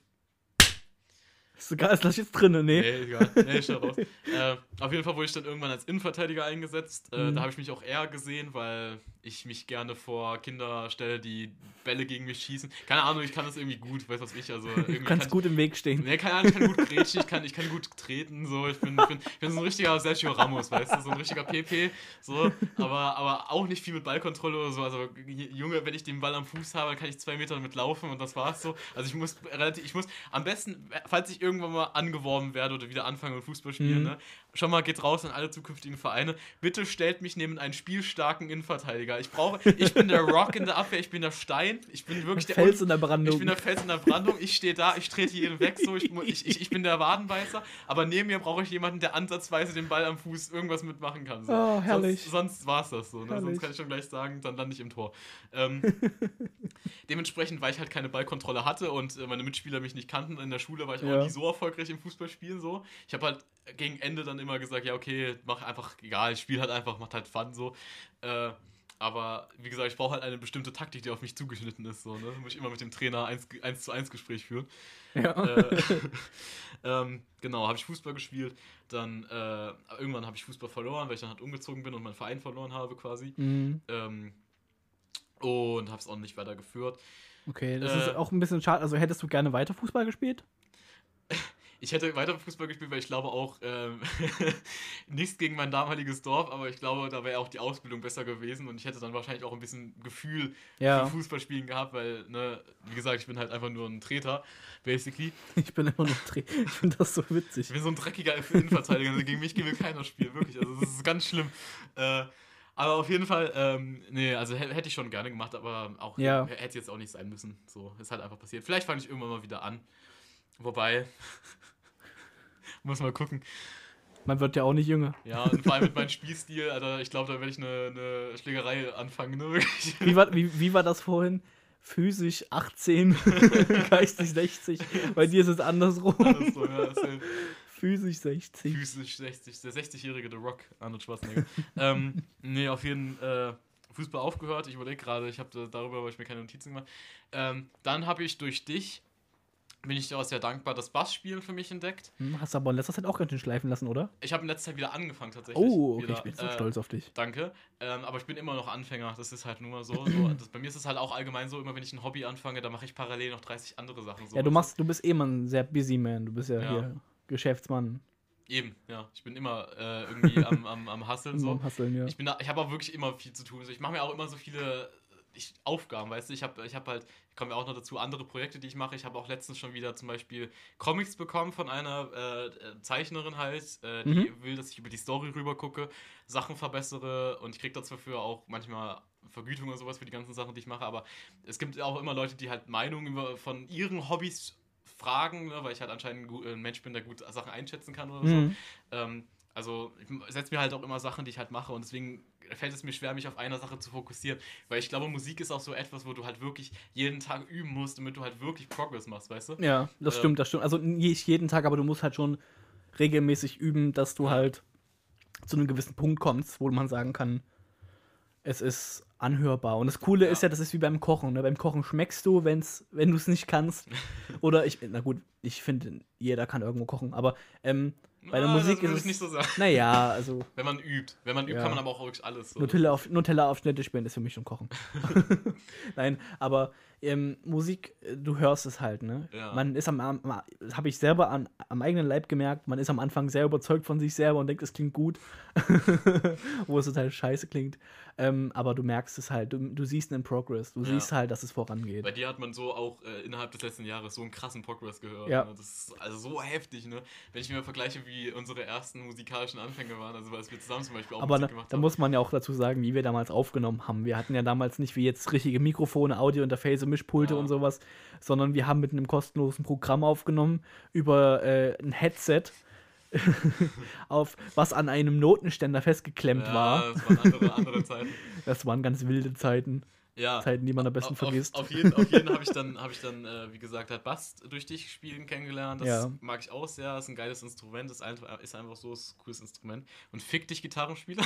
Ist sogar ist das jetzt drin, ne? Nee, egal. Nee, schon raus. äh, auf jeden Fall wurde ich dann irgendwann als Innenverteidiger eingesetzt. Äh, Mhm. Da habe ich mich auch eher gesehen, weil ich mich gerne vor Kinder stelle, die Bälle gegen mich schießen. Keine Ahnung, ich kann das irgendwie gut, weiß was ich. Also Du kannst kann, gut im Weg stehen. Nee, keine Ahnung, ich kann gut grätschen, ich kann, ich kann gut treten, so. Ich bin, ich bin, ich bin so ein richtiger Sergio Ramos, weißt du, so ein richtiger PP, so. Aber, aber auch nicht viel mit Ballkontrolle oder so. Also, Junge, wenn ich den Ball am Fuß habe, kann ich zwei Meter damit laufen und das war's so. Also, ich muss relativ, ich muss am besten, falls ich irgendwann mal angeworben werde oder wieder anfange mit Fußball spielen, Mhm. ne, schon mal geht raus an alle zukünftigen Vereine. Bitte stellt mich neben einen spielstarken Innenverteidiger. Ich brauche, ich bin der Rock in der Abwehr, ich bin der Stein, ich bin wirklich der Fels in der Brandung. ich bin der Fels in der Brandung, ich stehe da, ich trete jeden weg, so, ich, ich, ich, bin der Wadenbeißer, aber neben mir brauche ich jemanden, der ansatzweise den Ball am Fuß irgendwas mitmachen kann. So. Oh, herrlich. Sonst, sonst war es das so, ne? sonst kann ich schon gleich sagen, dann lande ich im Tor. Ähm, dementsprechend, weil ich halt keine Ballkontrolle hatte und äh, meine Mitspieler mich nicht kannten, in der Schule war ich Ja. auch nie so erfolgreich im Fußballspielen so. Ich habe halt gegen Ende dann immer gesagt, ja okay, mach einfach, egal, ich spiele halt einfach, macht halt Fun so. Äh, aber wie gesagt, ich brauche halt eine bestimmte Taktik, die auf mich zugeschnitten ist. So, ne? Muss ich immer mit dem Trainer 1, 1 zu 1 Gespräch führen. Ja. äh, ähm, genau, habe ich Fußball gespielt. Dann äh, irgendwann habe ich Fußball verloren, weil ich dann halt umgezogen bin und meinen Verein verloren habe quasi. Mhm. Ähm, und habe es auch nicht weitergeführt. Okay, das Äh, ist auch ein bisschen schade. Also hättest du gerne weiter Fußball gespielt? ich hätte weiter Fußball gespielt, weil ich glaube auch, ähm, nichts gegen mein damaliges Dorf, aber ich glaube, da wäre auch die Ausbildung besser gewesen und ich hätte dann wahrscheinlich auch ein bisschen Gefühl Ja. für Fußballspielen gehabt, weil, ne, wie gesagt, ich bin halt einfach nur ein Treter, basically. Ich bin immer noch Dreh. Ich finde das so Ich witzig. bin so ein dreckiger Innenverteidiger, also gegen mich will keiner spielen, wirklich. Also das ist ganz schlimm. Äh, aber auf jeden Fall, ähm, nee, also hä- hätte ich schon gerne gemacht, aber auch Ja. hätte jetzt auch nicht sein müssen. So, ist halt einfach passiert. Vielleicht fange ich irgendwann mal wieder an. Wobei, muss mal gucken. Man wird ja auch nicht jünger. Ja, und vor allem mit meinem Spielstil, Alter, ich glaube, da werde ich eine, eine Schlägerei anfangen, ne. Wie war, wie, wie war das vorhin? Physisch 18, geistig 60. Bei dir ist es andersrum. So, ja, Physisch 60. physisch 60, der 60-jährige The Rock, Arnold Schwarzenegger. ähm, nee, auf jeden Fall äh, Fußball aufgehört. Ich überlege gerade, ich habe darüber habe ich mir keine Notizen gemacht. Ähm, dann habe ich durch dich, bin ich dir auch sehr dankbar, das Bassspielen für mich entdeckt. Hm, Hast du aber in letzter Zeit auch ganz schön schleifen lassen, oder? Ich habe in letzter Zeit wieder angefangen tatsächlich. Oh, okay, wieder, ich bin so äh, stolz auf dich. Danke. Ähm, aber ich bin immer noch Anfänger. Das ist halt nur mal so. so das, bei mir ist es halt auch allgemein so, immer wenn ich ein Hobby anfange, dann mache ich parallel noch 30 andere Sachen. So. Ja, du machst, du bist eh ein sehr busy man. Du bist ja, Ja. hier Geschäftsmann. Eben, ja. Ich bin immer äh, irgendwie am, am, am Hasseln so. Am Hasseln, ja. Ich bin da, ich habe auch wirklich immer viel zu tun. Also ich mache mir auch immer so viele ich, Aufgaben, weißt du. Ich habe ich hab halt, kommen wir auch noch dazu, andere Projekte, die ich mache. Ich habe auch letztens schon wieder zum Beispiel Comics bekommen von einer äh, äh, Zeichnerin halt, äh, die Mhm. will, dass ich über die Story rüber gucke, Sachen verbessere und ich kriege dafür auch manchmal Vergütung oder sowas für die ganzen Sachen, die ich mache. Aber es gibt auch immer Leute, die halt Meinungen von ihren Hobbys fragen, ne, weil ich halt anscheinend ein gu- ein Mensch bin, der gut Sachen einschätzen kann oder so. Mhm. Ähm, also ich setze mir halt auch immer Sachen, die ich halt mache und deswegen fällt es mir schwer, mich auf eine Sache zu fokussieren, weil ich glaube, Musik ist auch so etwas, wo du halt wirklich jeden Tag üben musst, damit du halt wirklich Progress machst, weißt du? Ja, das Ähm, stimmt, das stimmt. Also nicht jeden Tag, aber du musst halt schon regelmäßig üben, dass du halt zu einem gewissen Punkt kommst, wo man sagen kann, es ist anhörbar. Und das Coole ist Ja. ja, das ist wie beim Kochen. Ne? Beim Kochen schmeckst du, wenn's, wenn du es nicht kannst. Oder ich, na gut, ich finde, jeder kann irgendwo kochen, aber ähm, bei der Ah, Musik das ist es- nicht so sagen. naja, also Wenn man übt. Wenn man übt, Ja. kann man aber auch wirklich alles. So. Nutella auf, Nutella spielen ist für mich schon Kochen. Nein, aber ähm, Musik, äh, du hörst es halt, ne? Ja. Man ist am, am das habe ich selber an, am eigenen Leib gemerkt, man ist am Anfang sehr überzeugt von sich selber und denkt, es klingt gut, wo es total scheiße klingt. Ähm, aber du merkst es halt, du, du siehst einen Progress, du Ja. siehst halt, dass es vorangeht. Bei dir hat man so auch äh, innerhalb des letzten Jahres so einen krassen Progress gehört. Ja. Ne? Das ist also so heftig, ne? Wenn ich mir vergleiche, wie unsere ersten musikalischen Anfänge waren, also als wir zusammen zum Beispiel auch Aber Musik da, gemacht da haben. muss man ja auch dazu sagen, wie wir damals aufgenommen haben. Wir hatten ja damals nicht wie jetzt richtige Mikrofone, Audiointerface, Mischpulte Ja. und sowas, sondern wir haben mit einem kostenlosen Programm aufgenommen über äh, ein Headset, auf was an einem Notenständer festgeklemmt ja, war. das waren andere, andere Zeiten. Das waren ganz wilde Zeiten. Ja. Zeiten, die man am besten auf, vergisst. Auf, jeden, auf jeden habe ich dann, hab ich dann äh, wie gesagt, halt Bass durch dich spielen kennengelernt. Das Ja. mag ich auch sehr. Ist ein geiles Instrument. Ist einfach, ist einfach so ist ein cooles Instrument. Und fick dich, Gitarrenspieler.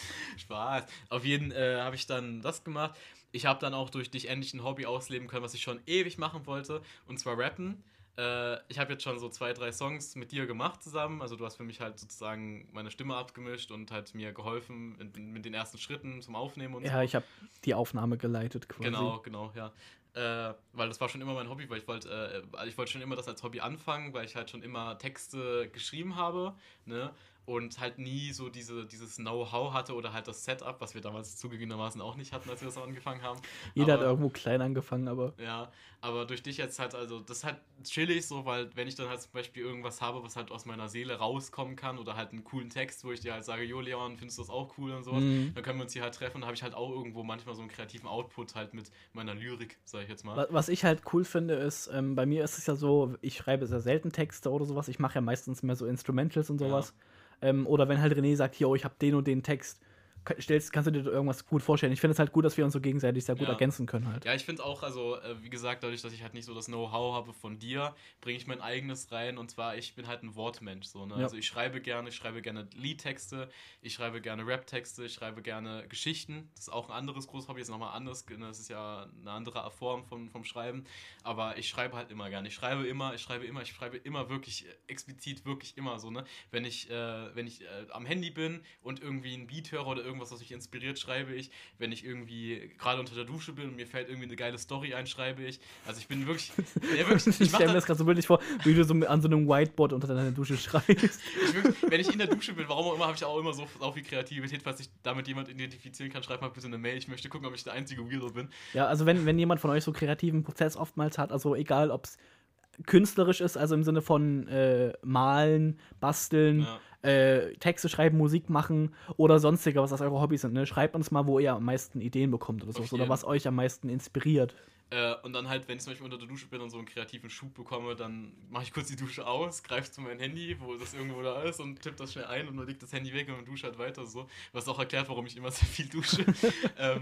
Spaß. Auf jeden äh, habe ich dann das gemacht. Ich habe dann auch durch dich endlich ein Hobby ausleben können, was ich schon ewig machen wollte. Und zwar rappen. Äh, ich habe jetzt schon so zwei, drei Songs mit dir gemacht zusammen. Also du hast für mich halt sozusagen meine Stimme abgemischt und halt mir geholfen mit, mit den ersten Schritten zum Aufnehmen und so. Ja, ich habe die Aufnahme geleitet quasi. Genau, genau, ja. Äh, weil das war schon immer mein Hobby, weil ich wollte, äh, ich wollte schon immer das als Hobby anfangen, weil ich halt schon immer Texte geschrieben habe, ne? Und halt nie so diese, dieses Know-how hatte oder halt das Setup, was wir damals zugegebenermaßen auch nicht hatten, als wir das angefangen haben. Jeder hat Aber- irgendwo klein angefangen, aber ja, aber durch dich jetzt halt, also das ist halt chillig so, weil wenn ich dann halt zum Beispiel irgendwas habe, was halt aus meiner Seele rauskommen kann oder halt einen coolen Text, wo ich dir halt sage, jo Leon, findest du das auch cool und sowas, Mhm. dann können wir uns hier halt treffen und habe ich halt auch irgendwo manchmal so einen kreativen Output halt mit meiner Lyrik, sag ich jetzt mal. Wa- Was ich halt cool finde, ist, ähm, bei mir ist es ja so, ich schreibe sehr selten Texte oder sowas. Ich mache ja meistens mehr so Instrumentals und sowas. Ähm, oder wenn halt René sagt, yo, ich habe den und den Text, stellst, kannst du dir irgendwas gut vorstellen. Ich finde es halt gut, dass wir uns so gegenseitig sehr gut Ja. ergänzen können halt. Ja, ich finde auch, also äh, wie gesagt, dadurch, dass ich halt nicht so das Know-how habe von dir, bringe ich mein eigenes rein und zwar, ich bin halt ein Wortmensch. So, ne? Ja. Also ich schreibe gerne, ich schreibe gerne Liedtexte, ich schreibe gerne Rap-Texte, ich schreibe gerne Geschichten. Das ist auch ein anderes großes Hobby, ist nochmal anders, ne? das ist ja eine andere Form von, vom Schreiben. Aber ich schreibe halt immer gerne. Ich schreibe immer, ich schreibe immer, ich schreibe immer wirklich äh, explizit, wirklich immer so, ne? Wenn ich, äh, wenn ich äh, am Handy bin und irgendwie ein Beat höre oder irgendwas, was mich inspiriert, schreibe ich. Wenn ich irgendwie gerade unter der Dusche bin und mir fällt irgendwie eine geile Story ein, schreibe ich. Also ich bin wirklich, ja, wirklich Ich, ich stelle mir das, gerade so bildlich vor, wie du so an so einem Whiteboard unter deiner Dusche schreibst. ich wirklich, wenn ich in der Dusche bin, warum auch immer, habe ich auch immer so, so viel Kreativität, falls sich damit jemand identifizieren kann, schreib mal bitte eine Mail. Ich möchte gucken, ob ich der einzige Weirdo bin. Ja, also wenn, wenn jemand von euch so kreativen Prozess oftmals hat, also egal ob es künstlerisch ist, also im Sinne von äh, malen, basteln, Ja. Äh, Texte schreiben, Musik machen oder sonstiger, was das eure Hobbys sind, ne? Schreibt uns mal, wo ihr am meisten Ideen bekommt oder so, oder was euch am meisten inspiriert. Äh, und dann halt, wenn ich zum Beispiel unter der Dusche bin und so einen kreativen Schub bekomme, dann mache ich kurz die Dusche aus, greife zu meinem Handy, wo das irgendwo da ist und tippe das schnell ein und dann liegt das Handy weg und dusche halt weiter so. Was auch erklärt, warum ich immer sehr viel dusche. ähm,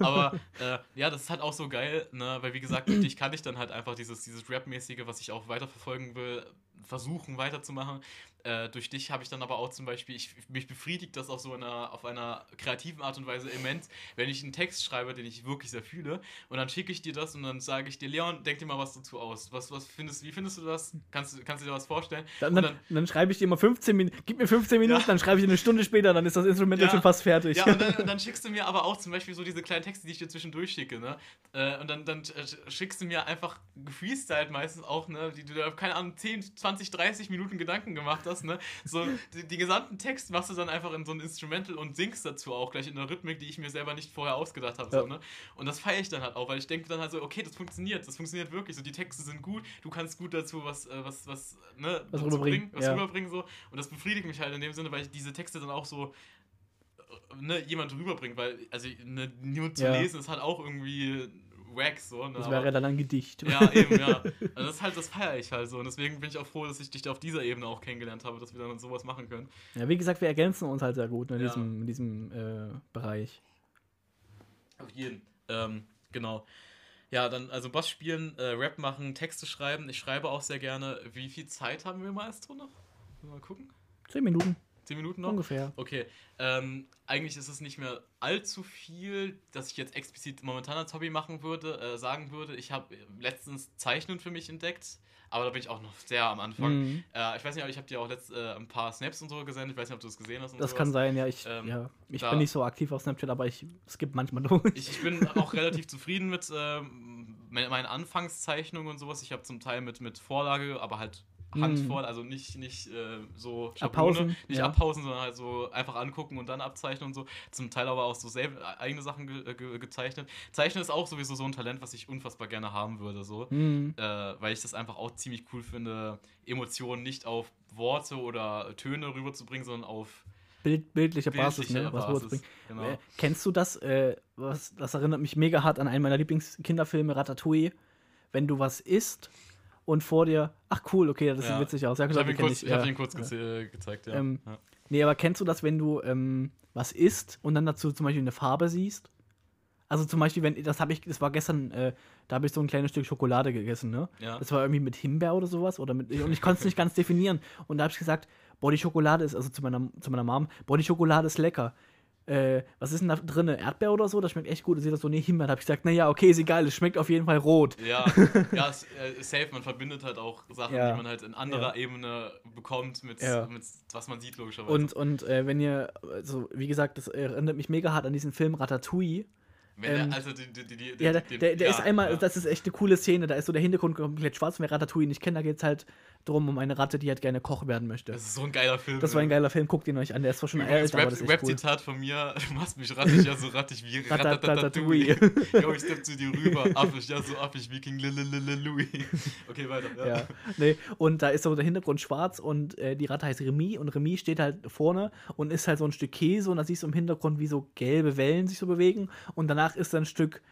aber äh, ja, das ist halt auch so geil, ne? weil wie gesagt, durch dich kann ich dann halt einfach dieses, dieses Rap-mäßige, was ich auch weiterverfolgen will, versuchen weiterzumachen. Äh, durch dich habe ich dann aber auch zum Beispiel, ich, mich befriedigt das auf so einer, auf einer kreativen Art und Weise immens, wenn ich einen Text schreibe, den ich wirklich sehr fühle, und dann schicke ich dir das und dann sage ich dir, Leon, denk dir mal was dazu aus. Was, was findest, wie findest du das? Kannst, du- kannst du dir was vorstellen? Dann, Und dann, dann schreibe ich dir immer 15 Minuten, gib mir 15 Minuten, Ja. dann schreibe ich dir eine Stunde später, dann ist das Instrument Ja. schon fast fertig. Ja, und dann, und dann schickst du mir aber auch zum Beispiel so diese kleinen Texte, die ich dir zwischendurch schicke, ne? Äh, und dann, dann schickst du mir einfach gefreestylt meistens auch, ne? Die du da, keine Ahnung, 10, 20, 30 Minuten Gedanken gemacht hast, ne? So, die, die gesamten Text machst du dann einfach in so ein Instrumental und singst dazu auch gleich in der Rhythmik, die ich mir selber nicht vorher ausgedacht habe, Ja. so, ne? Und das feiere ich dann halt auch, weil ich denke dann halt so, okay, das funktioniert, das funktioniert wirklich, so die Texte sind gut, du kannst gut dazu was, äh, was, was, ne? Was rüberbringen, bringen, was ja. rüberbringen, so. Und das befriedigt mich halt in dem Sinne, weil ich diese Texte dann auch so ne, jemand rüberbringt, weil, also ne, nur zu Ja. lesen ist halt auch irgendwie wack so. Ne, Das wäre dann ein Gedicht. ja, eben, ja. Also das halt, das feiere ich halt so. Und deswegen bin ich auch froh, dass ich dich auf dieser Ebene auch kennengelernt habe, dass wir dann sowas machen können. Ja, wie gesagt, wir ergänzen uns halt sehr gut ne, in Ja. diesem, in diesem äh, Bereich. Auf jeden. Ähm, genau. Ja, dann also Bass spielen, äh, Rap machen, Texte schreiben. Ich schreibe auch sehr gerne. Wie viel Zeit haben wir Maestro noch? Mal gucken. Zehn Minuten Zehn Minuten noch? ungefähr. Okay, ähm, eigentlich ist es nicht mehr allzu viel, dass ich jetzt explizit momentan als Hobby machen würde, äh, sagen würde. Ich habe letztens Zeichnen für mich entdeckt, aber da bin ich auch noch sehr am Anfang. Mhm. Äh, ich weiß nicht, aber ich habe dir auch letzt, äh, ein paar Snaps und so gesendet. Ich weiß nicht, ob du das gesehen hast. Und Das sowas. kann sein, ja. Ich, Ähm, ja, ich bin nicht so aktiv auf Snapchat, aber ich skippe manchmal durch. Ich, ich bin auch relativ zufrieden mit ähm, me- meinen Anfangszeichnungen und sowas. Ich habe zum Teil mit, mit Vorlage, aber halt handvoll, also nicht, nicht äh, so Schablone, nicht ja. abpausen, sondern halt so einfach angucken und dann abzeichnen und so. Zum Teil aber auch so selber eigene Sachen ge ge gezeichnet. Zeichnen ist auch sowieso so ein Talent, was ich unfassbar gerne haben würde, so. Mhm. Äh, weil ich das einfach auch ziemlich cool finde, Emotionen nicht auf Worte oder Töne rüberzubringen, sondern auf Bild, bildliche Basis, ne? Was Basis. Genau. Äh, kennst du das? Äh, was, das erinnert mich mega hart an einen meiner Lieblingskinderfilme, Ratatouille. Wenn du was isst und vor dir. Ach cool, okay, das Ja. sieht witzig aus. Ja, Ich habe ihn, kurz, ich ja. hab ihn kurz geze- gezeigt, ja. Ähm, ja. Nee, aber kennst du das, wenn du ähm, was isst und dann dazu zum Beispiel eine Farbe siehst? Also zum Beispiel, wenn, das habe ich, das war gestern, äh, da habe ich so ein kleines Stück Schokolade gegessen, ne? Ja. Das war irgendwie mit Himbeer oder sowas. Oder mit, und ich konnte es nicht ganz definieren. Und da habe ich gesagt, boah, die Schokolade ist, also zu meiner, zu meiner Mom, boah, die Schokolade ist lecker. Äh, was ist denn da drin? Erdbeer oder so? Das schmeckt echt gut. Und sie das so, nee, Himbeer. Da habe ich gesagt, naja, okay, ist egal, es schmeckt auf jeden Fall rot. Ja, ja, es, äh, safe, man verbindet halt auch Sachen, Ja. die man halt in anderer Ja. Ebene bekommt, mit, Ja. mit was man sieht, logischerweise. Und, und äh, wenn ihr, also wie gesagt, das erinnert mich mega hart an diesen Film Ratatouille. Wenn ähm, der, also die, die, die, Ja, der, der, der ja, ist einmal, ja. das ist echt eine coole Szene, da ist so der Hintergrund komplett schwarz, wer Ratatouille nicht kennt, da geht es halt drum um eine Ratte, die halt gerne Koch werden möchte. Das ist so ein geiler Film. Das war ein geiler Film, guckt ihn euch an, der ist zwar schon alt, aber das ist echt cool. Rap-Zitat von mir, du machst mich rattig, ja so rattig wie. Ratatatouille. Jo, ich stepp zu dir rüber, affig, ja so affig wie King Louis. Okay, weiter. Ja. Ja, nee, und da ist so der Hintergrund schwarz und äh, die Ratte heißt Remy und Remy steht halt vorne und ist halt so ein Stück Käse und da siehst du im Hintergrund, wie so gelbe Wellen sich so bewegen und danach ist da ein Stück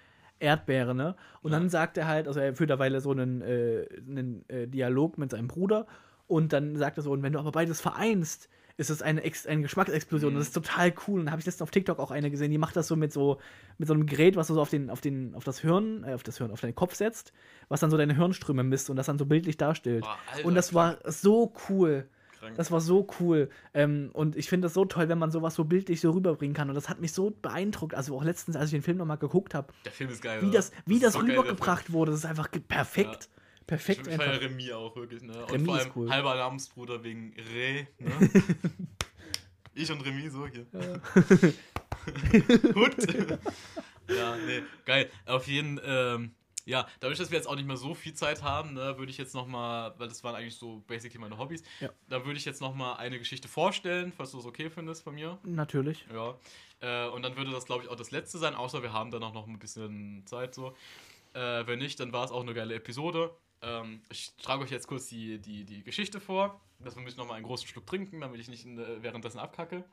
Erdbeere, ne? Und Ja. dann sagt er halt, also er führt derweil so einen, äh, einen äh, Dialog mit seinem Bruder und dann sagt er so, und wenn du aber beides vereinst, ist es eine, Ex eine Geschmacksexplosion. Mhm. Das ist total cool. Und da habe ich letztens auf TikTok auch eine gesehen, die macht das so mit so, mit so einem Gerät, was du so auf, den, auf, den, auf das Hirn, äh, auf das Hirn, auf deinen Kopf setzt, was dann so deine Hirnströme misst und das dann so bildlich darstellt. Boah, Alter, und das war so cool. Krank. Das war so cool. Ähm, und ich finde das so toll, wenn man sowas so bildlich so rüberbringen kann. Und das hat mich so beeindruckt. Also auch letztens, als ich den Film nochmal geguckt habe, Der Film ist geil. wie das, wie das, ist so geil, rübergebracht wurde. Das ist einfach perfekt. Perfekt Ich feiere. Remy auch wirklich, ne? Und Remy vor ist allem cool. halber Namensbruder wegen Re, ne? ich und Remy so hier. Hut. ja, nee, geil. Auf jeden ähm, ja, dadurch, dass wir jetzt auch nicht mehr so viel Zeit haben, ne, würde ich jetzt nochmal, weil das waren eigentlich so basically meine Hobbys, Ja. da würde ich jetzt nochmal eine Geschichte vorstellen, falls du es okay findest von mir. Natürlich. Ja. Äh, und dann würde das, glaube ich, auch das letzte sein, außer wir haben dann auch noch ein bisschen Zeit so. Äh, wenn nicht, dann war es auch eine geile Episode. Ähm, ich trage euch jetzt kurz die, die, die Geschichte vor. Das muss ich nochmal einen großen Schluck trinken, damit ich nicht äh, währenddessen abkacke.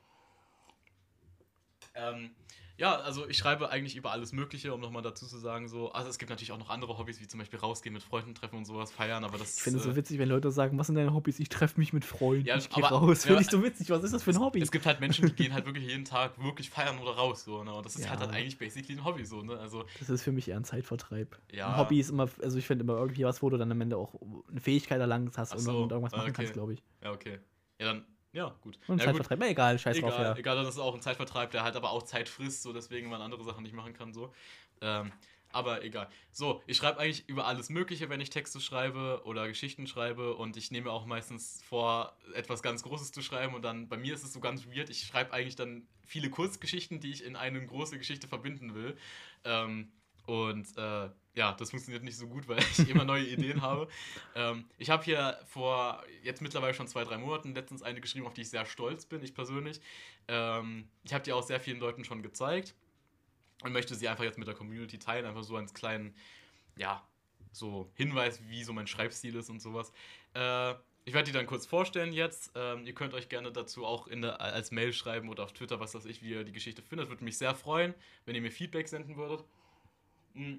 Ähm, ja, also ich schreibe eigentlich über alles Mögliche, um nochmal dazu zu sagen, so, also es gibt natürlich auch noch andere Hobbys, wie zum Beispiel rausgehen mit Freunden treffen und sowas, feiern, aber das Ich finde es äh, so witzig, wenn Leute sagen, was sind deine Hobbys? Ich treffe mich mit Freunden, Ja, ich gehe raus. ja, Finde ich so witzig. Was ist das für ein Hobby? Es gibt halt Menschen, die gehen halt wirklich jeden Tag wirklich feiern oder raus, so, ne? Und das ist Ja. halt, halt eigentlich basically ein Hobby, so, ne? Also, Das ist für mich eher ein Zeitvertreib. Ja. Ein Hobby ist immer, also ich finde immer irgendwie was, wo du dann am Ende auch eine Fähigkeit erlangt hast so, und irgendwas machen okay. kannst, glaube ich. ja, okay. Ja, dann, ja, gut. Und ja, gut. Zeitvertreib, na egal, scheiß drauf, Egal, ja. egal, das ist auch ein Zeitvertreib, der halt aber auch Zeit frisst, so deswegen man andere Sachen nicht machen kann, so. Ähm, aber egal. So, ich schreibe eigentlich über alles Mögliche, wenn ich Texte schreibe oder Geschichten schreibe und ich nehme auch meistens vor, etwas ganz Großes zu schreiben und dann, bei mir ist es so ganz weird, ich schreibe eigentlich dann viele Kurzgeschichten, die ich in eine große Geschichte verbinden will. Ähm, und äh, ja, das funktioniert nicht so gut, weil ich immer neue Ideen habe. Ähm, ich habe hier vor jetzt mittlerweile schon zwei, drei Monaten letztens eine geschrieben, auf die ich sehr stolz bin, ich persönlich. Ähm, ich habe die auch sehr vielen Leuten schon gezeigt und möchte sie einfach jetzt mit der Community teilen, einfach so als kleinen, ja, so Hinweis, wie so mein Schreibstil ist und sowas. Äh, ich werde die dann kurz vorstellen jetzt. Ähm, ihr könnt euch gerne dazu auch in der, als Mail schreiben oder auf Twitter, was weiß ich, wie ihr die Geschichte findet. Würde mich sehr freuen, wenn ihr mir Feedback senden würdet. Mm.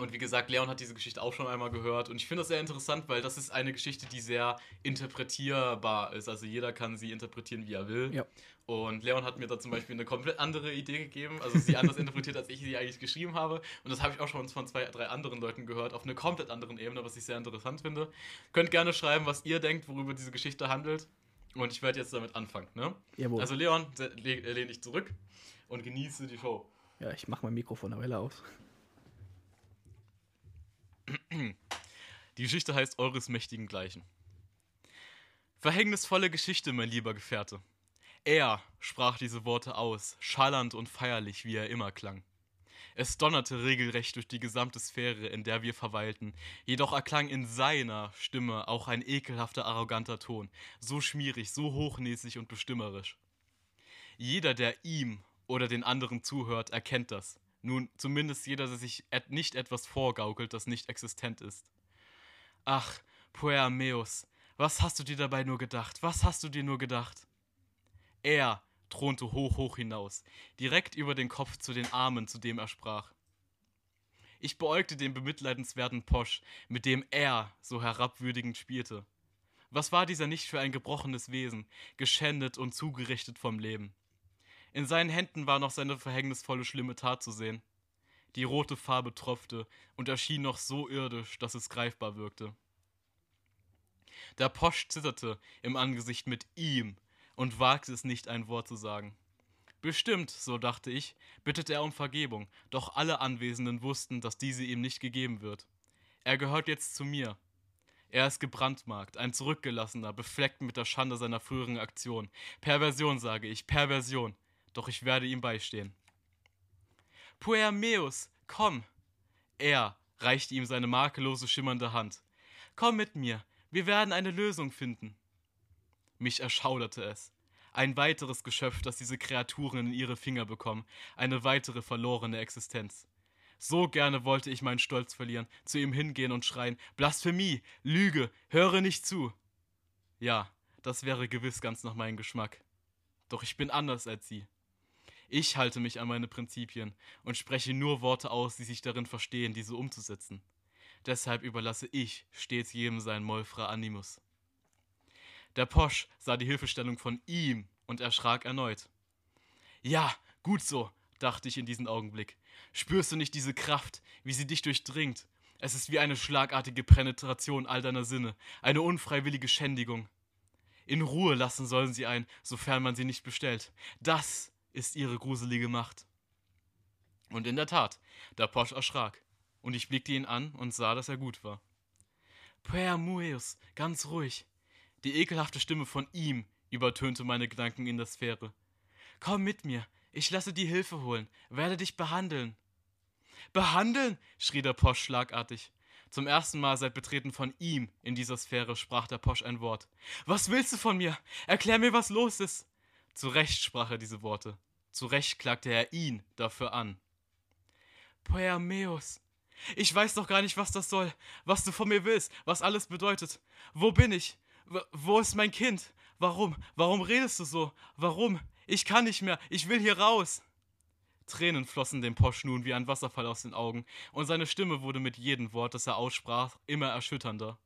Und wie gesagt, Leon hat diese Geschichte auch schon einmal gehört. Und ich finde das sehr interessant, weil das ist eine Geschichte, die sehr interpretierbar ist. Also jeder kann sie interpretieren, wie er will. Ja. Und Leon hat mir da zum Beispiel eine komplett andere Idee gegeben, also sie anders interpretiert, als ich sie eigentlich geschrieben habe. Und das habe ich auch schon von zwei, drei anderen Leuten gehört, auf einer komplett anderen Ebene, was ich sehr interessant finde. Könnt gerne schreiben, was ihr denkt, worüber diese Geschichte handelt. Und ich werde jetzt damit anfangen. Ne? Jawohl. Also Leon, se- le lehn dich zurück und genieße die Show. ja, ich mache mein Mikrofon eine Weile aus. Die Geschichte heißt Eures mächtigen Gleichen. Verhängnisvolle Geschichte, mein lieber Gefährte. Er sprach diese Worte aus, schallernd und feierlich, wie er immer klang. Es donnerte regelrecht durch die gesamte Sphäre, in der wir verweilten, jedoch erklang in seiner Stimme auch ein ekelhafter, arroganter Ton, so schmierig, so hochnäsig und bestimmerisch. Jeder, der ihm oder den anderen zuhört, erkennt das. Nun, zumindest jeder, der sich et nicht etwas vorgaukelt, das nicht existent ist. Ach, Puermeus, was hast du dir dabei nur gedacht? Was hast du dir nur gedacht? Er thronte hoch, hoch hinaus, direkt über den Kopf zu den Armen, zu dem er sprach. Ich beäugte den bemitleidenswerten Posch, mit dem er so herabwürdigend spielte. Was war dieser nicht für ein gebrochenes Wesen, geschändet und zugerichtet vom Leben? In seinen Händen war noch seine verhängnisvolle schlimme Tat zu sehen. Die rote Farbe tropfte und erschien noch so irdisch, dass es greifbar wirkte. Der Posch zitterte im Angesicht mit ihm und wagte es nicht, ein Wort zu sagen. Bestimmt, so dachte ich, bittet er um Vergebung, doch alle Anwesenden wussten, dass diese ihm nicht gegeben wird. Er gehört jetzt zu mir. Er ist gebrandmarkt, ein Zurückgelassener, befleckt mit der Schande seiner früheren Aktion. Perversion, sage ich, Perversion. Doch ich werde ihm beistehen. Puermeus, komm! Er reichte ihm seine makellose, schimmernde Hand. Komm mit mir, wir werden eine Lösung finden. Mich erschauderte es. Ein weiteres Geschöpf, das diese Kreaturen in ihre Finger bekommen, eine weitere verlorene Existenz. So gerne wollte ich meinen Stolz verlieren, zu ihm hingehen und schreien: Blasphemie, Lüge, höre nicht zu! Ja, das wäre gewiss ganz nach meinem Geschmack. Doch ich bin anders als sie. Ich halte mich an meine Prinzipien und spreche nur Worte aus, die sich darin verstehen, diese umzusetzen. Deshalb überlasse ich stets jedem sein Molfra Animus. Der Posch sah die Hilfestellung von ihm und erschrak erneut. Ja, gut so, dachte ich in diesem Augenblick. Spürst du nicht diese Kraft, wie sie dich durchdringt? Es ist wie eine schlagartige Penetration all deiner Sinne, eine unfreiwillige Schändigung. In Ruhe lassen sollen sie ein, sofern man sie nicht bestellt. Das ist ihre gruselige Macht. Und in der Tat, der Posch erschrak, und ich blickte ihn an und sah, dass er gut war. Per Mueus, ganz ruhig. Die ekelhafte Stimme von ihm übertönte meine Gedanken in der Sphäre. Komm mit mir, Ich lasse die Hilfe holen, werde dich behandeln. Behandeln? schrie der Posch schlagartig. Zum ersten Mal seit Betreten von ihm in dieser Sphäre sprach der Posch ein Wort. Was willst du von mir? Erklär mir, was los ist. Zu Recht sprach er diese Worte. Zu Recht klagte er ihn dafür an. Poemeus, ich weiß doch gar nicht, was das soll, was du von mir willst, was alles bedeutet. Wo bin ich? W wo ist mein Kind? Warum? Warum redest du so? Warum? Ich kann nicht mehr, ich will hier raus. Tränen flossen dem Posch nun wie ein Wasserfall aus den Augen, und seine Stimme wurde mit jedem Wort, das er aussprach, immer erschütternder.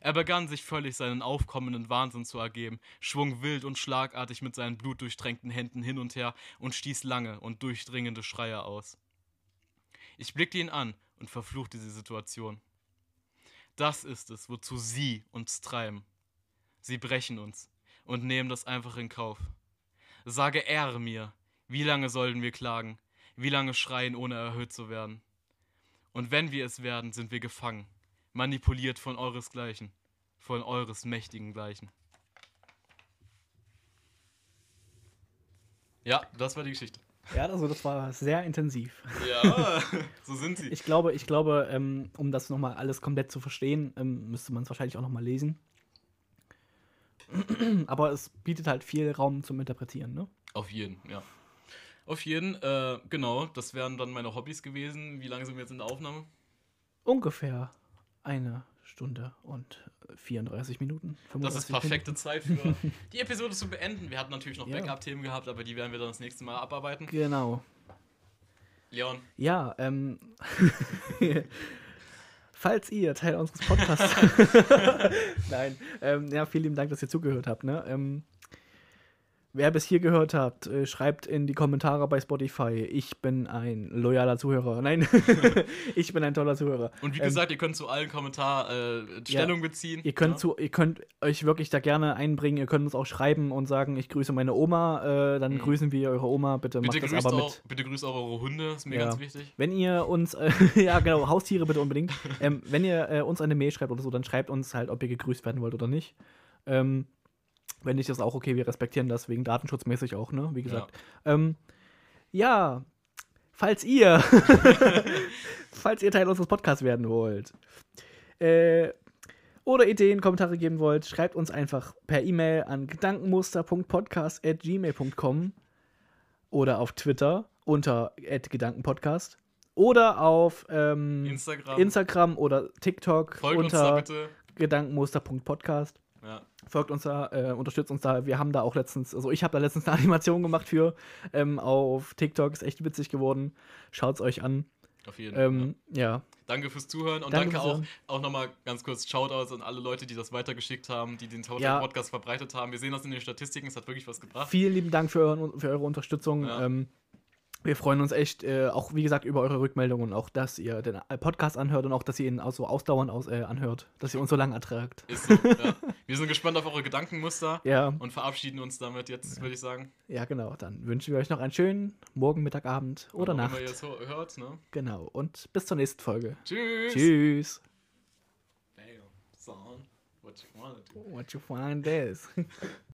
Er begann sich völlig seinen aufkommenden Wahnsinn zu ergeben, schwung wild und schlagartig mit seinen blutdurchtränkten Händen hin und her und stieß lange und durchdringende Schreie aus. Ich blickte ihn an und verfluchte die Situation. Das ist es, wozu sie uns treiben. Sie brechen uns und nehmen das einfach in Kauf. Sage er mir, wie lange sollen wir klagen? Wie lange schreien, ohne erhöht zu werden? Und wenn wir es werden, sind wir gefangen, manipuliert von euresgleichen, von eures mächtigen Gleichen. Ja, das war die Geschichte. Ja, also das war sehr intensiv. Ja, so sind sie. Ich glaube, ich glaube, ähm, um das nochmal alles komplett zu verstehen, ähm, müsste man es wahrscheinlich auch nochmal lesen. Aber es bietet halt viel Raum zum Interpretieren, ne? Auf jeden, ja. Auf jeden, äh, genau, das wären dann meine Hobbys gewesen. Wie lange sind wir jetzt in der Aufnahme? Ungefähr eine Stunde und 34 Minuten. Das ist 35 perfekte Zeit für die Episode zu beenden. Wir hatten natürlich noch Ja. Backup-Themen gehabt, aber die werden wir dann das nächste Mal abarbeiten. Minuten. Genau. Leon, Ja, ähm. Falls ihr Teil unseres Podcasts. Nein, ähm, ja, vielen lieben Dank, dass ihr zugehört habt. Ne? Ähm, wer bis hier gehört habt, äh, schreibt in die Kommentare bei Spotify. Ich bin ein loyaler Zuhörer. Nein, ich bin ein toller Zuhörer. und wie Ähm, gesagt, ihr könnt zu allen Kommentaren äh, Stellung beziehen. Ihr könnt, ja? zu, ihr könnt euch wirklich da gerne einbringen. Ihr könnt uns auch schreiben und sagen, ich grüße meine Oma. Äh, dann Mhm. grüßen wir eure Oma. Bitte, bitte, macht das aber auch, mit. bitte grüßt auch eure Hunde, ist mir Ja. ganz wichtig. Wenn ihr uns, äh, ja genau, Haustiere bitte unbedingt. ähm, wenn ihr äh, uns eine Mail schreibt oder so, dann schreibt uns halt, ob ihr gegrüßt werden wollt oder nicht. Ähm, wenn nicht, ist auch okay, wir respektieren das wegen datenschutzmäßig auch, ne? Wie gesagt. Ja, ähm, ja falls ihr, falls ihr Teil unseres Podcasts werden wollt, äh, oder Ideen, Kommentare geben wollt, schreibt uns einfach per E-Mail an gedankenmuster.podcast.gmail.com oder auf Twitter unter @gedankenpodcast oder auf ähm, Instagram. Instagram oder TikTok Folgt unter gedankenmuster.podcast. Ja. Folgt uns da, äh, unterstützt uns da. Wir haben da auch letztens, also ich habe da letztens eine Animation gemacht für ähm, auf TikTok, ist echt witzig geworden. Schaut's euch an. Auf jeden Fall. Ähm, ja. Danke fürs Zuhören und Danke danke, auch, Zuhören. auch nochmal ganz kurz Shoutouts an alle Leute, die das weitergeschickt haben, die den Ja. Podcast verbreitet haben. Wir sehen das in den Statistiken, es hat wirklich was gebracht. Vielen lieben Dank für, euren, für eure Unterstützung. Ja. Ähm, wir freuen uns echt, äh, auch wie gesagt, über eure Rückmeldungen und auch, dass ihr den Podcast anhört und auch, dass ihr ihn auch so ausdauernd aus, äh, anhört, dass ihr uns so lange ertragt. So, ja. Wir sind gespannt auf eure Gedankenmuster Ja, und verabschieden uns damit jetzt, würde ich sagen. ja, genau. Dann wünschen wir euch noch einen schönen Morgen, Mittag, Abend oder auch Nacht. immer ihr es hört, ne? Genau. Und bis zur nächsten Folge. Tschüss. Tschüss. Damn, son. What you wanna do? What you find is.